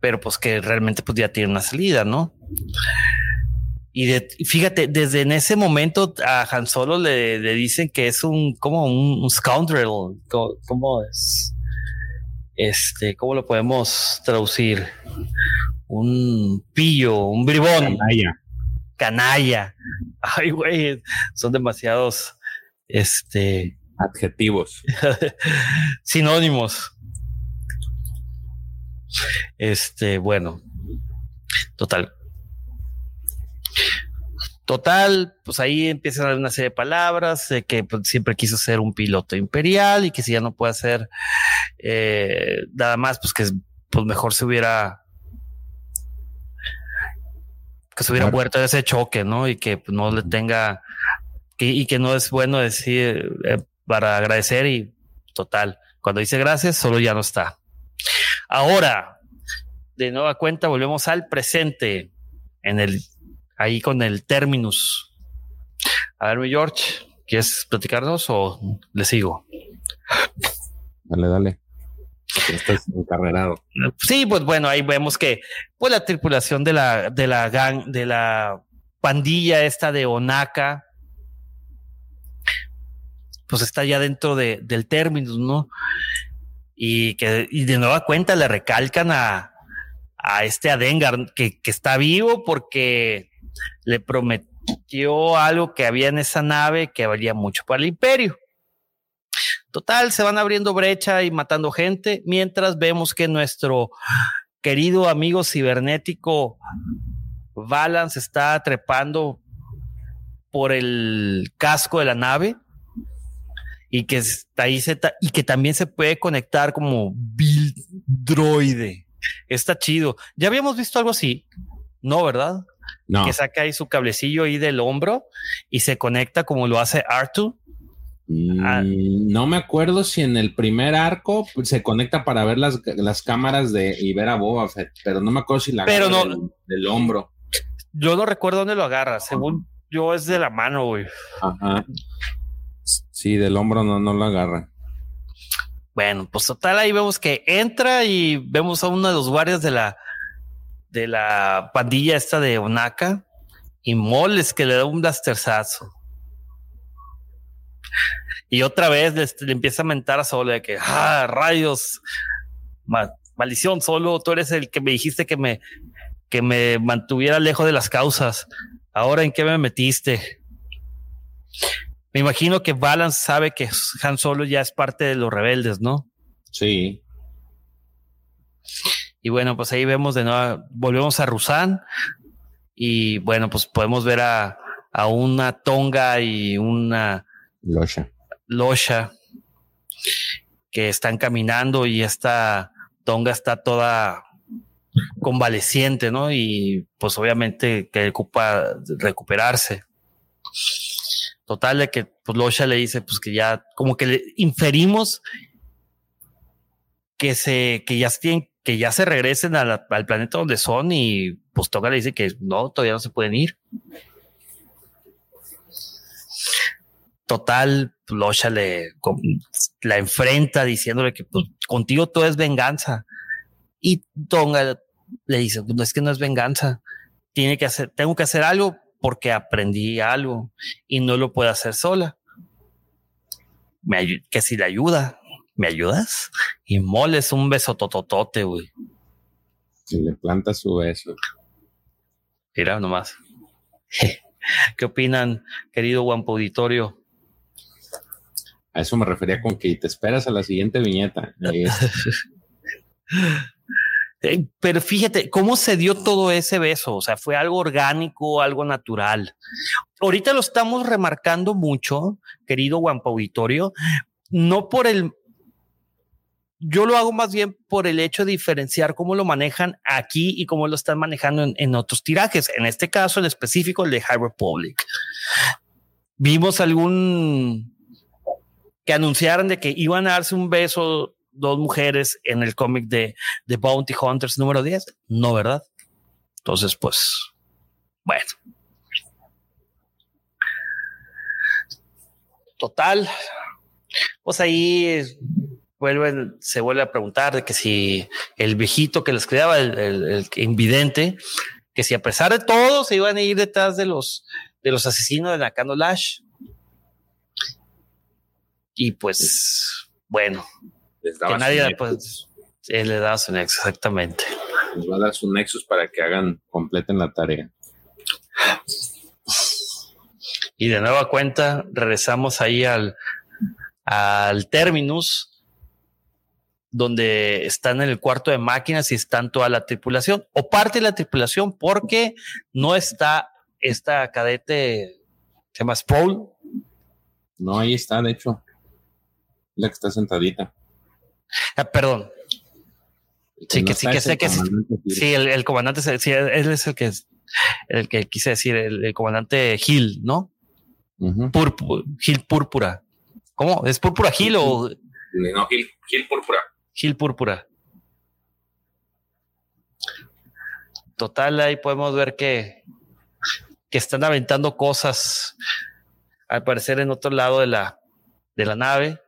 pero pues que realmente pues ya tiene una salida, ¿no? Y fíjate, desde en ese momento a Han Solo le, le dicen que es un, como un, un scoundrel, ¿cómo, ¿cómo es? Este, ¿cómo lo podemos traducir? Un pillo, un bribón. Canalla. Canalla. Ay, güey, son demasiados este adjetivos. sinónimos. Este, bueno. Total. Total, pues ahí empiezan a dar una serie de palabras de que pues, siempre quiso ser un piloto imperial y que si ya no puede hacer eh, nada más, pues que pues mejor se hubiera que se hubiera claro. muerto de ese choque, ¿no? Y que no le tenga, que, y que no es bueno decir eh, para agradecer y total, cuando dice gracias, solo ya no está. Ahora, de nueva cuenta, volvemos al presente, en el, ahí con el terminus. A ver, mi George, ¿quieres platicarnos o le sigo? Dale, dale. Sí, pues bueno, ahí vemos que pues la tripulación de la, de la gang, de la pandilla esta de Onaka, pues está ya dentro de, del término, ¿no? Y que y de nueva cuenta le recalcan a, a este Adengar que, que está vivo porque le prometió algo que había en esa nave que valía mucho para el imperio. Total, se van abriendo brecha y matando gente, mientras vemos que nuestro querido amigo cibernético Valance está trepando por el casco de la nave y que está ahí se y que también se puede conectar como build droide. Está chido. Ya habíamos visto algo así, ¿no? ¿Verdad? No. Que saca ahí su cablecillo ahí del hombro y se conecta como lo hace Artu Ah. No me acuerdo si en el primer arco se conecta para ver las, las cámaras de y ver a Boba Fett, pero no me acuerdo si la pero no, del, del, hombro. Yo no recuerdo dónde lo agarra, según yo es de la mano, güey. Ajá. Sí, del hombro no, no lo agarra. Bueno, pues total, ahí vemos que entra y vemos a uno de los guardias de la de la pandilla esta de Onaka y moles que le da un blasterzazo. Y otra vez le, le, empieza a mentar a Solo de que, ah, rayos, ma, maldición, Solo, tú eres el que me dijiste que me, que me mantuviera lejos de las causas. Ahora, ¿en qué me metiste? Me imagino que Balance sabe que Han Solo ya es parte de los rebeldes, ¿no? Sí. Y bueno, pues ahí vemos de nuevo, volvemos a Rusan y bueno, pues podemos ver a, a una Tonga y una Losha. Losha que están caminando y esta Tonga está toda convaleciente, ¿no? Y pues obviamente que ocupa recuperarse. Total de que pues Losha le dice pues que ya como que le inferimos que se que ya tienen que ya se regresen al planeta donde son y pues Tonga le dice que no, todavía no se pueden ir. Total, Losha le la enfrenta diciéndole que pues, contigo todo es venganza. Y Tonga le dice, no es que no es venganza. Tiene que hacer, tengo que hacer algo porque aprendí algo y no lo puedo hacer sola. me, que si le ayuda, ¿me ayudas? Y moles un beso tototote, güey. Si le planta su beso. Mira nomás. ¿Qué opinan, querido Guampo Auditorio? A eso me refería con que te esperas a la siguiente viñeta. Eh, pero fíjate cómo se dio todo ese beso. O sea, fue algo orgánico, algo natural. Ahorita lo estamos remarcando mucho, querido Guampo Auditorio, no por el. Yo lo hago más bien por el hecho de diferenciar cómo lo manejan aquí y cómo lo están manejando en, en otros tirajes. En este caso, en específico, el de High Republic. Vimos algún que anunciaron de que iban a darse un beso dos mujeres en el cómic de, The Bounty Hunters número 10. No, ¿verdad? Entonces, pues, bueno. Total. Pues ahí vuelven, se vuelve a preguntar de que si el viejito que les cuidaba, el, el, invidente, que si a pesar de todo se iban a ir detrás de los, de los asesinos de Nakano Lash. Y pues, bueno, les que nadie pues, le da su nexus, exactamente. Les va a dar su nexus para que hagan, completen la tarea. Y de nueva cuenta, regresamos ahí al, al terminus, donde están en el cuarto de máquinas y están toda la tripulación, o parte de la tripulación, porque no está esta cadete, se llama Sproul. No, ahí está, de hecho, la que está sentadita. Ah, perdón. Sí, que sí, que sé que sí, el, comandante, sí, él es el que el que quise decir, el, comandante Gil, ¿no? Gil Púrpura. ¿Cómo? ¿Es Púrpura Gil o? No, Gil, Gil Púrpura. Gil Púrpura. Total, ahí podemos ver que, que están aventando cosas, al parecer en otro lado de la, de la nave.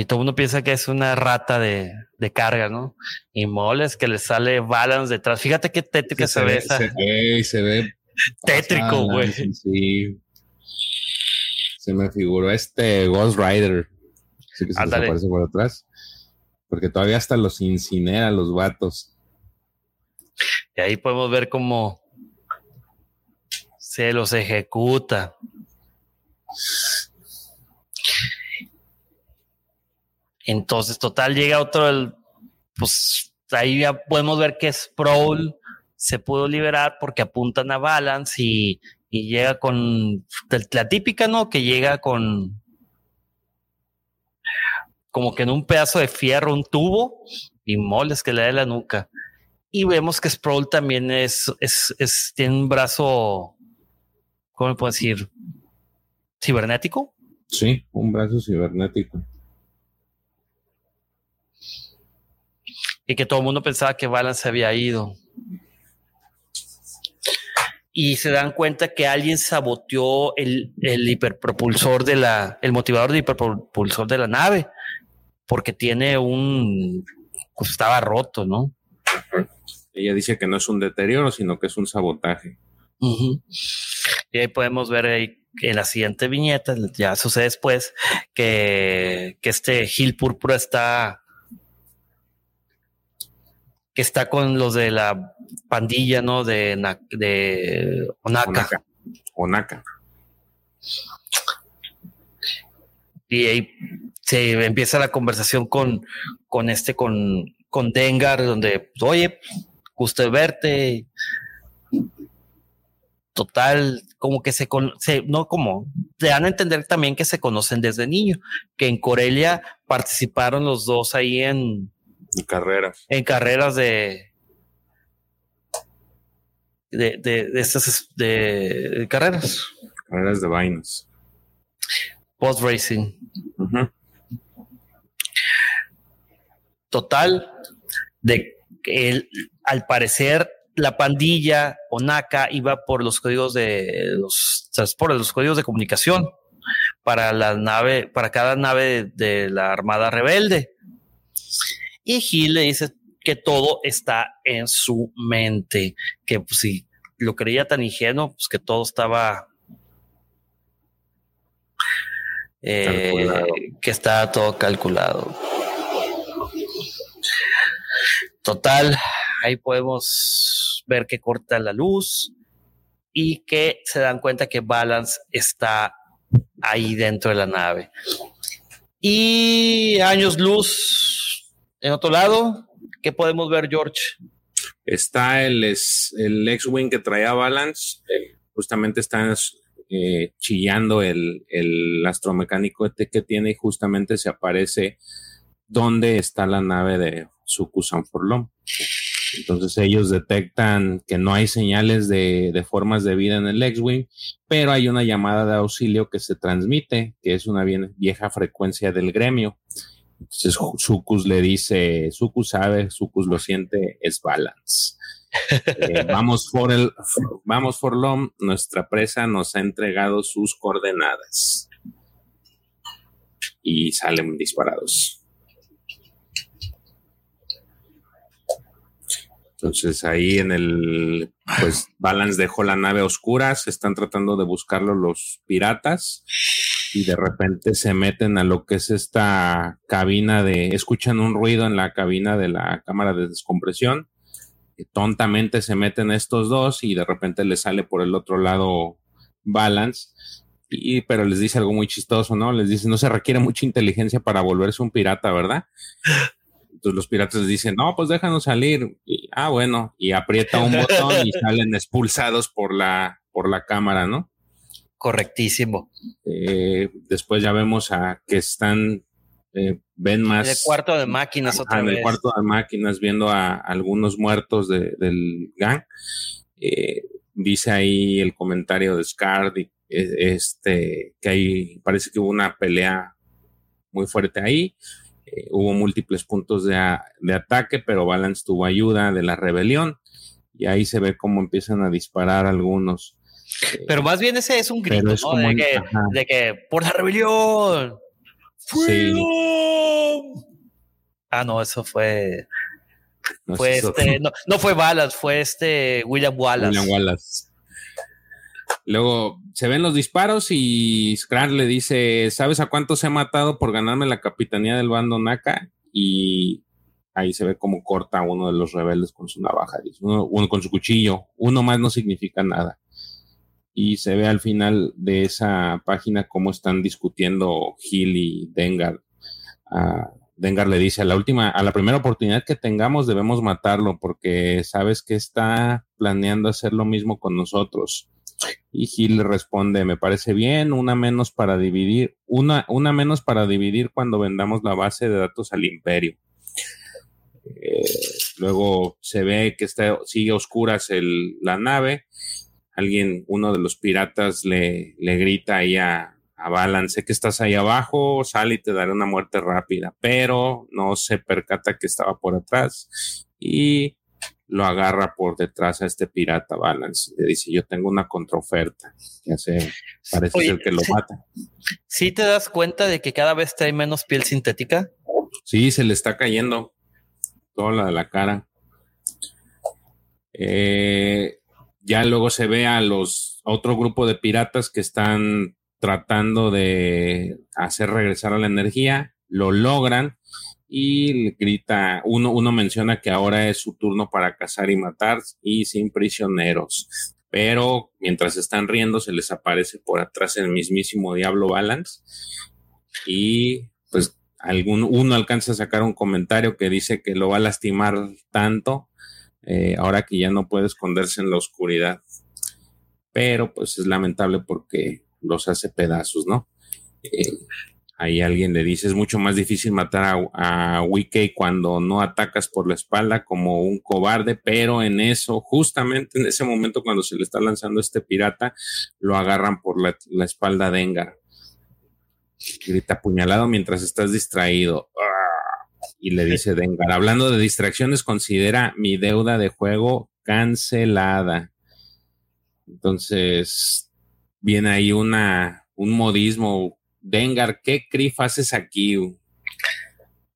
Y todo el mundo piensa que es una rata de, de carga, ¿no? Y moles que le sale balance detrás. Fíjate qué tétrica se, ve esa. Se ve, se ve tétrico, güey. Sí. Se me figuró este Ghost Rider. Sí que se aparece por atrás. Porque todavía hasta los incinera los vatos. Y ahí podemos ver cómo se los ejecuta. Entonces, total, llega otro, pues ahí ya podemos ver que Sproul se pudo liberar porque apuntan a Balance y, llega con la típica, ¿no? Que llega con como que en un pedazo de fierro, un tubo y moles que le da la nuca. Y vemos que Sproul también es, es, tiene un brazo, ¿cómo puedo decir? ¿Cibernético? Sí, un brazo cibernético. Y que todo el mundo pensaba que Balance se había ido. Y se dan cuenta que alguien saboteó el, el hiperpropulsor de la, el motivador de hiperpropulsor de la nave, porque tiene un, pues estaba roto, ¿no? Ella dice que no es un deterioro, sino que es un sabotaje. Y ahí podemos ver ahí en la siguiente viñeta, ya sucede después, que, que este Gil Púrpura está que está con los de la pandilla, ¿no? De, de Onaka. Onaka. Y ahí se empieza la conversación con, con este, con, con Dengar, donde, oye, gusto verte. Total, como que se, conoce, no como, te dan a entender también que se conocen desde niño, que en Corelia participaron los dos ahí en, en carreras. En carreras de. De, de, estas de, carreras. Carreras de vainas. Post racing. Total, de que al parecer la pandilla Onaka iba por los códigos de los transportes, los códigos de comunicación para la nave, para cada nave de la Armada Rebelde. Y Gil le dice que todo está en su mente, que pues, si lo creía tan ingenuo, pues que todo estaba eh, que está todo calculado. Total, ahí podemos ver que corta la luz y que se dan cuenta que Balance está ahí dentro de la nave. Y años luz en otro lado, ¿qué podemos ver, George? Está el, el X-Wing que traía Balance, justamente está eh, chillando el, el astromecánico que tiene y justamente se aparece donde está la nave de Suku Sanforlom. Entonces ellos detectan que no hay señales de, formas de vida en el X-Wing, pero hay una llamada de auxilio que se transmite, que es una vieja frecuencia del gremio. Entonces Sukus le dice, Sukus sabe, Sukus lo siente, es balance. Eh, vamos por el, vamos por LOM, nuestra presa nos ha entregado sus coordenadas. Y salen disparados. Entonces ahí en el, pues Balance dejó la nave oscura, se están tratando de buscarlo los piratas y de repente se meten a lo que es esta cabina de, escuchan un ruido en la cabina de la cámara de descompresión, y tontamente se meten estos dos y de repente les sale por el otro lado Balance. Y, pero les dice algo muy chistoso, ¿no? Les dice, no se requiere mucha inteligencia para volverse un pirata, ¿verdad? Entonces los piratas dicen, no, pues déjanos salir. Y, ah, bueno, y aprieta un botón y salen expulsados por la, por la cámara, ¿no? Correctísimo. Eh, después ya vemos a que están, eh, ven más. En el cuarto de máquinas otra En el cuarto de máquinas, viendo a, algunos muertos del gang. Eh, dice ahí el comentario de Scard, este, que ahí parece que hubo una pelea muy fuerte ahí. Eh, hubo múltiples puntos de, ataque, pero Balance tuvo ayuda de la rebelión y ahí se ve cómo empiezan a disparar algunos. Pero más bien ese es un grito, ¿no? de, que, por la rebelión. Ah, no, eso fue. fue este, no, no, fue Balance, fue este William Wallace. William Wallace. Luego se ven los disparos y Scrat le dice, ¿sabes a cuántos he matado por ganarme la capitanía del bando Naka? Y ahí se ve como corta uno de los rebeldes con su navaja, uno, con su cuchillo. Uno más no significa nada. Y se ve al final de esa página cómo están discutiendo Gil y Dengar. Ah, Dengar le dice a la última, a la primera oportunidad que tengamos debemos matarlo porque sabes que está planeando hacer lo mismo con nosotros y Gil responde, me parece bien, una menos para dividir, una, una menos para dividir cuando vendamos la base de datos al imperio. Eh, luego se ve que está, sigue oscuras el, la nave. Alguien, uno de los piratas le, le grita ahí a, a Balance que estás ahí abajo, sale y te daré una muerte rápida, pero no se percata que estaba por atrás y lo agarra por detrás a este pirata Balance. Le dice, yo tengo una contraoferta. Ya sé, parece ser que lo mata. ¿Sí te das cuenta de que cada vez trae menos piel sintética? Sí, se le está cayendo toda la de la cara. Eh, ya luego se ve a los otro grupo de piratas que están tratando de hacer regresar a la energía, lo logran y grita, uno, uno menciona que ahora es su turno para cazar y matar y sin prisioneros. Pero mientras están riendo, se les aparece por atrás el mismísimo Diablo Balance. Y pues algún, uno alcanza a sacar un comentario que dice que lo va a lastimar tanto eh, ahora que ya no puede esconderse en la oscuridad. Pero pues es lamentable porque los hace pedazos, ¿no? Eh, Ahí alguien le dice, es mucho más difícil matar a, a Wiki cuando no atacas por la espalda como un cobarde, pero en eso, justamente en ese momento cuando se le está lanzando este pirata, lo agarran por la, espalda de Engar. Grita apuñalado mientras estás distraído. Y le dice Dengar, hablando de distracciones, considera mi deuda de juego cancelada. Entonces, viene ahí una, un modismo Dengar, ¿qué Krif haces aquí?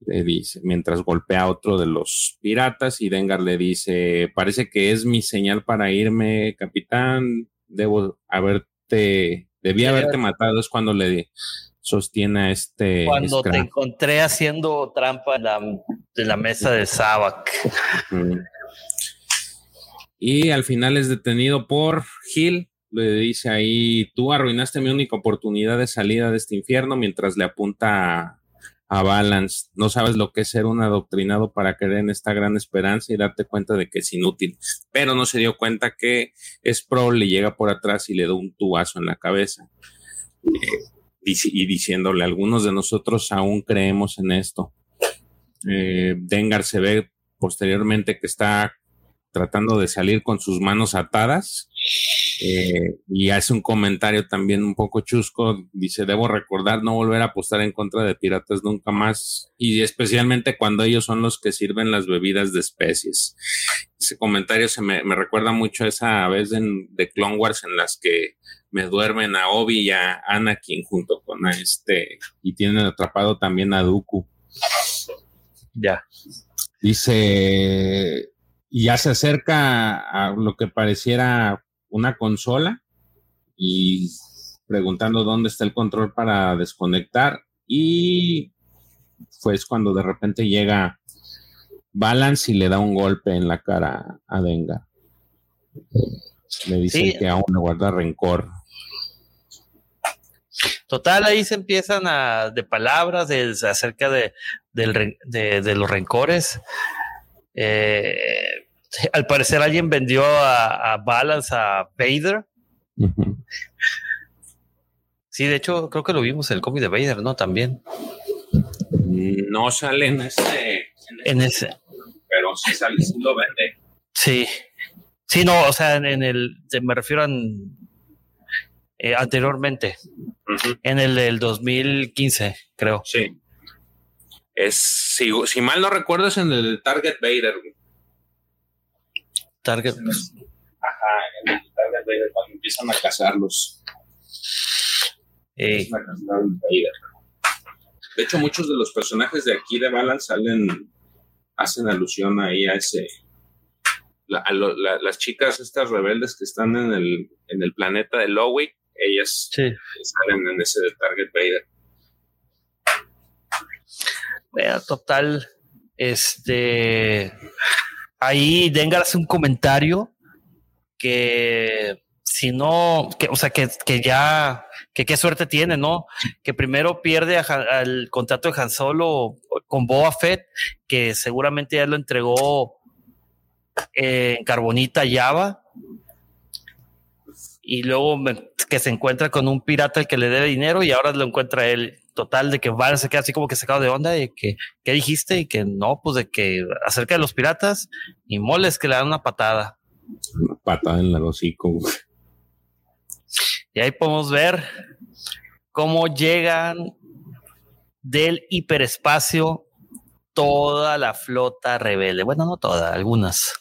Le dice, mientras golpea a otro de los piratas y Dengar le dice, parece que es mi señal para irme, capitán, debo haberte, debí haberte matado, es cuando le, sostiene a este. Cuando te encontré haciendo trampa en la, la mesa de Sabak. Y al final es detenido por Gil. Le dice ahí: Tú arruinaste mi única oportunidad de salida de este infierno mientras le apunta a Balance. No sabes lo que es ser un adoctrinado para creer en esta gran esperanza y darte cuenta de que es inútil. Pero no se dio cuenta que Spro le llega por atrás y le da un tubazo en la cabeza. Eh, y, diciéndole, algunos de nosotros aún creemos en esto. Eh, Dengar se ve posteriormente que está tratando de salir con sus manos atadas eh, y hace un comentario también un poco chusco. Dice, debo recordar no volver a apostar en contra de piratas nunca más y especialmente cuando ellos son los que sirven las bebidas de especies. Ese comentario se me, recuerda mucho a esa vez de Clone Wars en las que me duermen a Obi y a Anakin junto con este y tienen atrapado también a Dooku. Ya. Dice, y ya se acerca a lo que pareciera una consola y preguntando dónde está el control para desconectar y pues cuando de repente llega Balance y le da un golpe en la cara a Denga. Le dice que aún le guarda rencor. Total, ahí se empiezan a, de palabras acerca de, los rencores. Eh, al parecer alguien vendió a, Balance a Vader. Sí, de hecho, creo que lo vimos en el cómic de Vader, ¿no? También. No sale en ese. En, ese. Pero sí sale, sí lo vende. Sí. Sí, no, o sea, en, el. Me refiero a. Eh, anteriormente. En el del 2015, creo. Sí. Es, si, si, mal no recuerdo, es en el Target Vader. Target. Ajá, en el Target Vader, cuando empiezan a cazarlos. Eh. De hecho, muchos de los personajes de aquí de Balance salen, hacen alusión ahí a ese. las chicas, estas rebeldes que están en el, en el planeta de Lowick, ellas salen en ese de Target Vader. Vea, total, este, ahí Dengar hace un comentario que si no, que, o sea, que, ya, que qué suerte tiene, ¿no? Que primero pierde al contrato de Han Solo con Boa Fett, que seguramente ya lo entregó en Carbonita Java. Y luego que se encuentra con un pirata al que le debe dinero y ahora lo encuentra él. Total, de que Val se queda así como que sacado de onda y que, ¿qué dijiste? Y que no, pues de que acerca de los piratas y moles que le dan una patada. Una patada en el hocico. Y ahí podemos ver cómo llegan del hiperespacio toda la flota rebelde. Bueno, no toda, algunas.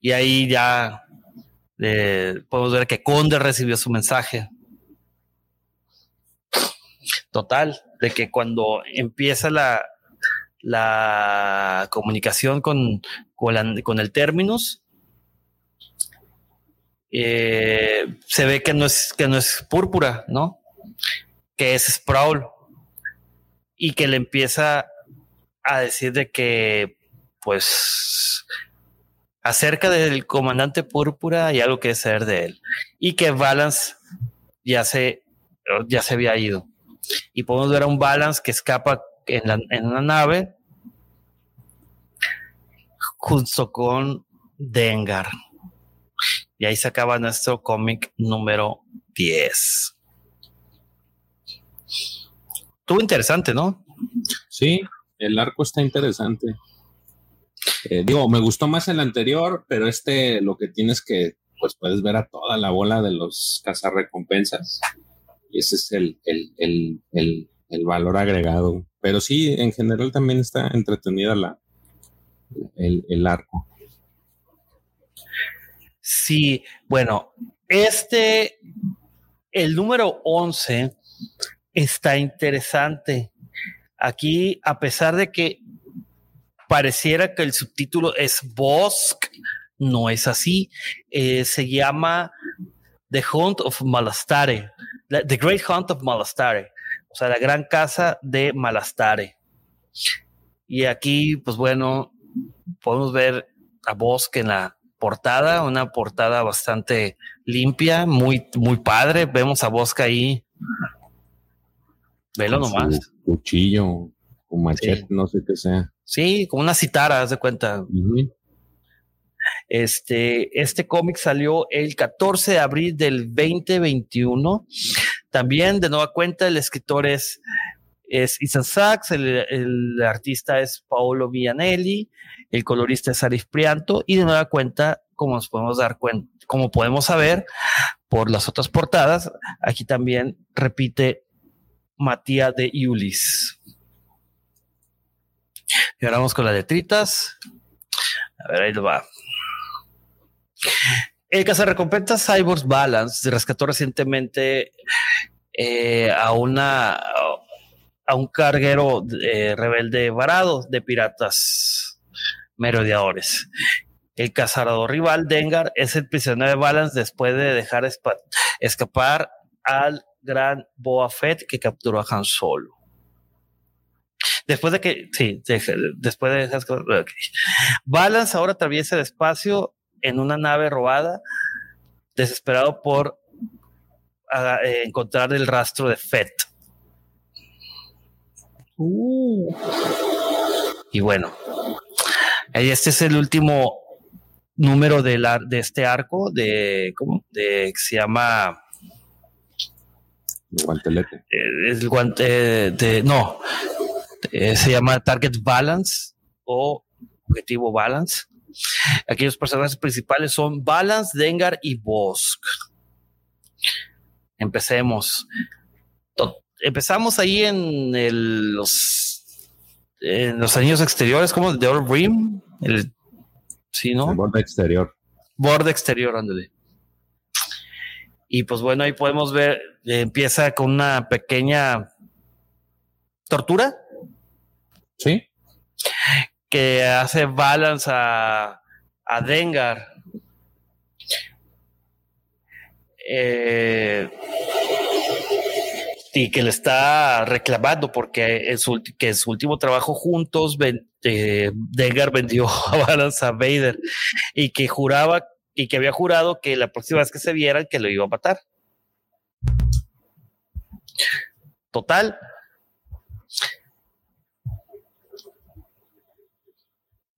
Y ahí ya eh, podemos ver que Conde recibió su mensaje. Total, de que cuando empieza la, la comunicación con, con, el términos, eh, se ve que no es que no es púrpura, ¿no? Que es Sproul y que le empieza a decir de que pues acerca del comandante púrpura hay algo que saber de él y que Balance ya se, ya se había ido. Y podemos ver a un Balance que escapa en, la, nave junto con Dengar. Y ahí se acaba nuestro cómic número 10. Estuvo interesante, ¿no? Sí, el arco está interesante. Eh, digo, me gustó más el anterior, pero este lo que tienes que, pues puedes ver a toda la bola de los cazarrecompensas. Y ese es el, el, el, el, valor agregado. Pero sí, en general también está entretenida la, el, arco. Sí, bueno, este, el número 11 está interesante. Aquí, a pesar de que pareciera que el subtítulo es Bosk, no es así. Eh, se llama The Hunt of Malastare, The Great Hunt of Malastare, o sea, la gran casa de Malastare. Y aquí, pues bueno, podemos ver a Bosque en la portada, una portada bastante limpia, muy, muy padre. Vemos a Bosque ahí. Velo nomás. Cuchillo, un machete, no sé qué sea. Sí, como una citara, haz de cuenta. Este, este cómic salió el 14 de abril del 2021. También de nueva cuenta el escritor es, es Ethan Sachs, el, artista es Paolo Villanelli, el colorista es Arif Prianto y de nueva cuenta, como nos podemos dar cuenta, como podemos saber por las otras portadas, aquí también repite Matías de Iulis. Y ahora vamos con las letritas. A ver, ahí lo va. El recompensas Cyborgs Balance rescató recientemente eh, a una a un carguero eh, rebelde varado de piratas merodeadores. El cazador rival Dengar es el prisionero de Balance después de dejar escapar al gran Boa Fett que capturó a Han Solo. Después de que, sí, después de dejar Balance ahora atraviesa el espacio en una nave robada, desesperado por ah, eh, encontrar el rastro de Fett. Uh. Y bueno, este es el último número de, la, de este arco de, ¿cómo? De, que se llama... El guantelete. Eh, el guante de, no, eh, se llama Target Balance o Objetivo Balance. Aquellos personajes principales son Balance, Dengar y Bosk. Empecemos. Empezamos ahí en los en los anillos exteriores, como de Old Rim, el sí, ¿no? borde exterior. Borde exterior, ándale. Y pues bueno, ahí podemos ver, empieza con una pequeña tortura. Sí que hace balance a, a Dengar. Eh, y que le está reclamando porque en su, que en su último trabajo juntos eh, Dengar vendió a Balance a Vader y que juraba y que había jurado que la próxima vez que se vieran que lo iba a matar. Total,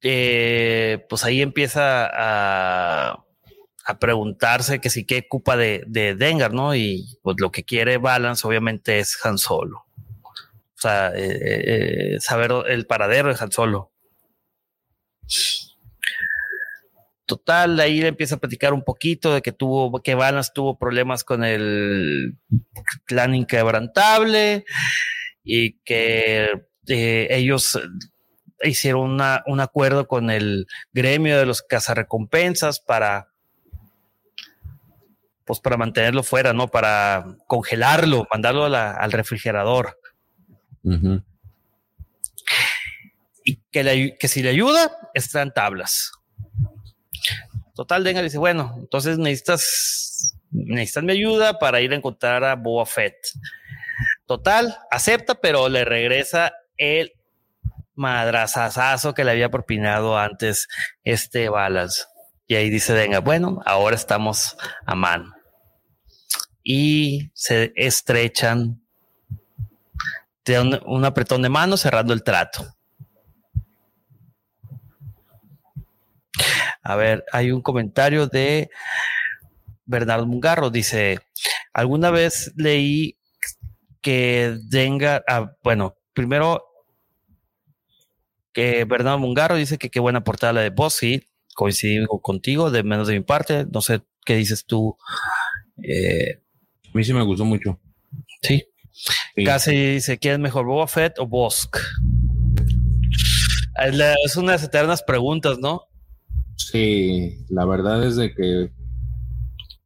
eh, pues ahí empieza a, a, preguntarse que si qué ocupa de, de, Dengar, ¿no? Y pues lo que quiere Balance obviamente es Han Solo. O sea, eh, eh, saber el paradero de Han Solo. Total, ahí le empieza a platicar un poquito de que tuvo, que Balance tuvo problemas con el clan inquebrantable y que ellos hicieron un acuerdo con el gremio de los cazarrecompensas para pues para mantenerlo fuera, ¿no? Para congelarlo, mandarlo al refrigerador. Y que, que si le ayuda, en tablas. Total, Denga dice, bueno, entonces necesitas, necesitas mi ayuda para ir a encontrar a Boa Fett. Total, acepta, pero le regresa el madrazazazo que le había propinado antes este Balas. Y ahí dice, venga, bueno, ahora estamos a mano. Y se estrechan de un, apretón de mano cerrando el trato. A ver, hay un comentario de Bernardo Mungarro. Dice, alguna vez leí que Dengar, ah, bueno, primero que Bernardo Mungarro dice que qué buena portada la de Boss, sí, coincido contigo, de menos de mi parte. No sé qué dices tú. Eh, a mí sí me gustó mucho. Sí. Casi dice, ¿quién es mejor, Boba Fett o Bosk? Es unas eternas preguntas, ¿no? Sí, la verdad es de que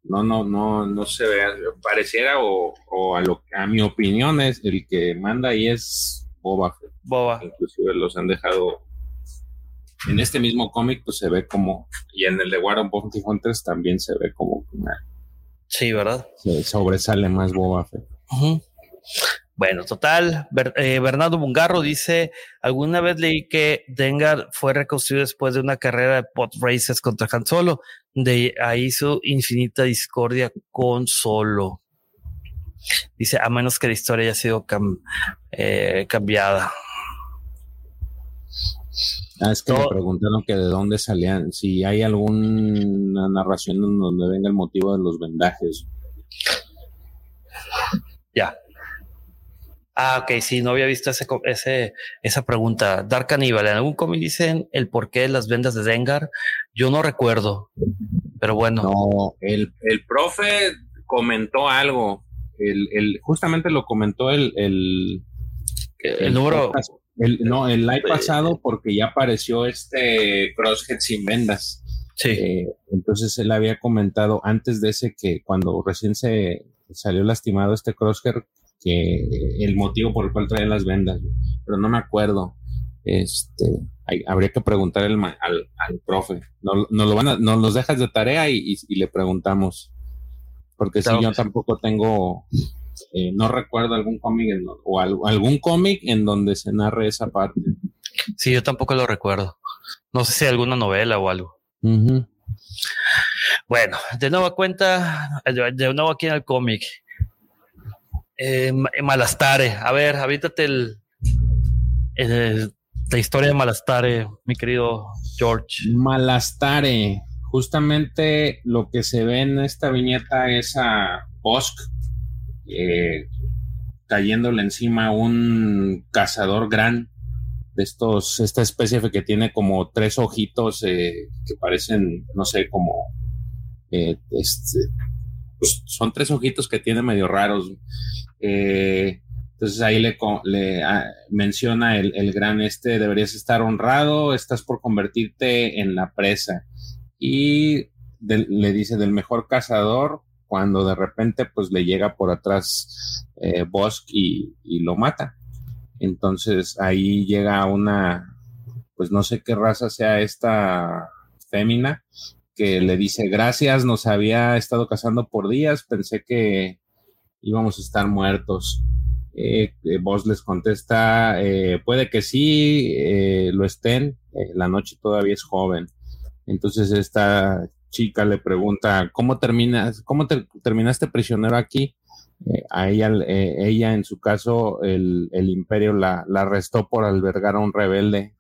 no, no, no, no se ve, pareciera o, o a lo a mi opinión es el que manda ahí es Boba Boba. Inclusive los han dejado. En este mismo cómic, pues se ve como, y en el de War of Bounty Hunters también se ve como una Sí, ¿verdad? sobresale más Boba Fett. Bueno, total, eh, Bernardo Mungarro dice, alguna vez leí que Dengar fue reconstruido después de una carrera de pot races contra Han Solo, de ahí su infinita discordia con Solo. Dice, a menos que la historia haya sido eh, cambiada. Ah, es que me preguntaron que de dónde salían, si hay alguna narración en donde venga el motivo de los vendajes. Ya. Ah, ok, sí, no había visto ese, ese, esa pregunta. Dark Cannibal, ¿en algún cómic dicen el porqué de las vendas de Dengar? Yo no recuerdo, pero bueno. No, el, el profe comentó algo. El, el, justamente lo comentó el, el, el, número. no, el live pasado porque ya apareció este crosshead sin vendas. Sí. Eh, entonces él había comentado antes de ese que cuando recién se salió lastimado este crosshead que el motivo por el cual traen las vendas, pero no me acuerdo. Este, habría que preguntar al, al, profe. No, lo van a, nos los dejas de tarea y, le preguntamos. Porque si yo tampoco tengo, eh, no recuerdo algún cómic o algún cómic en donde se narre esa parte. Sí, yo tampoco lo recuerdo. No sé si hay alguna novela o algo. Bueno, de nuevo cuenta, de nuevo aquí en el cómic. Eh, Malastare. A ver, habítate el, la historia de Malastare, mi querido George. Malastare. Justamente lo que se ve en esta viñeta es a Bosk eh, cayéndole encima un cazador gran de estos, esta especie que tiene como tres ojitos eh, que parecen, no sé, como este, pues, son tres ojitos que tiene medio raros. Eh, entonces ahí le, le ah, menciona el, gran este, deberías estar honrado, estás por convertirte en la presa. Y le dice del mejor cazador cuando de repente pues le llega por atrás eh, y, lo mata. Entonces ahí llega una, pues no sé qué raza sea esta fémina, que le dice gracias, nos había estado cazando por días, pensé que íbamos a estar muertos. Eh, eh les contesta, eh, puede que sí, eh, lo estén, la noche todavía es joven. Entonces esta chica le pregunta, ¿cómo terminas, cómo terminaste prisionero aquí? a ella, ella en su caso, el, el imperio la, la, arrestó por albergar a un rebelde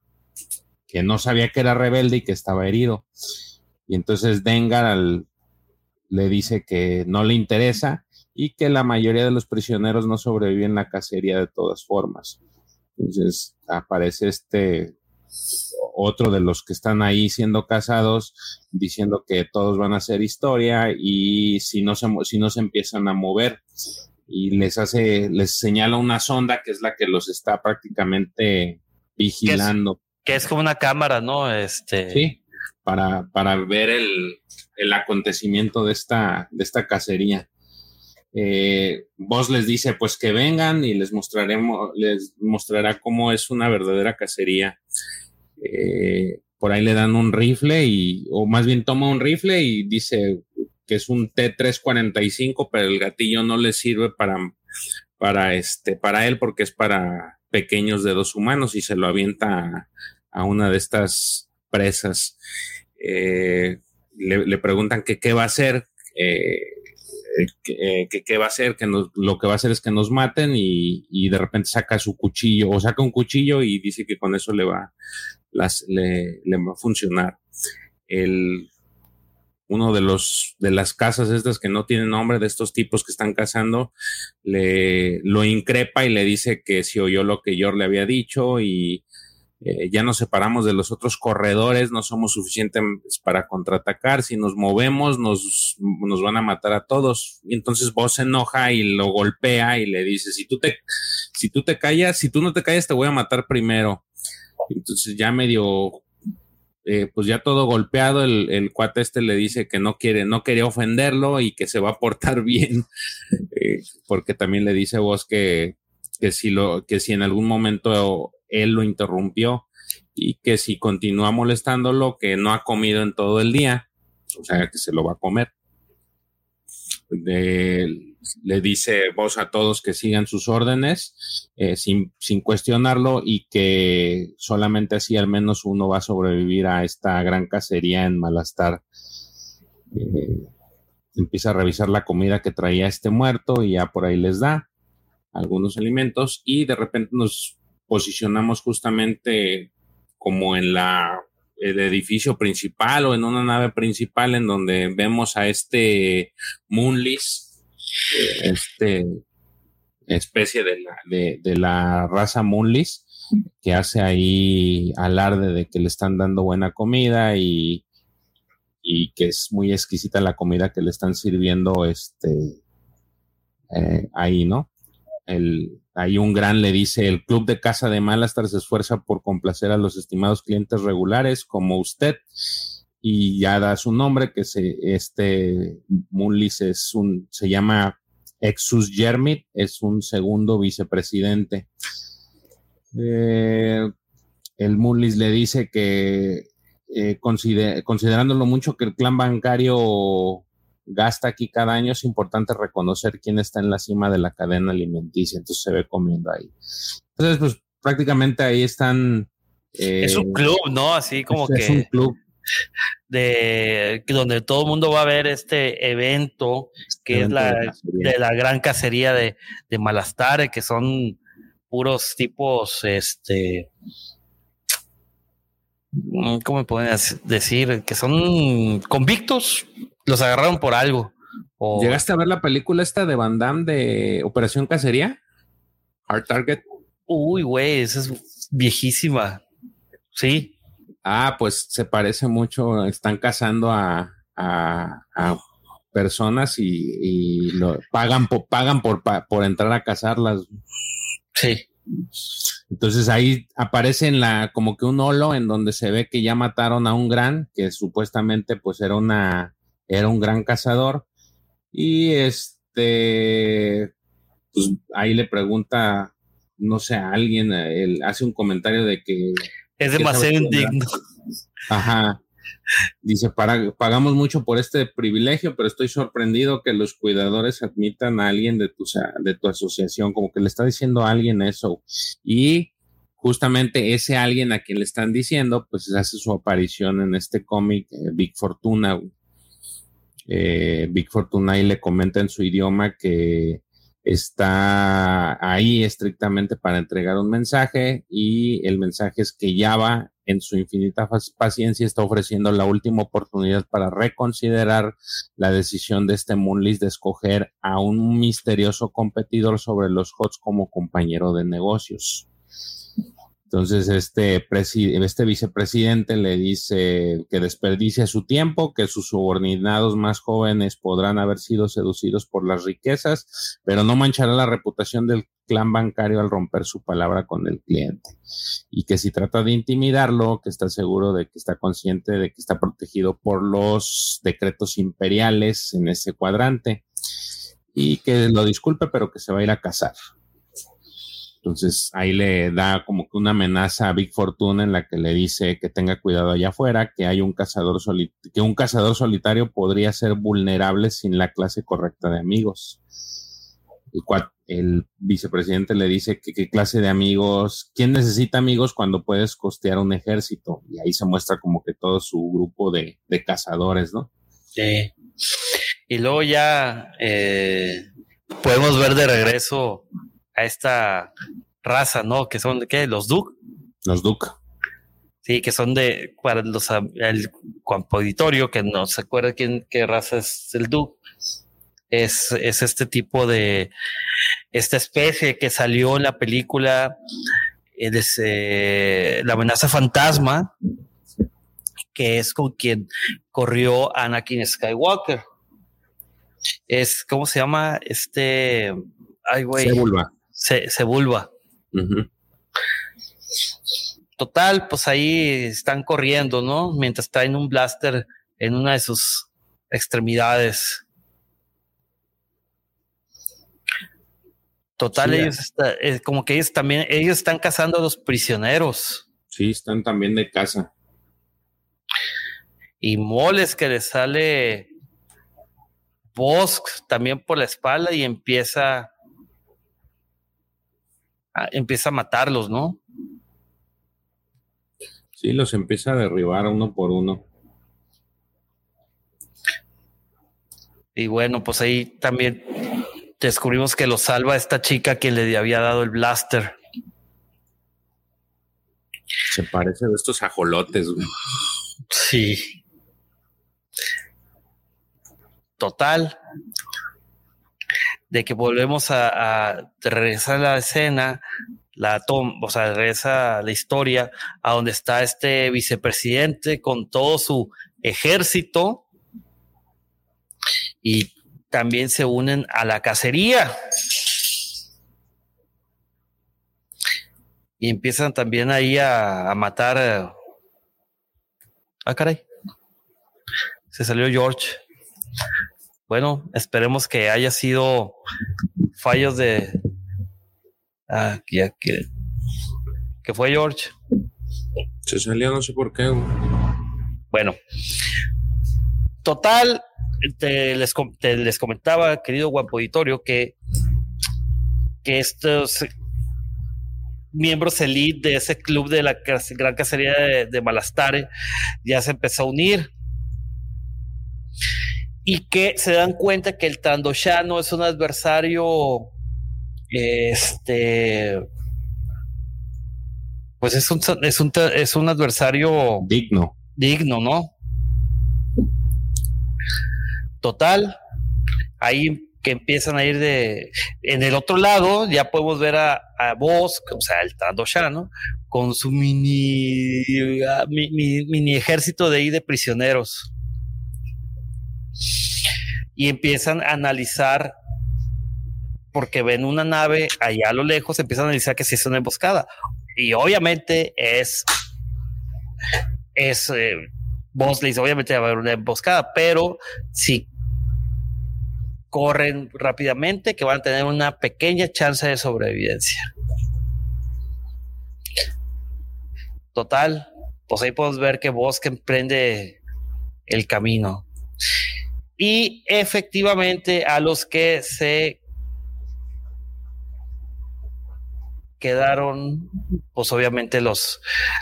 que no sabía que era rebelde y que estaba herido. Y entonces Dengar le dice que no le interesa y que la mayoría de los prisioneros no sobreviven la cacería de todas formas. Entonces aparece este otro de los que están ahí siendo casados diciendo que todos van a hacer historia y si no se, si no se empiezan a mover y les hace, les señala una sonda que es la que los está prácticamente vigilando. Que es, como una cámara, ¿no? Este. Sí, para, para ver el, el acontecimiento de esta, de esta cacería eh, vos les dice pues que vengan y les mostraremos, les mostrará cómo es una verdadera cacería. Eh, por ahí le dan un rifle y, o más bien toma un rifle y dice que es un T345, pero el gatillo no le sirve para, para este, para él porque es para pequeños dedos humanos y se lo avienta a, una de estas presas. Eh, le, preguntan que qué va a hacer. Eh, eh, que, que, va a hacer, que lo que va a hacer es que nos maten y, de repente saca su cuchillo o saca un cuchillo y dice que con eso le va, las, le, va a funcionar. El, uno de los de las casas estas que no tienen nombre de estos tipos que están cazando le lo increpa y le dice que si oyó lo que Yor le había dicho y eh, ya nos separamos de los otros corredores, no somos suficientes para contraatacar, si nos movemos nos, nos van a matar a todos. Y entonces vos se enoja y lo golpea y le dice, si tú te, si tú te callas, si tú no te callas te voy a matar primero. Entonces ya medio, eh, pues ya todo golpeado, el, el, cuate este le dice que no quiere, no quería ofenderlo y que se va a portar bien, eh, porque también le dice vos que, que si lo, que si en algún momento él lo interrumpió y que si continúa molestándolo, que no ha comido en todo el día, o sea, que se lo va a comer. Le dice voz a todos que sigan sus órdenes eh, sin, sin, cuestionarlo y que solamente así al menos uno va a sobrevivir a esta gran cacería en Malastar. Eh, empieza a revisar la comida que traía este muerto y ya por ahí les da algunos alimentos y de repente nos posicionamos justamente como en la el edificio principal o en una nave principal en donde vemos a este Moonlis, este especie de la, de, la raza Moonlis, que hace ahí alarde de que le están dando buena comida y, y que es muy exquisita la comida que le están sirviendo este eh, ahí, ¿no? El, Ahí un gran le dice, el club de casa de Malastar se esfuerza por complacer a los estimados clientes regulares como usted y ya da su nombre, que se, este Mullis es un, se llama Exus Jermit, es un segundo vicepresidente. Eh, el Mullis le dice que eh, considerando lo mucho que el clan bancario gasta aquí cada año, es importante reconocer quién está en la cima de la cadena alimenticia, entonces se ve comiendo ahí. Entonces, pues prácticamente ahí están. es un eh, club, ¿no? Así como que. Es un club. De donde todo el mundo va a ver este evento que es la de, la gran cacería de, de Malastare, que son puros tipos, este, ¿cómo me pueden decir? Que son convictos, los agarraron por algo. ¿Llegaste a ver la película esta de Van Damme de Operación Cacería? Hard Target. Uy, güey, esa es viejísima. Sí. Ah, pues se parece mucho. Están cazando a, personas y, lo, pagan, por, pagan por, por entrar a cazarlas. Sí. Entonces ahí aparece en la, como que un holo en donde se ve que ya mataron a un gran, que supuestamente pues era una, era un gran cazador. Y este, pues ahí le pregunta, no sé, a alguien, él hace un comentario de que... Es demasiado indigno. Ajá. Dice, pagamos mucho por este privilegio, pero estoy sorprendido que los cuidadores admitan a alguien de tu, de tu asociación, como que le está diciendo a alguien eso. Y justamente ese alguien a quien le están diciendo, pues hace su aparición en este cómic, eh, Big Fortuna. Eh, Big Fortuna y le comenta en su idioma que está ahí estrictamente para entregar un mensaje y el mensaje es que Java en su infinita paciencia está ofreciendo la última oportunidad para reconsiderar la decisión de este Moonlist de escoger a un misterioso competidor sobre los HOTS como compañero de negocios. Entonces, este, este vicepresidente le dice que desperdicia su tiempo, que sus subordinados más jóvenes podrán haber sido seducidos por las riquezas, pero no manchará la reputación del clan bancario al romper su palabra con el cliente. Y que si trata de intimidarlo, que está seguro de que está consciente de que está protegido por los decretos imperiales en ese cuadrante. Y que lo disculpe, pero que se va a ir a casar. Entonces ahí le da como que una amenaza a Big Fortuna en la que le dice que tenga cuidado allá afuera, que hay un cazador que un cazador solitario podría ser vulnerable sin la clase correcta de amigos. El, el vicepresidente le dice que qué clase de amigos, quién necesita amigos cuando puedes costear un ejército. Y ahí se muestra como que todo su grupo de, cazadores, ¿no? Sí. Y luego ya eh, podemos ver de regreso a esta raza, ¿no? Que son, ¿qué? Los Duk. Los Duk. Sí, que son de, para los, el auditorio, que no se acuerda quién, qué raza es el Duk. Es, es este tipo de, esta especie que salió en la película, es, eh, La amenaza fantasma, que es con quien corrió Anakin Skywalker. Es, ¿cómo se llama? Este, ay, güey se, se vulva. Total, pues ahí están corriendo, ¿no? Mientras traen un blaster en una de sus extremidades. Total, ellos es como que ellos también, ellos están cazando a los prisioneros. Sí, están también de casa. Y moles que le sale Bosk también por la espalda y empieza empieza a matarlos, ¿no? Sí, los empieza a derribar uno por uno. Y bueno, pues ahí también descubrimos que lo salva esta chica que le había dado el blaster. Se parece a estos ajolotes, güey. Sí. Total. De que volvemos a, regresar a la escena, la tom, o sea, regresa la historia a donde está este vicepresidente con todo su ejército y también se unen a la cacería. Y empiezan también ahí a, matar. Eh, ah, caray. Se salió George. Bueno, esperemos que haya sido fallos de. Ah, que, que fue George. Se salió, no sé por qué. Bueno, total, te les, les comentaba, querido guapo auditorio, que, que estos miembros elite de ese club de la gran cacería de, Malastare ya se empezó a unir y que se dan cuenta que el Tandoshano es un adversario este pues es un, es un, es un adversario digno digno no total ahí que empiezan a ir de... En el otro lado ya podemos ver a, a Bosk, o sea, el Tandoshano, con su mini, ah, mini ejército de ahí de prisioneros. Y empiezan a analizar, porque ven una nave allá a lo lejos, empiezan a analizar que si es una emboscada. Y obviamente es... Es... Eh, le dice, obviamente va a haber una emboscada, pero si corren rápidamente, que van a tener una pequeña chance de sobrevivencia. Total, pues ahí podemos ver que Bosque emprende el camino. Y efectivamente a los que se quedaron, pues obviamente los,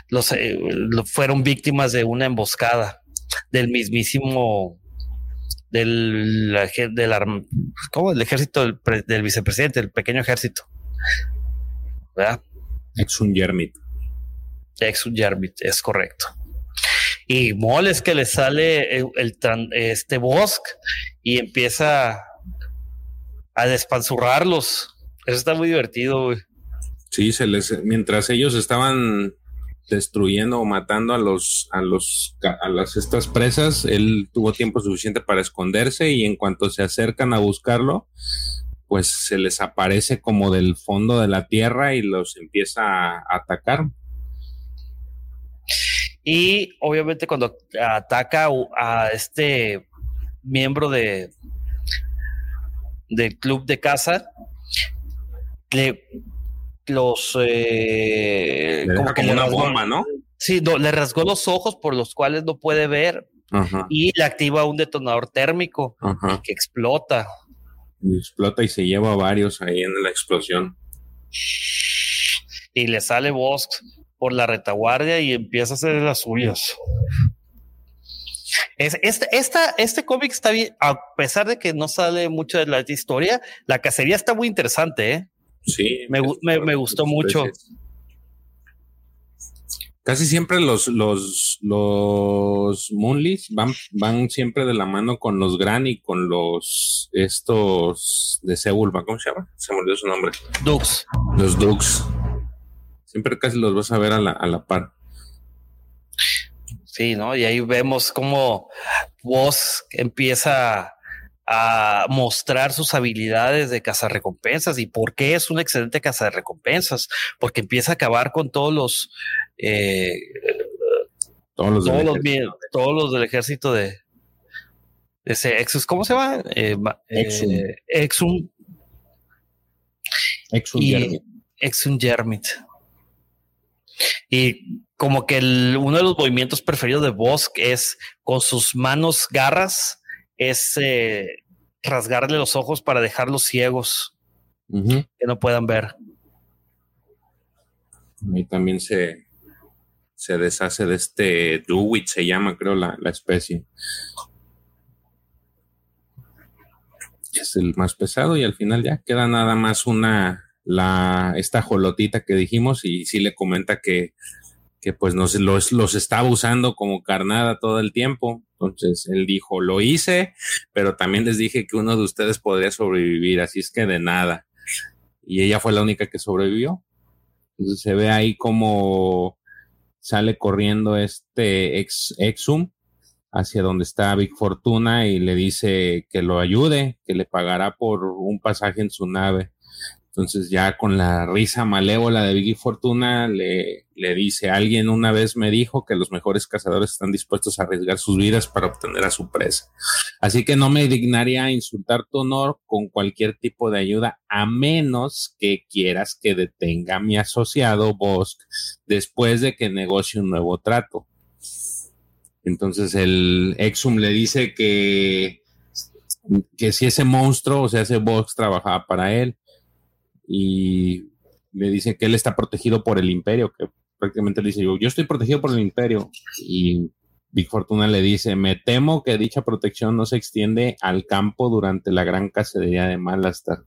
los eh, fueron víctimas de una emboscada del mismísimo del, del, ¿cómo? el ejército del, vicepresidente, el pequeño ejército. ¿Verdad? Ex un Yermit. Ex un Yermit, es correcto. Y moles que le sale el, este Bosk y empieza a despanzurrarlos. Eso está muy divertido, güey. Sí, se les, mientras ellos estaban destruyendo o matando a los a los a las estas presas, él tuvo tiempo suficiente para esconderse y en cuanto se acercan a buscarlo, pues se les aparece como del fondo de la tierra y los empieza a atacar. Y obviamente cuando ataca a este miembro de del club de casa, le los eh, como que una bomba, ¿no? Sí, le rasgó los ojos por los cuales no puede ver y le activa un detonador térmico que explota. explota y se lleva a varios ahí en la explosión. Y le sale Bosk por la retaguardia y empieza a hacer las suyas. Es, este, esta, este cómic está bien, a pesar de que no sale mucho de la historia, la cacería está muy interesante, ¿eh? Sí. Me, me, gustó mucho. Casi siempre los, los, los Moonlis van, van siempre de la mano con los Gran y con los estos de Sebulba. ¿Cómo se llama? Se me olvidó su nombre. Dux. Los Dux. Siempre casi los vas a ver a la, a la par. Sí, ¿no? Y ahí vemos cómo vos empieza a mostrar sus habilidades de cazarrecompensas y por qué es un excelente cazarrecompensas, porque empieza a acabar con todos los eh, todos los, todos, los todos los del ejército de, ese Exus, ¿cómo se llama? Eh, Exum. Eh, Exum. Exum Germit. Y como que uno de los movimientos preferidos de Bosk es con sus manos garras es rasgarle los ojos para dejarlos ciegos, que no puedan ver. Y también se, se deshace de este Duwit, se llama, creo, la, la especie. Es el más pesado y al final ya queda nada más una, la, esta jolotita que dijimos y sí le comenta que, que pues nos, los, los estaba usando como carnada todo el tiempo. Entonces él dijo, lo hice, pero también les dije que uno de ustedes podría sobrevivir, así es que de nada. Y ella fue la única que sobrevivió. Entonces se ve ahí como sale corriendo este ex, Exum hacia donde está Big Fortuna y le dice que lo ayude, que le pagará por un pasaje en su nave. Entonces ya con la risa malévola de Biggie Fortuna le, le dice, alguien una vez me dijo que los mejores cazadores están dispuestos a arriesgar sus vidas para obtener a su presa. Así que no me dignaría insultar tu honor con cualquier tipo de ayuda, a menos que quieras que detenga a mi asociado Bosk después de que negocie un nuevo trato. Entonces el Exum le dice que, que si ese monstruo, o sea, ese Bosk trabajaba para él, y le dice que él está protegido por el imperio, que prácticamente le dice yo, yo estoy protegido por el imperio. Y Big Fortuna le dice, me temo que dicha protección no se extiende al campo durante la gran cacería de Malastar.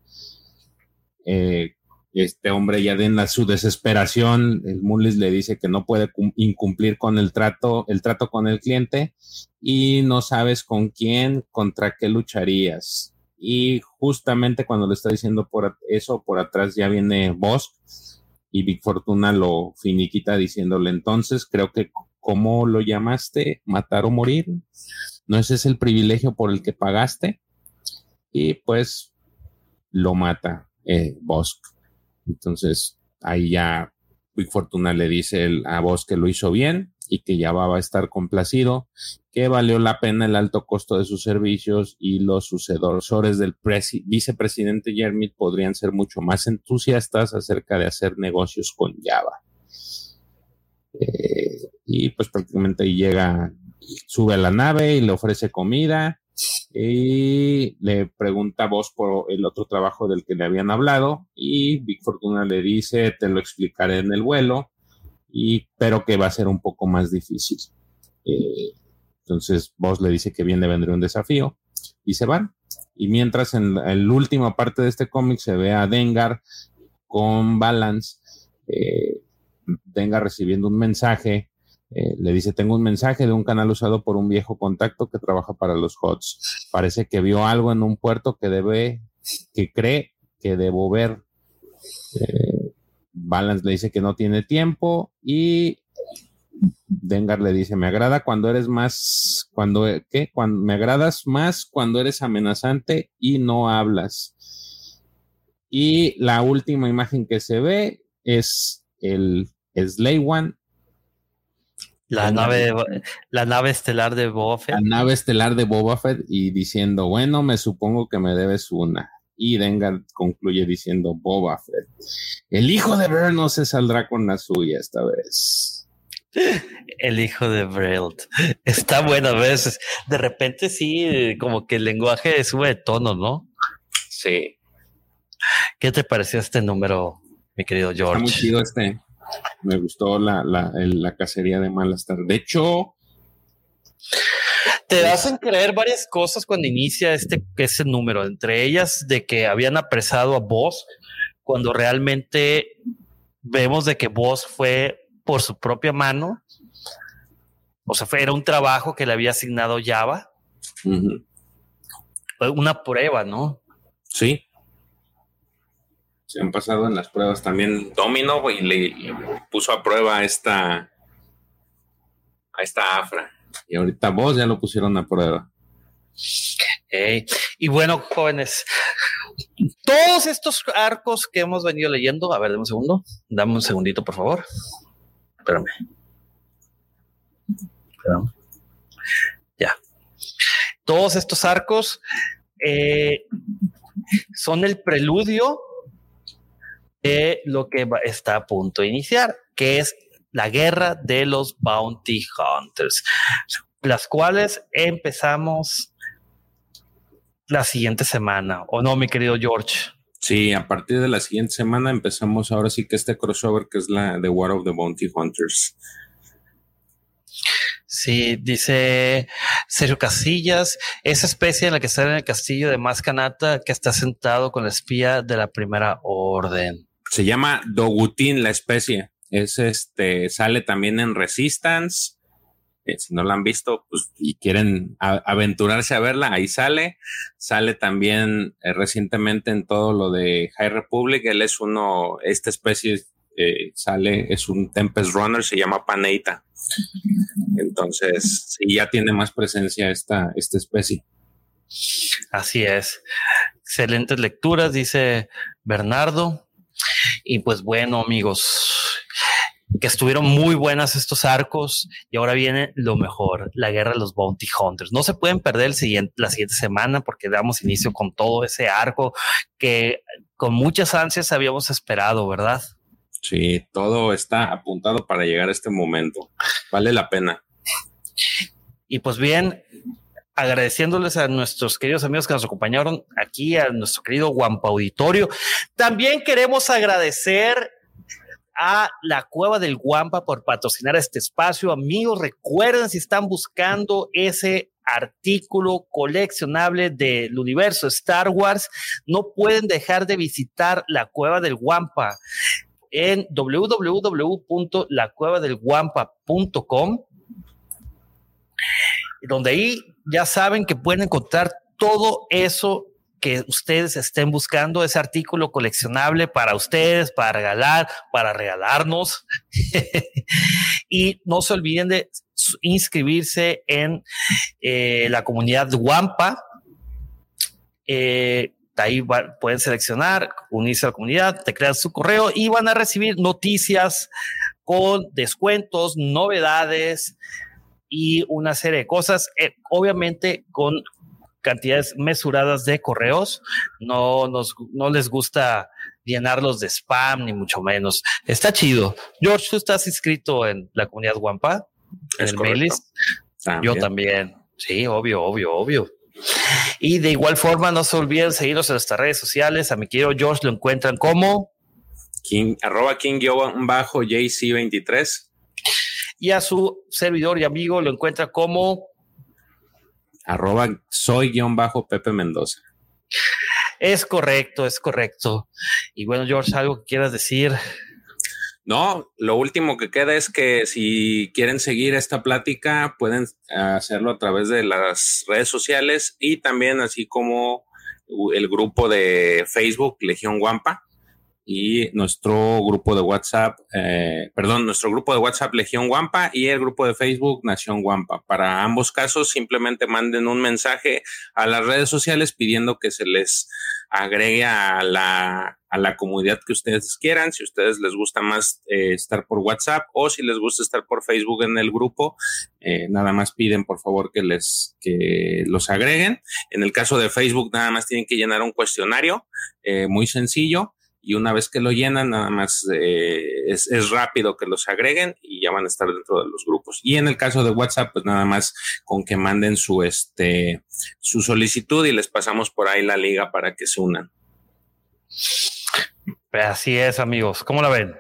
Eh, este hombre ya en su desesperación, el Mullis le dice que no puede incumplir con el trato, el trato con el cliente y no sabes con quién, contra qué lucharías y justamente cuando le está diciendo por eso, por atrás ya viene Bosk y Big Fortuna lo finiquita diciéndole entonces, creo que ¿cómo lo llamaste? ¿Matar o morir? ¿No ese es el privilegio por el que pagaste? Y pues lo mata eh, Bosk. Entonces ahí ya Big Fortuna le dice a Bosk que lo hizo bien y que ya va a estar complacido, que valió la pena el alto costo de sus servicios y los sucesores del vicepresidente Jeremy podrían ser mucho más entusiastas acerca de hacer negocios con Java. Eh, y pues prácticamente llega, sube a la nave y le ofrece comida y le pregunta a vos por el otro trabajo del que le habían hablado y Big Fortuna le dice, te lo explicaré en el vuelo y, pero que va a ser un poco más difícil. Eh, entonces, vos le dice que viene vendría un desafío y se van. Y mientras en, la última parte de este cómic se ve a Dengar con Balance, eh, Dengar recibiendo un mensaje, eh, le dice, tengo un mensaje de un canal usado por un viejo contacto que trabaja para los HOTS. Parece que vio algo en un puerto que debe, que cree que debo ver. Eh, Balance le dice que no tiene tiempo y Dengar le dice, me agrada cuando eres más, cuando, ¿qué? Cuando, me agradas más cuando eres amenazante y no hablas. Y la última imagen que se ve es el Slay One. La, nave, la nave estelar de Boba Fett. La nave estelar de Boba Fett y diciendo, bueno, me supongo que me debes una. Y Dengar concluye diciendo Boba Fett. El hijo de Bern no se saldrá con la suya esta vez. El hijo de Brelt. Está bueno a veces. De repente sí, como que el lenguaje sube de tono, ¿no? Sí. ¿Qué te pareció este número, mi querido George? Está muy chido este. Me gustó la, la, la cacería de Malastar. De hecho, te hacen creer varias cosas cuando inicia este ese número, entre ellas de que habían apresado a Boss, cuando realmente vemos de que Boss fue por su propia mano. O sea, fue, era un trabajo que le había asignado Java. Una prueba, ¿no? Sí. Se han pasado en las pruebas también Domino y le, puso a prueba a esta a esta Afra. Y ahorita vos ya lo pusieron a prueba. y bueno, jóvenes, todos estos arcos que hemos venido leyendo, a ver, dame un segundo, dame un segundito, por favor. Espérame. Espérame. Ya. Todos estos arcos eh, son el preludio de lo que está a punto de iniciar, que es la guerra de los bounty hunters, las cuales empezamos la siguiente semana, ¿o no, mi querido George? Sí, a partir de la siguiente semana empezamos ahora sí que este crossover que es la de War of the Bounty Hunters. Sí, dice Sergio Casillas, esa especie en la que está en el castillo de Mascanata que está sentado con la espía de la primera orden. Se llama Dogutin la especie. Es este, sale también en Resistance. Eh, si no la han visto pues, y quieren aventurarse a verla, ahí sale. Sale también eh, recientemente en todo lo de High Republic. Él es uno, esta especie eh, sale, es un Tempest Runner, se llama Paneita. Entonces, sí, ya tiene más presencia esta, esta especie. Así es. Excelentes lecturas, dice Bernardo. Y pues bueno, amigos, que estuvieron muy buenas estos arcos y ahora viene lo mejor, la guerra de los Bounty Hunters. No se pueden perder el siguiente, la siguiente semana porque damos inicio con todo ese arco que con muchas ansias habíamos esperado, ¿verdad? Sí, todo está apuntado para llegar a este momento. Vale la pena. Y pues bien, agradeciéndoles a nuestros queridos amigos que nos acompañaron aquí, a nuestro querido Guampa Auditorio. También queremos agradecer a la Cueva del Guampa por patrocinar este espacio. Amigos, recuerden si están buscando ese artículo coleccionable del universo Star Wars, no pueden dejar de visitar la Cueva del Guampa en www.lacuevadelguampa.com, donde ahí ya saben que pueden encontrar todo eso que ustedes estén buscando, ese artículo coleccionable para ustedes, para regalar, para regalarnos. y no se olviden de inscribirse en eh, la comunidad Wampa. Eh, ahí pueden seleccionar, unirse a la comunidad, te crean su correo y van a recibir noticias con descuentos, novedades y una serie de cosas, eh, obviamente con cantidades mesuradas de correos. No nos, no les gusta llenarlos de spam, ni mucho menos. Está chido. George, ¿tú estás inscrito en la comunidad Wampa? En el mailis. Yo también. Sí, obvio, obvio, obvio. Y de igual forma, no se olviden seguirnos en nuestras redes sociales. A mi querido George lo encuentran como King, arroba King-JC23. Y a su servidor y amigo lo encuentra como arroba soy-Pepe Mendoza. Es correcto, es correcto. Y bueno, George, algo que quieras decir. No, lo último que queda es que si quieren seguir esta plática, pueden hacerlo a través de las redes sociales y también así como el grupo de Facebook Legión Guampa y nuestro grupo de WhatsApp, eh, perdón, nuestro grupo de WhatsApp Legión Guampa y el grupo de Facebook Nación Guampa. Para ambos casos, simplemente manden un mensaje a las redes sociales pidiendo que se les agregue a la, a la comunidad que ustedes quieran. Si ustedes les gusta más eh, estar por WhatsApp o si les gusta estar por Facebook en el grupo, eh, nada más piden por favor que les que los agreguen. En el caso de Facebook, nada más tienen que llenar un cuestionario muy sencillo y una vez que lo llenan, nada más eh, es, rápido que los agreguen y ya van a estar dentro de los grupos. Y en el caso de WhatsApp, pues nada más con que manden su, este, su solicitud y les pasamos por ahí la liga para que se unan. Así es, amigos. ¿Cómo la ven?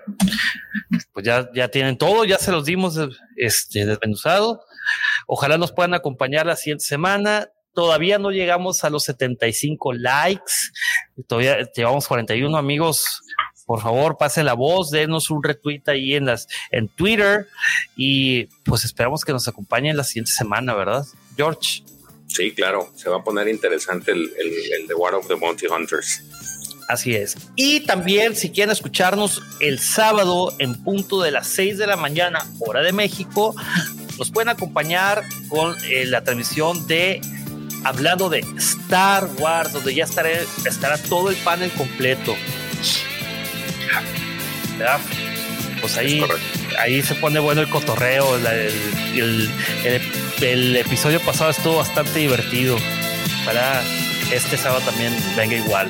Pues ya, ya tienen todo, ya se los dimos este, desmenuzado. Ojalá nos puedan acompañar la siguiente semana. Todavía no llegamos a los 75 likes. Todavía llevamos 41 amigos. Por favor, pase la voz, denos un retweet ahí en las en Twitter y pues esperamos que nos acompañen la siguiente semana, ¿verdad? George. Sí, claro, se va a poner interesante el, el, el The War of the Bounty Hunters. Así es. Y también, si quieren escucharnos el sábado en punto de las 6 de la mañana, hora de México, nos pueden acompañar con eh, la transmisión de hablando de Star Wars, donde ya estaré, estará todo el panel completo. Pues ahí, ahí se pone bueno el cotorreo. el, el, episodio pasado estuvo bastante divertido. Para este sábado también venga igual.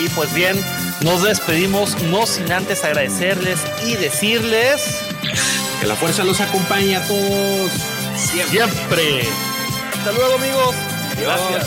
Y pues bien, nos despedimos, no sin antes agradecerles y decirles que la fuerza los acompañe a todos. Siempre. Hasta luego, amigos. Gracias.